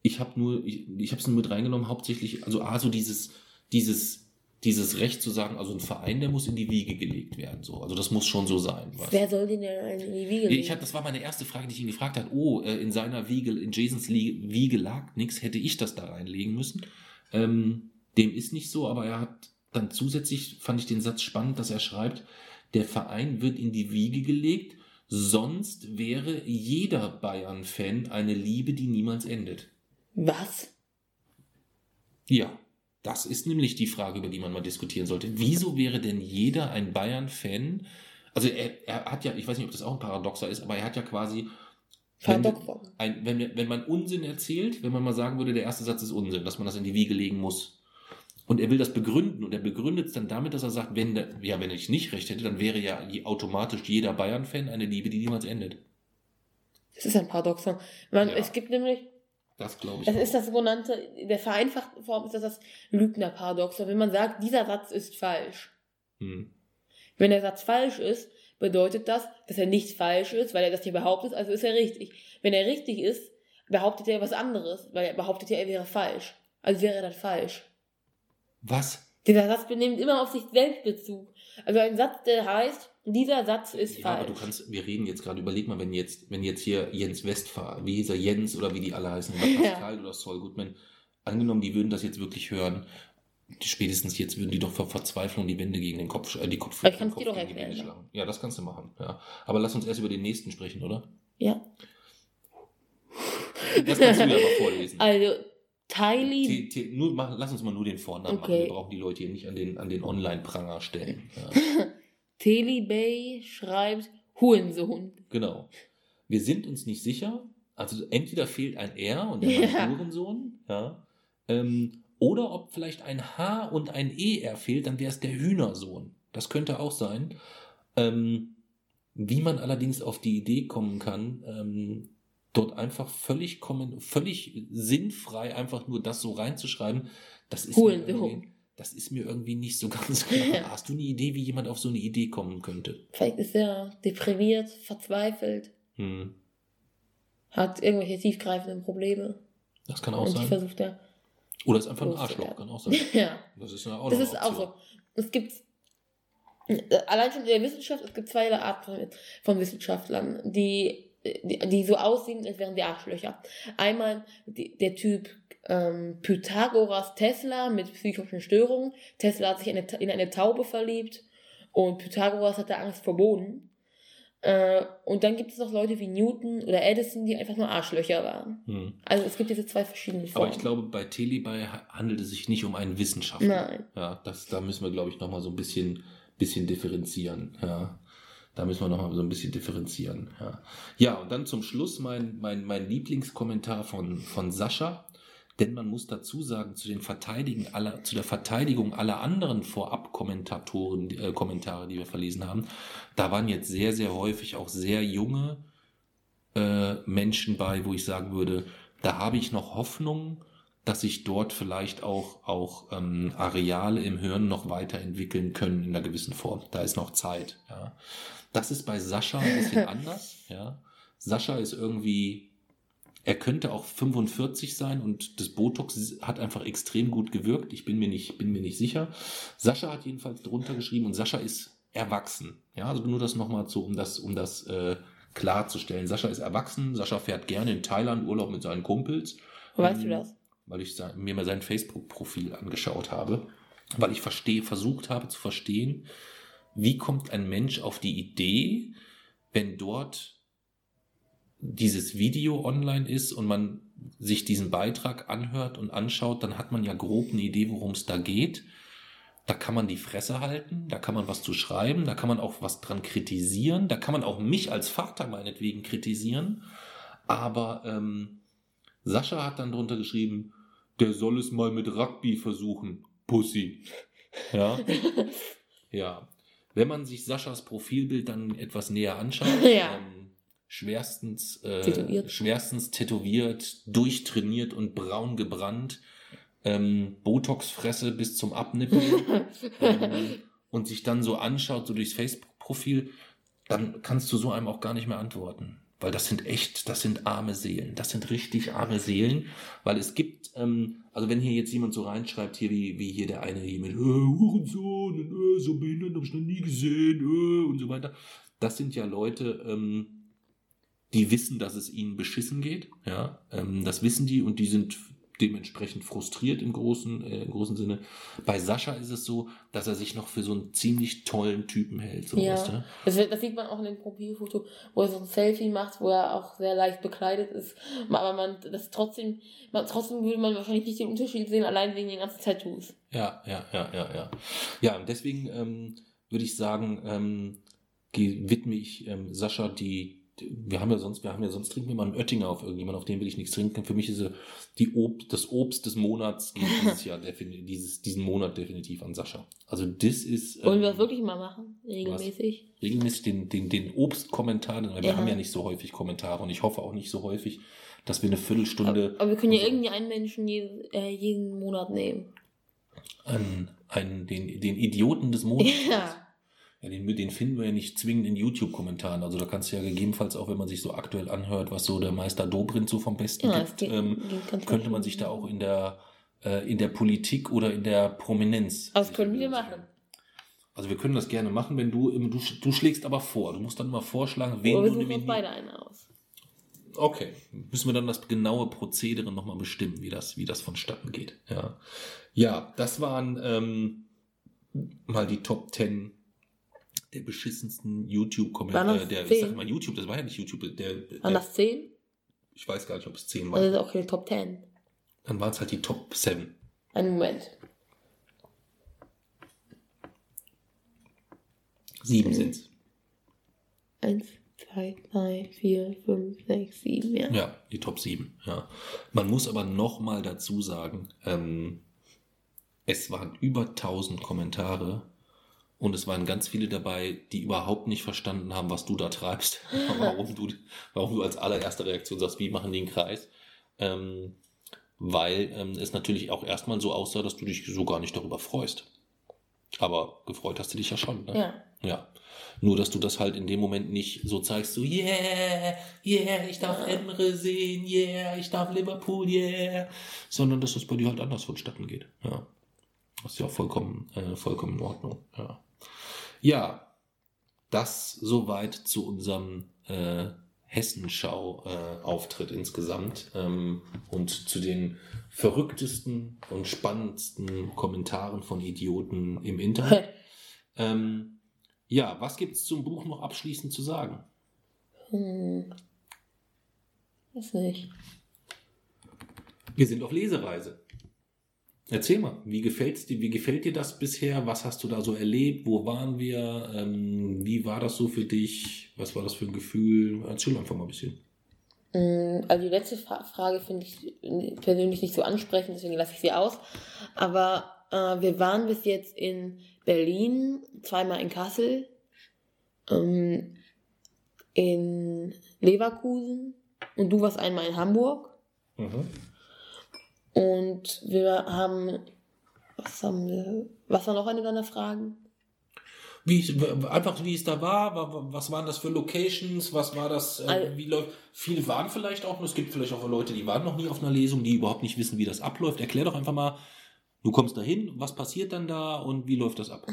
ich habe nur, ich, ich habe es nur mit reingenommen, hauptsächlich, also A, so dieses, dieses, dieses Recht zu sagen, also ein Verein, der muss in die Wiege gelegt werden, so. Also das muss schon so sein. Wer soll den denn in die Wiege legen? Ich hab, das war meine erste Frage, die ich ihn gefragt habe. Oh, äh, in seiner Wiege, in Jasons Wiege lag nichts, hätte ich das da reinlegen müssen. Ähm, dem ist nicht so, aber er hat dann zusätzlich, fand ich den Satz spannend, dass er schreibt, der Verein wird in die Wiege gelegt, sonst wäre jeder Bayern-Fan eine Liebe, die niemals endet. Was? Ja, das ist nämlich die Frage, über die man mal diskutieren sollte. Wieso wäre denn jeder ein Bayern-Fan? Also er, er hat ja, ich weiß nicht, ob das auch ein Paradoxer ist, aber er hat ja quasi wenn, ein, wenn, wenn man Unsinn erzählt, wenn man mal sagen würde, der erste Satz ist Unsinn, dass man das in die Wiege legen muss, Und er will das begründen und er begründet es dann damit, dass er sagt, wenn, ja, wenn ich nicht recht hätte, dann wäre ja automatisch jeder Bayern-Fan eine Liebe, die niemals endet. Das ist ein Paradoxon. Man, Ja. Es gibt nämlich, Das glaube ich. das auch. ist das sogenannte, der vereinfachten Form ist das das Lügner-Paradoxon. Wenn man sagt, dieser Satz ist falsch. Hm. Wenn der Satz falsch ist, bedeutet das, dass er nicht falsch ist, weil er das hier behauptet, also ist er richtig. Wenn er richtig ist, behauptet er was anderes, weil er behauptet ja, er wäre falsch. Also wäre er dann falsch. Was? Dieser Satz benimmt immer auf sich selbst Bezug. Also ein Satz, der heißt, dieser Satz ist ja, falsch. aber du kannst, wir reden jetzt gerade, überleg mal, wenn jetzt, wenn jetzt hier Jens Westphal, wie hieß er, Jens oder wie die alle heißen, oder Ja. Pascal oder Sol Goodman, angenommen, die würden das jetzt wirklich hören, die, spätestens jetzt würden die doch vor Verzweiflung die Wände gegen den Kopf, äh, die Kopf, Aber ich den Kopf doch gegen die Wände erklären, ne? schlagen. Ja, das kannst du machen, ja. Aber lass uns erst über den nächsten sprechen, oder? ja. Das kannst du ja mal vorlesen. Also, Tylee T, T, nur, mach, lass uns mal nur den Vornamen machen. Okay. Wir brauchen die Leute hier nicht an den, an den Online-Pranger stellen. Ja. Teli Bay schreibt Hurensohn. Genau. Wir sind uns nicht sicher. Also entweder fehlt ein R und der ja. Hurensohn, ja. Ähm, oder ob vielleicht ein H und ein ER fehlt, dann wäre es der Hühnersohn. Das könnte auch sein. Ähm, wie man allerdings auf die Idee kommen kann, ähm, dort einfach völlig kommen, völlig sinnfrei einfach nur das so reinzuschreiben, das ist, mir Hurensohn. irgendwie, das ist mir irgendwie nicht so ganz klar. Hast du eine Idee, wie jemand auf so eine Idee kommen könnte? Vielleicht ist er deprimiert, verzweifelt, Hm. hat irgendwelche tiefgreifenden Probleme. Das kann auch und sein. versucht er. Oder ist einfach ein. Arschloch, kann auch sein. Ja, Das ist ja auch das ist auch so. Es gibt äh, allein schon in der Wissenschaft, es gibt zwei Arten von, von Wissenschaftlern, die, die, die so aussehen, als wären die Arschlöcher. Einmal die, der Typ ähm, Pythagoras Tesla mit psychischen Störungen. Tesla hat sich in eine, in eine Taube verliebt und Pythagoras hatte Angst vor Boden. Äh, und dann gibt es noch Leute wie Newton oder Edison, die einfach nur Arschlöcher waren. Hm. Also es gibt diese zwei verschiedene Formen. Aber ich glaube, bei Telebay handelt es sich nicht um einen Wissenschaftler. Nein. Ja, das, da müssen wir, glaube ich, nochmal so ein bisschen, bisschen differenzieren. Ja. Da müssen wir nochmal so ein bisschen differenzieren. Ja, ja und dann zum Schluss mein, mein, mein Lieblingskommentar von, von Sascha. Denn man muss dazu sagen, zu, den Verteidigen aller, zu der Verteidigung aller anderen Vorab-Kommentatoren, äh, Kommentare, die wir verlesen haben, da waren jetzt sehr, sehr häufig auch sehr junge äh, Menschen bei, wo ich sagen würde, da habe ich noch Hoffnung, dass sich dort vielleicht auch, auch ähm, Areale im Hirn noch weiterentwickeln können in einer gewissen Form. Da ist noch Zeit. Ja. Das ist bei Sascha ein bisschen anders. Ja. Sascha ist irgendwie, er könnte auch 45 sein und das Botox hat einfach extrem gut gewirkt. Ich bin mir nicht, bin mir nicht sicher. Sascha hat jedenfalls drunter geschrieben und Sascha ist erwachsen. Ja, also nur das nochmal so, um das, um das äh, klarzustellen. Sascha ist erwachsen. Sascha fährt gerne in Thailand Urlaub mit seinen Kumpels. Weißt du Ähm, das? Weil ich mir mal sein Facebook-Profil angeschaut habe. Weil ich verstehe, versucht habe zu verstehen, wie kommt ein Mensch auf die Idee, wenn dort dieses Video online ist und man sich diesen Beitrag anhört und anschaut, dann hat man ja grob eine Idee, worum es da geht. Da kann man die Fresse halten, da kann man was zu schreiben, da kann man auch was dran kritisieren, da kann man auch mich als Vater meinetwegen kritisieren. Aber ähm, Sascha hat dann drunter geschrieben, der soll es mal mit Rugby versuchen, Pussy. Ja. ja. Wenn man sich Saschas Profilbild dann etwas näher anschaut, Ja. ähm, schwerstens, äh, Tätowiert. schwerstens tätowiert, durchtrainiert und braun gebrannt, ähm, Botoxfresse bis zum Abnippeln ähm, und sich dann so anschaut, so durchs Facebook-Profil, dann kannst du so einem auch gar nicht mehr antworten. Weil das sind echt, das sind arme Seelen. Das sind richtig arme Seelen. Weil es gibt, ähm, also wenn hier jetzt jemand so reinschreibt, hier wie, wie hier der eine hier mit äh, Hurensohn und äh, so behindert habe ich noch nie gesehen äh, und so weiter. Das sind ja Leute, ähm, die wissen, dass es ihnen beschissen geht. Ja, ähm, das wissen die und die sind dementsprechend frustriert im großen, äh, im großen Sinne. Bei Sascha ist es so, dass er sich noch für so einen ziemlich tollen Typen hält. So, Ja. weißt du? Das, das sieht man auch in dem Profilfoto, wo er so ein Selfie macht, wo er auch sehr leicht bekleidet ist. Aber man, das trotzdem, man, trotzdem würde man wahrscheinlich nicht den Unterschied sehen, allein wegen den ganzen Tattoos. Ja, ja, ja, ja, ja. Ja, und deswegen ähm, würde ich sagen, ähm, widme ich ähm, Sascha die, wir haben ja sonst, wir haben ja sonst trinken wir mal einen Oettinger auf irgendjemand, auf den will ich nichts trinken. Für mich ist die Ob, das Obst des Monats geht dieses Jahr dieses, diesen Monat definitiv an Sascha. Also das ist. Wollen wir das wirklich mal machen? Regelmäßig? Was? Regelmäßig den, den, den Obstkommentar, weil wir Ja. haben ja nicht so häufig Kommentare und ich hoffe auch nicht so häufig, dass wir eine Viertelstunde Aber, aber wir können ja unser- irgendwie einen Menschen jeden, äh, jeden Monat nehmen. an, an den, den Idioten des Monats. Ja. Ja, den, den finden wir ja nicht zwingend in YouTube-Kommentaren. Also da kannst du ja gegebenenfalls auch, wenn man sich so aktuell anhört, was so der Meister Dobrindt so vom Besten Ja, gibt, geht- ähm, geht könnte man sich da auch in der, äh, in der Politik oder in der Prominenz. Das können wir machen. Also wir können das gerne machen, wenn du, im- du, du schlägst aber vor. Du musst dann mal vorschlagen, wen Oder wir du suchen uns beide einen aus. Okay, müssen wir dann das genaue Prozedere nochmal bestimmen, wie das, wie das vonstatten geht. Ja, ja das waren ähm, mal die Top 10 der beschissensten Waren YouTube-Kommentare. Äh, der, ich 10? sag mal YouTube, das war ja nicht YouTube, der, Waren der das 10? ich weiß gar nicht, ob es 10 Das waren. ist auch keine Top 10. Dann waren es halt die Top 7. Einen Moment. Sieben Mhm. sind's. Eins, zwei, drei, vier, fünf, sechs, sieben, ja. Ja, die Top 7. Ja. Man muss aber nochmal dazu sagen, ähm, es waren über 1000 Kommentare und es waren ganz viele dabei, die überhaupt nicht verstanden haben, was du da treibst, warum du, warum du als allererste Reaktion sagst, wie machen die einen Kreis. Ähm, weil ähm, es natürlich auch erstmal so aussah, dass du dich so gar nicht darüber freust. Aber gefreut hast du dich ja schon. Ne? Ja. Ja. Nur, dass du das halt in dem Moment nicht so zeigst, so, yeah, yeah, ich darf Emre sehen, yeah, ich darf Liverpool, yeah, sondern dass das bei dir halt anders vonstatten geht. Ja. Das ist ja auch vollkommen, äh, vollkommen in Ordnung. Ja. Ja, das soweit zu unserem äh, Hessenschau-Auftritt insgesamt ähm, und zu den verrücktesten und spannendsten Kommentaren von Idioten im Internet. Ähm, ja, was gibt es zum Buch noch abschließend zu sagen? Hm. Weiß nicht. Wir sind auf Lesereise. Erzähl mal, wie gefällt's dir, wie gefällt dir das bisher? Was hast du da so erlebt? Wo waren wir? Ähm, wie war das so für dich? Was war das für ein Gefühl? Erzähl einfach mal ein bisschen. Mm, Also die letzte Fra Frage finde ich persönlich nicht so ansprechend, deswegen lasse ich sie aus. Aber äh, wir waren bis jetzt in Berlin, zweimal in Kassel, ähm, in Leverkusen und du warst einmal in Hamburg. Und wir haben, was haben wir, was war noch eine deiner Fragen? Wie, einfach wie es da war, wa- was waren das für Locations, was war das, äh, Also- wie läuft, viele waren vielleicht auch, und es gibt vielleicht auch Leute, die waren noch nie auf einer Lesung, die überhaupt nicht wissen, wie das abläuft. Erklär doch einfach mal, du kommst dahin, was passiert dann da und wie läuft das ab?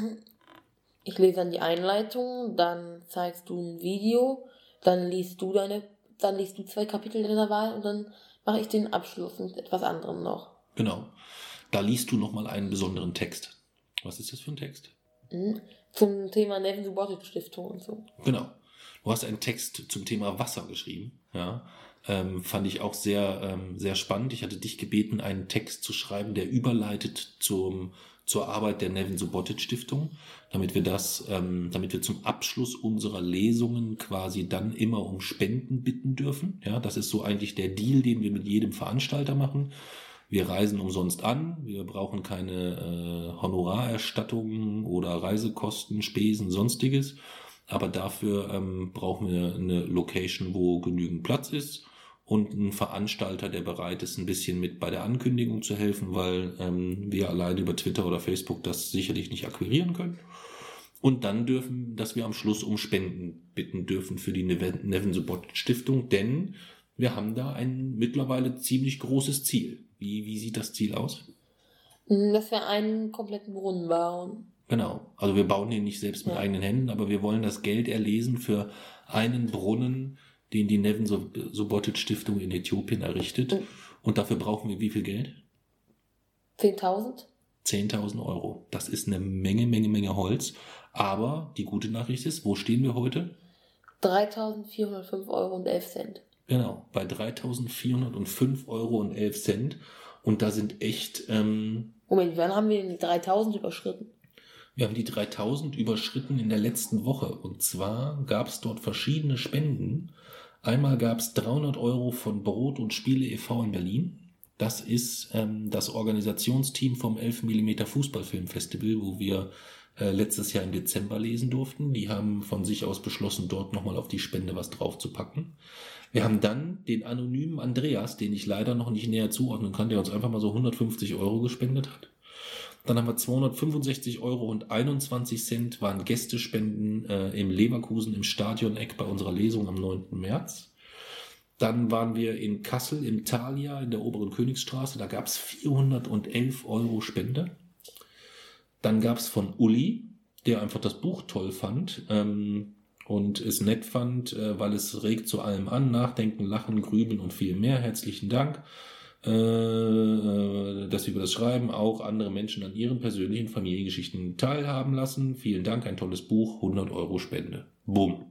Ich lese dann die Einleitung, dann zeigst du ein Video, dann liest du deine, dann liest du zwei Kapitel deiner Wahl und dann mache ich den Abschluss mit etwas anderem noch. Genau. Da liest du nochmal einen besonderen Text. Was ist das für ein Text? Mhm. Zum Thema Nevin Subotic Stiftung und so. Genau. Du hast einen Text zum Thema Wasser geschrieben. Ja. Ähm, fand ich auch sehr, ähm, sehr spannend. Ich hatte dich gebeten, einen Text zu schreiben, der überleitet zum, zur Arbeit der Nevin Subotic Stiftung, damit wir das, ähm, damit wir zum Abschluss unserer Lesungen quasi dann immer um Spenden bitten dürfen. Ja, das ist so eigentlich der Deal, den wir mit jedem Veranstalter machen. Wir reisen umsonst an, wir brauchen keine äh, Honorarerstattungen oder Reisekosten, Spesen, sonstiges. Aber dafür ähm, brauchen wir eine Location, wo genügend Platz ist und einen Veranstalter, der bereit ist, ein bisschen mit bei der Ankündigung zu helfen, weil ähm, wir alleine über Twitter oder Facebook das sicherlich nicht akquirieren können. Und dann dürfen, dass wir am Schluss um Spenden bitten dürfen für die Neven Support Stiftung, denn wir haben da ein mittlerweile ziemlich großes Ziel. Wie, wie sieht das Ziel aus? Mhm, Dass wir einen kompletten Brunnen bauen. Genau. Also wir bauen den nicht selbst mit Ja. eigenen Händen, aber wir wollen das Geld erlesen für einen Brunnen, den die Neven Subotic Stiftung in Äthiopien errichtet. Mhm. Und dafür brauchen wir wie viel Geld? 10.000? 10.000 Euro. Das ist eine Menge, Menge, Menge Holz. Aber die gute Nachricht ist, wo stehen wir heute? 3.405 Euro und 11 Cent. Genau, bei 3.405 Euro und 11 Cent. Und da sind echt, ähm, Moment, wann haben wir denn die 3.000 überschritten? Wir haben die 3000 überschritten in der letzten Woche. Und zwar gab es dort verschiedene Spenden. Einmal gab es 300 Euro von Brot und Spiele e.V. in Berlin. Das ist ähm, das Organisationsteam vom 11 mm Fußballfilmfestival, wo wir äh, letztes Jahr im Dezember lesen durften. Die haben von sich aus beschlossen, dort nochmal auf die Spende was draufzupacken. Wir haben dann den anonymen Andreas, den ich leider noch nicht näher zuordnen kann, der uns einfach mal so 150 Euro gespendet hat. Dann haben wir 265 Euro und 21 Cent waren Gästespenden äh, im Leverkusen im Stadion-Eck bei unserer Lesung am 9. März. Dann waren wir in Kassel im Thalia in der oberen Königsstraße. Da gab es 411 Euro Spende. Dann gab es von Uli, der einfach das Buch toll fand ähm, und es nett fand, äh, weil es regt zu allem an, nachdenken, lachen, grübeln und viel mehr. Herzlichen Dank. Äh, dass Sie über das Schreiben auch andere Menschen an ihren persönlichen Familiengeschichten teilhaben lassen. Vielen Dank, ein tolles Buch, 100 Euro Spende. Bumm.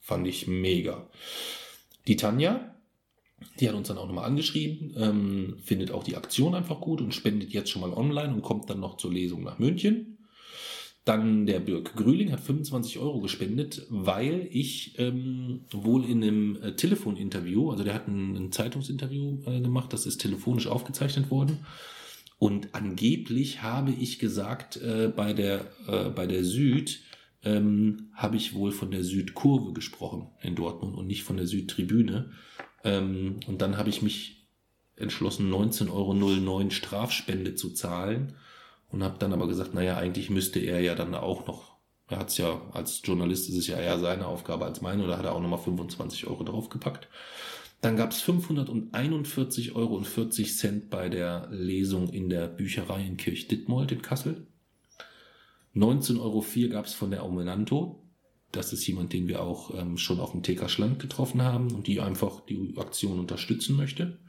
Fand ich mega. Die Tanja, die hat uns dann auch nochmal angeschrieben, ähm, findet auch die Aktion einfach gut und spendet jetzt schon mal online und kommt dann noch zur Lesung nach München. Dann der Birk Grüling hat 25 Euro gespendet, weil ich ähm, wohl in einem äh, Telefoninterview, also der hat ein, ein Zeitungsinterview äh, gemacht, das ist telefonisch aufgezeichnet worden. Und angeblich habe ich gesagt, äh, bei, der, äh, bei der Süd ähm, habe ich wohl von der Südkurve gesprochen in Dortmund und nicht von der Südtribüne. Ähm, und dann habe ich mich entschlossen, 19,09 Euro Strafspende zu zahlen und habe dann aber gesagt, naja, eigentlich müsste er ja dann auch noch, er hat es ja als Journalist, ist es ja eher seine Aufgabe als meine, oder hat er auch nochmal 25 Euro draufgepackt. Dann gab es 541,40 Euro bei der Lesung in der Bücherei in Kirch-Dittmold in Kassel. 19,04 Euro gab es von der Aumenanto. Das ist jemand, den wir auch ähm, schon auf dem TK Schland getroffen haben und die einfach die Aktion unterstützen möchte.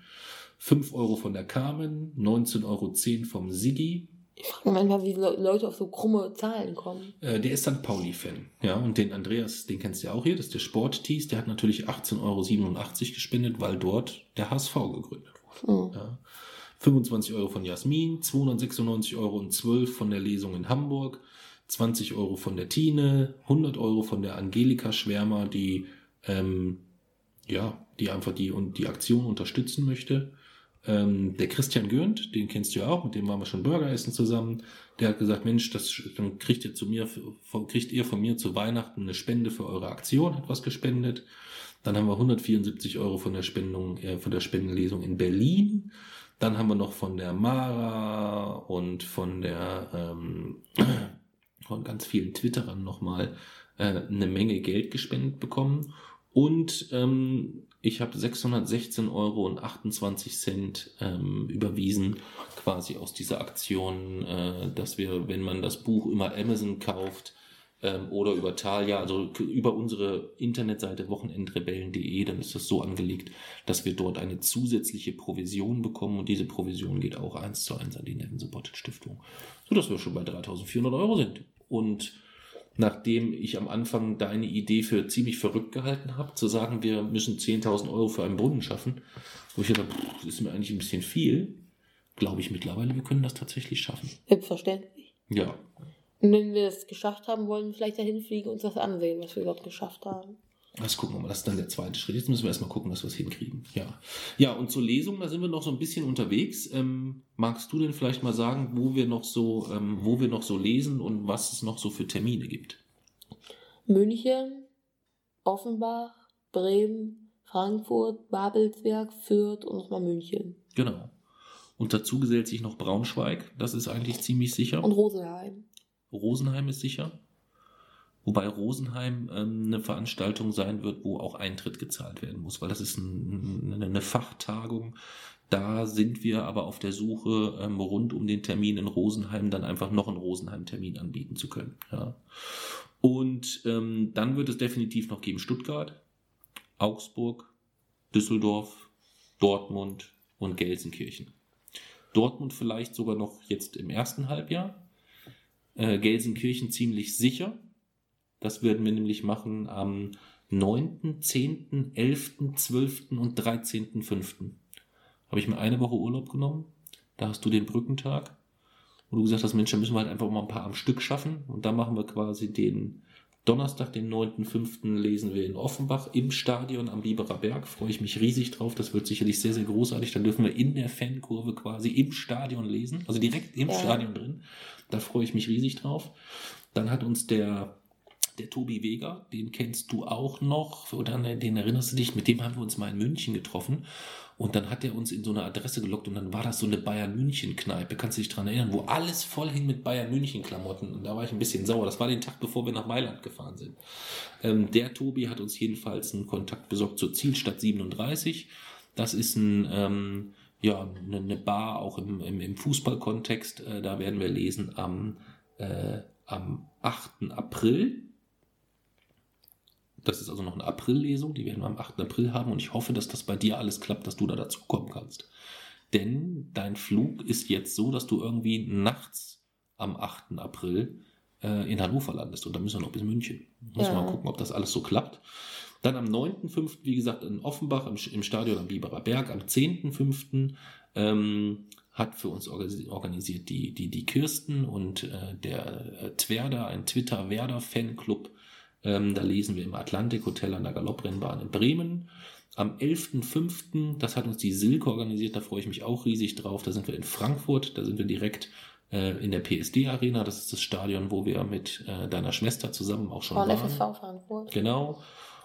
5 Euro von der Carmen, 19,10 Euro vom Siggi, ich frage mich manchmal, wie Leute auf so krumme Zahlen kommen. Äh, der ist St. Pauli-Fan. Ja, und den Andreas, den kennst du ja auch hier, das ist der Sporttees, der hat natürlich 18,87 Euro gespendet, weil dort der HSV gegründet wurde. Mhm. Ja. 25 Euro von Jasmin, 296 Euro und 12 von der Lesung in Hamburg, 20 Euro von der Tine, 100 Euro von der Angelika Schwärmer, die ähm, ja, die einfach die und die Aktion unterstützen möchte. Ähm, der Christian Gürnt, den kennst du ja auch, mit dem waren wir schon Burger essen zusammen. Der hat gesagt, Mensch, das dann kriegt ihr zu mir, kriegt ihr von mir zu Weihnachten eine Spende für eure Aktion, hat was gespendet. Dann haben wir 174 Euro von der Spendung, äh, von der Spendenlesung in Berlin. Dann haben wir noch von der Mara und von der ähm, von ganz vielen Twitterern nochmal äh, eine Menge Geld gespendet bekommen. Und ähm, ich habe 616 Euro und 28 Cent ähm, überwiesen, quasi aus dieser Aktion, äh, dass wir, wenn man das Buch über Amazon kauft ähm, oder über Thalia, also über unsere Internetseite wochenendrebellen.de, dann ist das so angelegt, dass wir dort eine zusätzliche Provision bekommen und diese Provision geht auch eins zu eins an die Neven Supported Stiftung, sodass wir schon bei 3400 Euro sind. Und nachdem ich am Anfang deine Idee für ziemlich verrückt gehalten habe, zu sagen, wir müssen 10.000 Euro für einen Brunnen schaffen, wo ich dachte, das ist mir eigentlich ein bisschen viel, glaube ich mittlerweile, wir können das tatsächlich schaffen. Selbstverständlich. Ja. Und wenn wir es geschafft haben, wollen wir vielleicht dahin fliegen und uns das ansehen, was wir dort geschafft haben. Das gucken wir mal, das ist dann der zweite Schritt. Jetzt müssen wir erstmal gucken, dass wir es hinkriegen. Ja. Ja, und zur Lesung, da sind wir noch so ein bisschen unterwegs. Ähm, magst du denn vielleicht mal sagen, wo wir noch so, ähm, wo wir noch so lesen und was es noch so für Termine gibt? München, Offenbach, Bremen, Frankfurt, Babelsberg, Fürth und nochmal München. Genau. Und dazu gesellt sich noch Braunschweig, das ist eigentlich ziemlich sicher. Und Rosenheim. Rosenheim ist sicher. Wobei Rosenheim ähm, eine Veranstaltung sein wird, wo auch Eintritt gezahlt werden muss, weil das ist ein, eine Fachtagung. Da sind wir aber auf der Suche, ähm, rund um den Termin in Rosenheim dann einfach noch einen Rosenheim-Termin anbieten zu können. Ja. Und ähm, dann wird es definitiv noch geben Stuttgart, Augsburg, Düsseldorf, Dortmund und Gelsenkirchen. Dortmund vielleicht sogar noch jetzt im ersten Halbjahr. Äh, Gelsenkirchen ziemlich sicher. Das werden wir nämlich machen am 9., 10., 11., 12. und 13.5. Habe ich mir eine Woche Urlaub genommen. Da hast du den Brückentag. wo du gesagt hast, Mensch, da müssen wir halt einfach mal ein paar am Stück schaffen. Und da machen wir quasi den Donnerstag, den 9.5. lesen wir in Offenbach im Stadion am Biberer Berg. Freue ich mich riesig drauf. Das wird sicherlich sehr, sehr großartig. Dann dürfen wir in der Fankurve quasi im Stadion lesen. Also direkt im ja. Stadion drin. Da freue ich mich riesig drauf. Dann hat uns der der Tobi Weger, den kennst du auch noch, oder ne, den erinnerst du dich, mit dem haben wir uns mal in München getroffen. Und dann hat er uns in so eine Adresse gelockt und dann war das so eine Bayern München Kneipe, kannst du dich dran erinnern, wo alles voll hing mit Bayern München Klamotten. Und da war ich ein bisschen sauer. Das war den Tag, bevor wir nach Mailand gefahren sind. Ähm, der Tobi hat uns jedenfalls einen Kontakt besorgt zur Zielstadt 37. Das ist ein, ähm, ja, eine Bar auch im, im, im Fußballkontext. Äh, da werden wir lesen am, äh, am 8. April das ist also noch eine Aprillesung, die werden wir am 8. April haben und ich hoffe, dass das bei dir alles klappt, dass du da dazu kommen kannst. Denn dein Flug ist jetzt so, dass du irgendwie nachts am 8. April äh, in Hannover landest und dann müssen wir noch bis München. Müssen wir mal gucken, ob das alles so klappt. Dann am 9.5., wie gesagt, in Offenbach im, im Stadion am Biberer Berg. Am 10.5. Ähm, hat für uns organisiert die, die, die Kirsten und äh, der äh, Twerder, ein Twitter-Werder-Fanclub, ähm, da lesen wir im Atlantik Hotel an der Galopprennbahn in Bremen. Am 11.05., das hat uns die Silke organisiert, da freue ich mich auch riesig drauf. Da sind wir in Frankfurt, da sind wir direkt äh, in der PSD Arena. Das ist das Stadion, wo wir mit äh, deiner Schwester zusammen auch schon Von waren. FSV Frankfurt. Genau.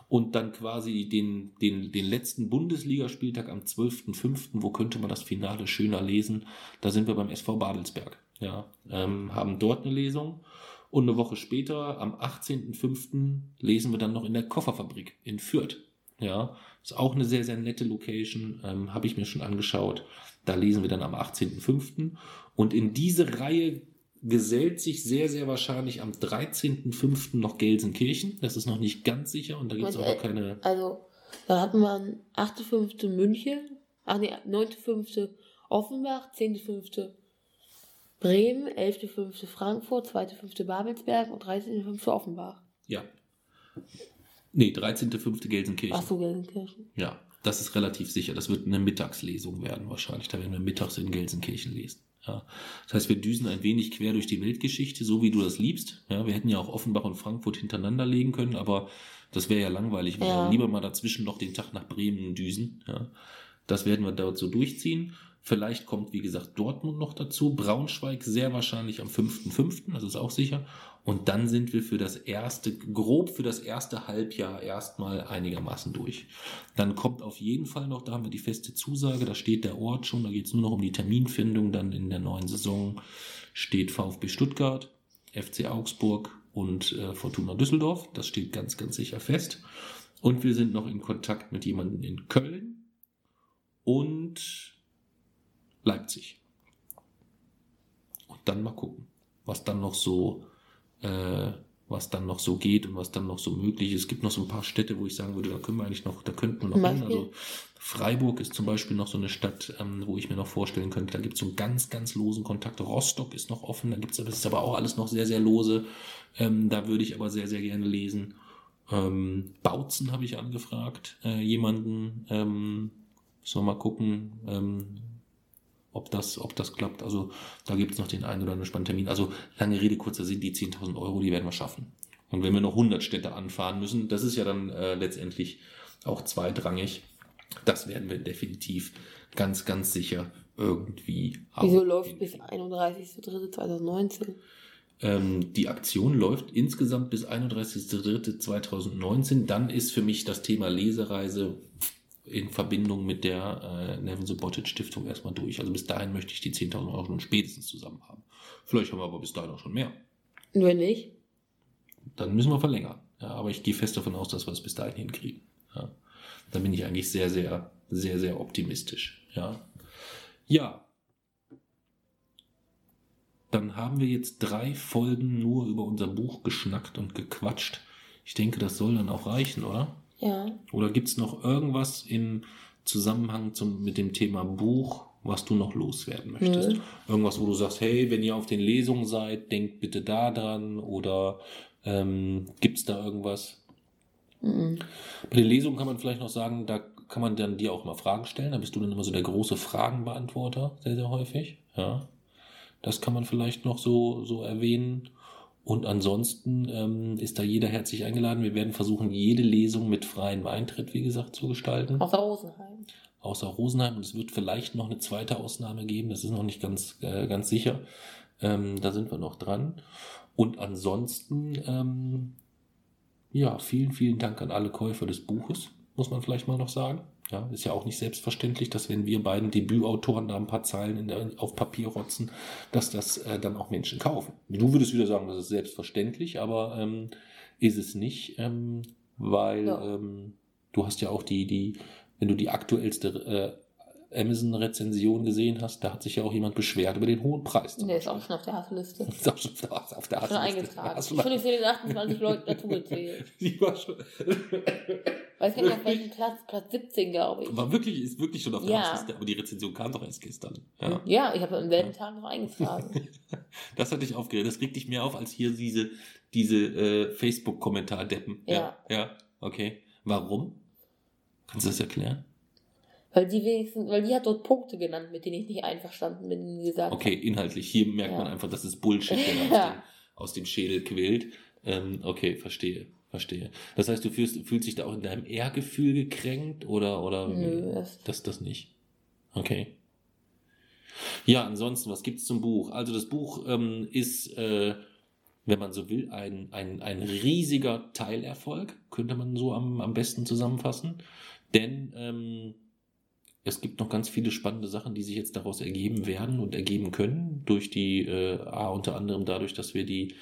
Und dann quasi den, den, den letzten Bundesligaspieltag am 12.05., wo könnte man das Finale schöner lesen? Da sind wir beim SV Babelsberg. Ja, ähm, haben dort eine Lesung. Und eine Woche später, am 18.05., lesen wir dann noch in der Kofferfabrik in Fürth. Ja, ist auch eine sehr, sehr nette Location, ähm, habe ich mir schon angeschaut. Da lesen wir dann am 18.05. Und in diese Reihe gesellt sich sehr, sehr wahrscheinlich am 13.05. noch Gelsenkirchen. Das ist noch nicht ganz sicher und da gibt es auch noch keine. Also, da hatten wir am 8.05. München, ach nee, 9.05. Offenbach, 10.05. Bremen, 11.5. Frankfurt, 2.5. Babelsberg und 13.5. Offenbach. Ja. Nee, 13.5. Gelsenkirchen. Ach so, Gelsenkirchen. Ja, das ist relativ sicher. Das wird eine Mittagslesung werden wahrscheinlich. Da werden wir mittags in Gelsenkirchen lesen. Ja. Das heißt, wir düsen ein wenig quer durch die Weltgeschichte, so wie du das liebst. Ja, wir hätten ja auch Offenbach und Frankfurt hintereinander legen können, aber das wäre ja langweilig. Wir ja. lieber mal dazwischen noch den Tag nach Bremen düsen. Ja. Das werden wir dort so durchziehen. Vielleicht kommt, wie gesagt, Dortmund noch dazu. Braunschweig sehr wahrscheinlich am 5.5., das ist auch sicher. Und dann sind wir für das erste, grob für das erste Halbjahr erstmal einigermaßen durch. Dann kommt auf jeden Fall noch, da haben wir die feste Zusage, da steht der Ort schon, da geht es nur noch um die Terminfindung. Dann in der neuen Saison steht VfB Stuttgart, FC Augsburg und äh, Fortuna Düsseldorf. Das steht ganz, ganz sicher fest. Und wir sind noch in Kontakt mit jemandem in Köln und Leipzig. Und dann mal gucken, was dann noch so, äh, was dann noch so geht und was dann noch so möglich ist. Es gibt noch so ein paar Städte, wo ich sagen würde, da können wir eigentlich noch, da könnten wir noch hin. Also Freiburg ist zum Beispiel noch so eine Stadt, ähm, wo ich mir noch vorstellen könnte, da gibt es so einen ganz, ganz losen Kontakt. Rostock ist noch offen, da gibt es, das ist aber auch alles noch sehr, sehr lose. Ähm, da würde ich aber sehr, sehr gerne lesen. Ähm, Bautzen habe ich angefragt, äh, jemanden, ähm, Sollen wir mal gucken, ähm, ob das, ob das klappt. Also da gibt es noch den einen oder anderen spannenden Termin. Also lange Rede, kurzer Sinn, die 10.000 Euro, die werden wir schaffen. Und wenn wir noch 100 Städte anfahren müssen, das ist ja dann äh, letztendlich auch zweitrangig. Das werden wir definitiv ganz, ganz sicher irgendwie Wieso läuft bis 31.03.2019? Ähm, die Aktion läuft insgesamt bis 31.03.2019. Dann ist für mich das Thema Lesereise in Verbindung mit der äh, Nevin Subotic Stiftung erstmal durch. Also bis dahin möchte ich die 10.000 Euro schon spätestens zusammen haben. Vielleicht haben wir aber bis dahin auch schon mehr. Und wenn nicht? Dann müssen wir verlängern. Ja, aber ich gehe fest davon aus, dass wir es bis dahin hinkriegen. Ja. Da bin ich eigentlich sehr, sehr, sehr, sehr optimistisch. Ja. Ja. Dann haben wir jetzt drei Folgen nur über unser Buch geschnackt und gequatscht. Ich denke, das soll dann auch reichen, oder? Ja. Oder gibt es noch irgendwas im Zusammenhang zum, mit dem Thema Buch, was du noch loswerden möchtest? Nö. Irgendwas, wo du sagst, hey, wenn ihr auf den Lesungen seid, denkt bitte da dran oder ähm, gibt es da irgendwas? Mhm. Bei den Lesungen kann man vielleicht noch sagen, da kann man dann dir auch mal Fragen stellen. Da bist du dann immer so der große Fragenbeantworter, sehr, sehr häufig. Ja. Das kann man vielleicht noch so, so erwähnen. Und ansonsten ähm, ist da jeder herzlich eingeladen. Wir werden versuchen, jede Lesung mit freiem Eintritt, wie gesagt, zu gestalten. Außer Rosenheim. Außer Rosenheim. Und es wird vielleicht noch eine zweite Ausnahme geben. Das ist noch nicht ganz, äh, ganz sicher. Ähm, da sind wir noch dran. Und ansonsten, ähm, ja, vielen, vielen Dank an alle Käufer des Buches, muss man vielleicht mal noch sagen. Ja, ist ja auch nicht selbstverständlich, dass wenn wir beiden Debütautoren da ein paar Zeilen der, auf Papier rotzen, dass das äh, dann auch Menschen kaufen. Du würdest wieder sagen, das ist selbstverständlich, aber ähm, ist es nicht, ähm, weil ja. ähm, du hast ja auch die, die, wenn du die aktuellste äh, Amazon-Rezension gesehen hast, da hat sich ja auch jemand beschwert über den hohen Preis. Der ist auch schon auf der Hassliste. ist auch schon auf der Hassliste. Schon eingetragen. Hast schon für den 28 Leute dazu gezählt. Die war schon. Weiß nicht, auf welchem Platz, Platz 17, glaube ich. War wirklich, ist wirklich schon auf der ja. Hassliste, aber die Rezension kam doch erst gestern. Ja, ja ich habe am selben Tag noch eingetragen. das hat dich aufgeregt. Das regt dich mehr auf als hier diese, diese äh, Facebook-Kommentar-Deppen. Ja. ja. Ja, okay. Warum? Kannst du das erklären? Weil die wenigstens, weil die hat dort Punkte genannt, mit denen ich nicht einverstanden bin, wie gesagt. Okay, inhaltlich. Hier merkt ja. man einfach, dass es Bullshit ja. aus, dem, aus dem Schädel quillt. Ähm, okay, verstehe. Verstehe. Das heißt, du fühlst, fühlst dich da auch in deinem Ehrgefühl gekränkt oder, oder Nö, das, das, das nicht? Okay. Ja, ansonsten, was gibt's zum Buch? Also das Buch ähm, ist, äh, wenn man so will, ein, ein, ein riesiger Teilerfolg, könnte man so am, am besten zusammenfassen. Denn ähm, es gibt noch ganz viele spannende Sachen, die sich jetzt daraus ergeben werden und ergeben können, durch die, äh, unter anderem dadurch, dass wir die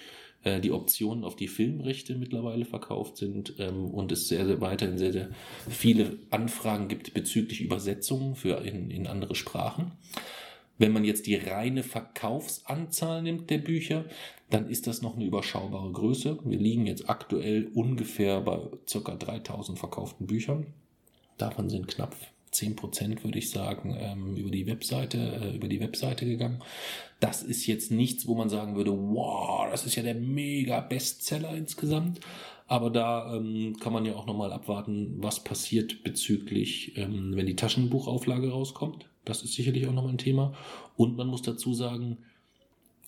äh, die Optionen auf die Filmrechte mittlerweile verkauft sind ähm, und es sehr, sehr weiterhin sehr, sehr viele Anfragen gibt bezüglich Übersetzungen für in, in andere Sprachen. Wenn man jetzt die reine Verkaufsanzahl nimmt der Bücher, dann ist das noch eine überschaubare Größe. Wir liegen jetzt aktuell ungefähr bei ca. 3000 verkauften Büchern. Davon sind knapp 10 Prozent, würde ich sagen, ähm, über die Webseite, äh, über die Webseite gegangen. Das ist jetzt nichts, wo man sagen würde, wow, das ist ja der mega Bestseller insgesamt. Aber da ähm, kann man ja auch nochmal abwarten, was passiert bezüglich, ähm, wenn die Taschenbuchauflage rauskommt. Das ist sicherlich auch nochmal ein Thema. Und man muss dazu sagen,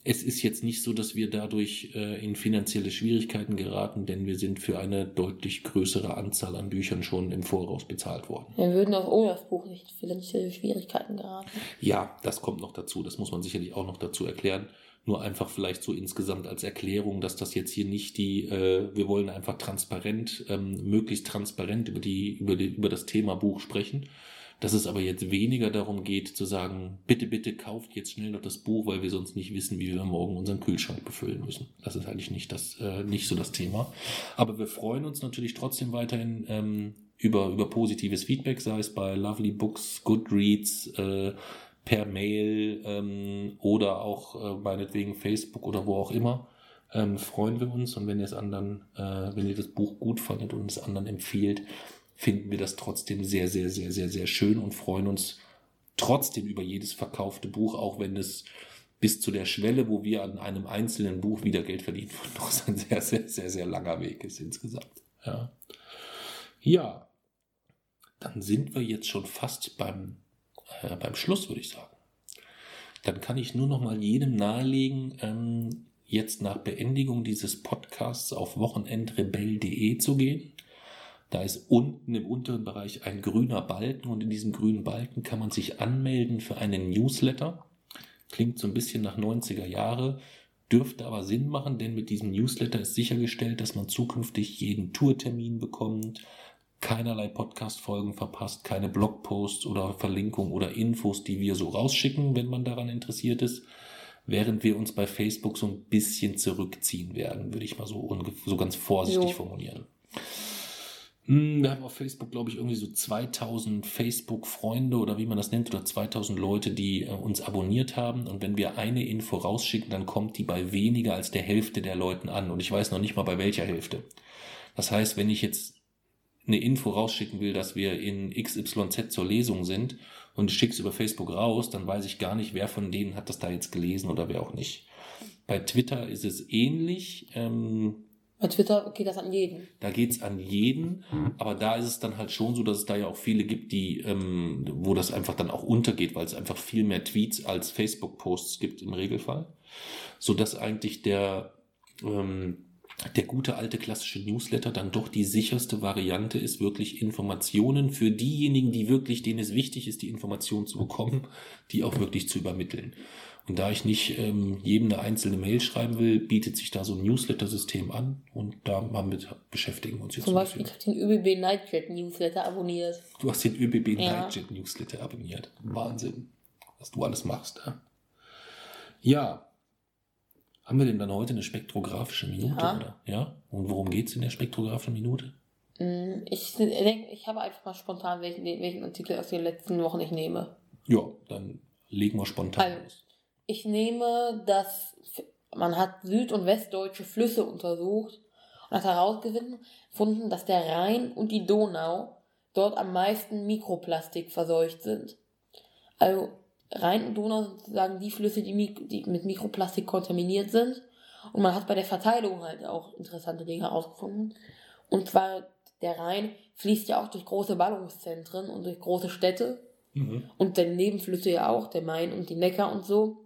es ist jetzt nicht so, dass wir dadurch äh, in finanzielle Schwierigkeiten geraten, denn wir sind für eine deutlich größere Anzahl an Büchern schon im Voraus bezahlt worden. Wir würden auch ohne das Buch nicht finanzielle Schwierigkeiten geraten. Ja, das kommt noch dazu. Das muss man sicherlich auch noch dazu erklären. Nur einfach vielleicht so insgesamt als Erklärung, dass das jetzt hier nicht die, äh, wir wollen einfach transparent, ähm, möglichst transparent über die, über die, über das Thema Buch sprechen dass es aber jetzt weniger darum geht zu sagen, bitte, bitte kauft jetzt schnell noch das Buch, weil wir sonst nicht wissen, wie wir morgen unseren Kühlschrank befüllen müssen. Das ist eigentlich nicht, das, äh, nicht so das Thema. Aber wir freuen uns natürlich trotzdem weiterhin ähm, über, über positives Feedback, sei es bei Lovely Books, Goodreads, äh, per Mail ähm, oder auch äh, meinetwegen Facebook oder wo auch immer. Ähm, freuen wir uns und wenn ihr es anderen, äh, wenn ihr das Buch gut fandet und es anderen empfiehlt, finden wir das trotzdem sehr, sehr, sehr, sehr, sehr schön und freuen uns trotzdem über jedes verkaufte Buch, auch wenn es bis zu der Schwelle, wo wir an einem einzelnen Buch wieder Geld verdienen, noch ein sehr, sehr, sehr, sehr langer Weg ist insgesamt. Ja. ja, dann sind wir jetzt schon fast beim, äh, beim Schluss, würde ich sagen. Dann kann ich nur noch mal jedem nahelegen, ähm, jetzt nach Beendigung dieses Podcasts auf wochenendrebell.de zu gehen da ist unten im unteren Bereich ein grüner Balken und in diesem grünen Balken kann man sich anmelden für einen Newsletter. Klingt so ein bisschen nach 90er Jahre, dürfte aber Sinn machen, denn mit diesem Newsletter ist sichergestellt, dass man zukünftig jeden Tourtermin bekommt, keinerlei Podcast-Folgen verpasst, keine Blogposts oder Verlinkungen oder Infos, die wir so rausschicken, wenn man daran interessiert ist, während wir uns bei Facebook so ein bisschen zurückziehen werden, würde ich mal so, so ganz vorsichtig jo. formulieren. Hm, wir haben auf Facebook, glaube ich, irgendwie so 2000 Facebook-Freunde oder wie man das nennt, oder 2000 Leute, die äh, uns abonniert haben. Und wenn wir eine Info rausschicken, dann kommt die bei weniger als der Hälfte der Leuten an. Und ich weiß noch nicht mal bei welcher Hälfte. Das heißt, wenn ich jetzt eine Info rausschicken will, dass wir in XYZ zur Lesung sind und ich schicke es über Facebook raus, dann weiß ich gar nicht, wer von denen hat das da jetzt gelesen oder wer auch nicht. Bei Twitter ist es ähnlich. Ähm, Bei Twitter geht das an jeden. Da geht's an jeden, aber da ist es dann halt schon so, dass es da ja auch viele gibt, die, ähm, wo das einfach dann auch untergeht, weil es einfach viel mehr Tweets als Facebook-Posts gibt im Regelfall. So dass eigentlich der, ähm, der gute alte klassische Newsletter dann doch die sicherste Variante ist, wirklich Informationen für diejenigen, die wirklich, denen es wichtig ist, die Informationen zu bekommen, die auch wirklich zu übermitteln. Und da ich nicht ähm, jedem eine einzelne Mail schreiben will, bietet sich da so ein Newsletter-System an und damit beschäftigen wir uns jetzt Zum Beispiel, ich habe den ÖBB Nightjet Newsletter abonniert. Du hast den ÖBB Ja. Nightjet Newsletter abonniert. Wahnsinn, was du alles machst. Ja. ja. Haben wir denn dann heute eine spektrographische Minute? Ja. Oder? ja? Und worum geht's in der spektrographischen Minute? Mm, Ich denke, ich habe einfach mal spontan, welchen, welchen Artikel aus den letzten Wochen ich nehme. Ja, dann legen wir spontan Also, los. Ich nehme, dass man hat süd- und westdeutsche Flüsse untersucht und hat herausgefunden, dass der Rhein und die Donau dort am meisten Mikroplastik verseucht sind. Also Rhein und Donau sind sozusagen die Flüsse, die, Mik die mit Mikroplastik kontaminiert sind. Und man hat bei der Verteilung halt auch interessante Dinge herausgefunden. Und zwar der Rhein fließt ja auch durch große Ballungszentren und durch große Städte Mhm. und dann Nebenflüsse ja auch, der Main und die Neckar und so.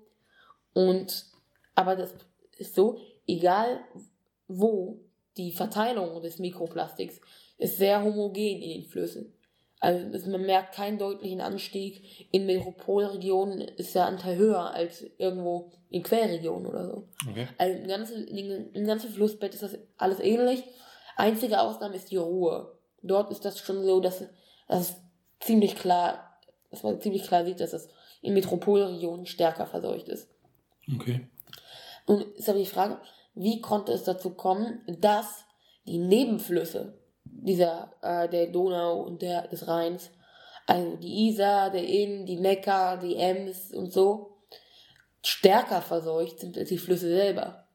Und aber das ist so, egal wo die Verteilung des Mikroplastiks ist sehr homogen in den Flüssen. Also man merkt keinen deutlichen Anstieg. In Metropolregionen ist der Anteil höher als irgendwo in Quellregionen oder so. Okay. Also im ganzen, im ganzen Flussbett ist das alles ähnlich. Einzige Ausnahme ist die Ruhe. Dort ist das schon so, dass, dass es ziemlich klar, dass man ziemlich klar sieht, dass es in Metropolregionen stärker verseucht ist. Okay. Nun ist aber die Frage, wie konnte es dazu kommen, dass die Nebenflüsse dieser, äh, der Donau und der, des Rheins, also die Isar, der Inn, die Neckar, die Ems und so, stärker verseucht sind als die Flüsse selber.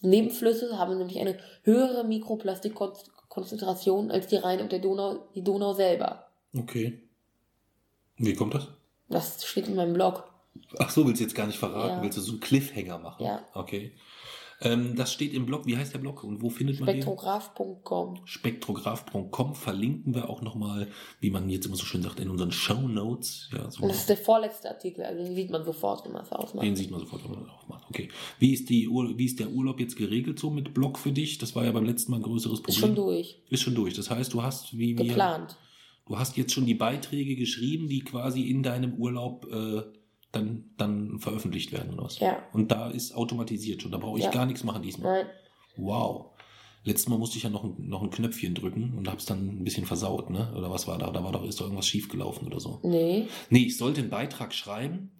Die Nebenflüsse haben nämlich eine höhere Mikroplastikkonzentration als die Rhein und der Donau, die Donau selber. Okay. Wie kommt das? Das steht in meinem Blog. Ach so, willst du jetzt gar nicht verraten? Ja. Willst du so einen Cliffhanger machen? Ja. Okay. Ähm, das steht im Blog. Wie heißt der Blog und wo findet man den? Spektrograph.com. Spektrograph.com verlinken wir auch nochmal, wie man jetzt immer so schön sagt, in unseren Show Notes. Ja, so das ist der vorletzte Artikel, also den sieht man sofort, wenn man es ausmacht. den sieht man sofort, wenn man das aufmacht. Okay. Wie ist, die wie ist der Urlaub jetzt geregelt so mit Blog für dich? Das war ja beim letzten Mal ein größeres Problem. Ist schon durch. Ist schon durch. Das heißt, du hast wie wir, Geplant. du hast jetzt schon die Beiträge geschrieben, die quasi in deinem Urlaub äh, dann, dann veröffentlicht werden oder was? Ja. Und da ist automatisiert schon. Da brauche ich Ja. gar nichts machen diesmal. Nein. Wow. Letztes Mal musste ich ja noch ein, noch ein Knöpfchen drücken und hab's dann ein bisschen versaut, ne? Oder was war da? Da war doch, ist doch irgendwas schiefgelaufen oder so. Nee. Nee, ich sollte einen Beitrag schreiben,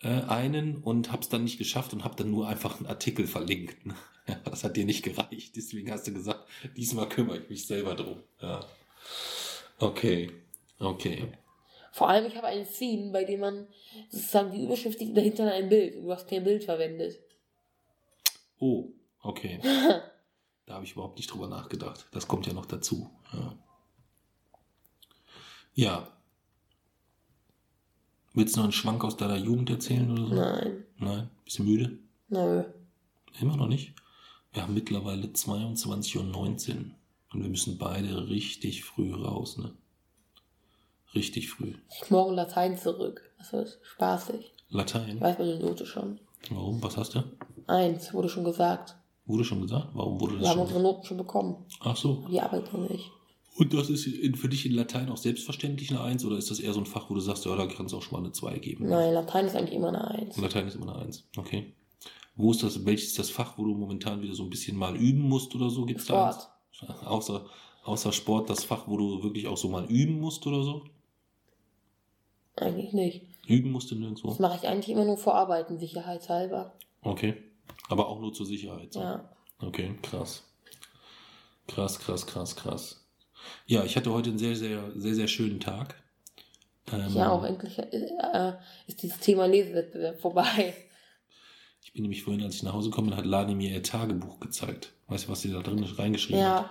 äh, einen, und hab's dann nicht geschafft und hab dann nur einfach einen Artikel verlinkt. Ne? Ja, das hat dir nicht gereicht. Deswegen hast du gesagt, diesmal kümmere ich mich selber drum. Ja. Okay. Okay. Vor allem, ich habe ein Theme, bei dem man sozusagen die Überschrift liegt dahinter ein Bild. Und du hast kein Bild verwendet. Oh, okay. Da habe ich überhaupt nicht drüber nachgedacht. Das kommt ja noch dazu. Ja. ja. Willst du noch einen Schwank aus deiner Jugend erzählen oder so? Nein. Nein? Bist du müde? Nö. Immer noch nicht? Wir haben mittlerweile 22 und 19 und wir müssen beide richtig früh raus, ne? Richtig früh. Ich morgen Latein zurück. Das wird spaßig. Latein. Weiß man die Note schon. Warum? Was hast du? Eins, wurde schon gesagt. Wurde schon gesagt? Warum wurde Wir das haben schon unsere Noten schon bekommen. Ach so. Die Arbeit noch nicht. Und das ist in, für dich in Latein auch selbstverständlich eine Eins oder ist das eher so ein Fach, wo du sagst, ja, da kannst du auch schon mal eine Zwei geben? Nein, Latein ist eigentlich immer eine Eins. Latein ist immer eine Eins. Okay. Wo ist das, welches ist das Fach, wo du momentan wieder so ein bisschen mal üben musst oder so? Gibt's da Sport. eins? Außer, außer Sport das Fach, wo du wirklich auch so mal üben musst oder so? Eigentlich nicht. Üben musst du nirgendwo? Das mache ich eigentlich immer nur vor Arbeiten, sicherheitshalber. Okay. Aber auch nur zur Sicherheit. so. Ja. Okay, krass. Krass, krass, krass, krass. Ja, ich hatte heute einen sehr, sehr, sehr, sehr schönen Tag. Ähm, Ja, auch endlich äh, ist dieses Thema Lesewettbewerb vorbei. Ich bin nämlich vorhin, als ich nach Hause gekommen bin, hat Lani mir ihr Tagebuch gezeigt. Weißt du, was sie da drin reingeschrieben hat?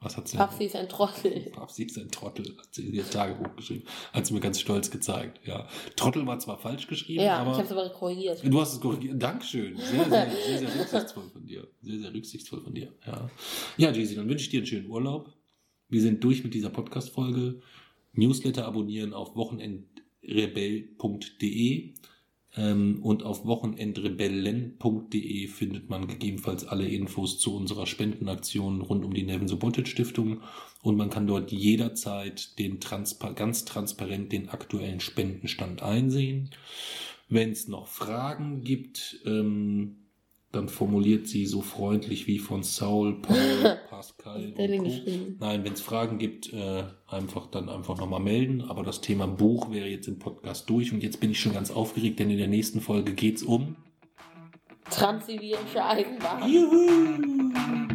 Was hat sie? Papsi ist ein Trottel. Papsi ist ein Trottel, hat sie in ihr Tagebuch geschrieben. Hat sie mir ganz stolz gezeigt, ja. Trottel war zwar falsch geschrieben, Ja, aber. ich habe es aber korrigiert. Du hast es korrigiert. Dankeschön. Sehr, sehr, sehr, sehr rücksichtsvoll von dir. Sehr, sehr rücksichtsvoll von dir. Ja, ja Jesi, dann wünsche ich dir einen schönen Urlaub. Wir sind durch mit dieser Podcast-Folge. Newsletter abonnieren auf wochenendrebell.de ähm, und auf wochenendrebellen.de findet man gegebenenfalls alle Infos zu unserer Spendenaktion rund um die Nevin Subotic Stiftung und man kann dort jederzeit den Transpa ganz transparent den aktuellen Spendenstand einsehen. Wenn es noch Fragen gibt, ähm, dann formuliert sie so freundlich wie von Saul, Paul, Pascal. Nein, wenn es Fragen gibt, äh, einfach dann einfach nochmal melden. Aber das Thema Buch wäre jetzt im Podcast durch und jetzt bin ich schon ganz aufgeregt, denn in der nächsten Folge geht's um. Transsibirische Eisenbahn. Juhu!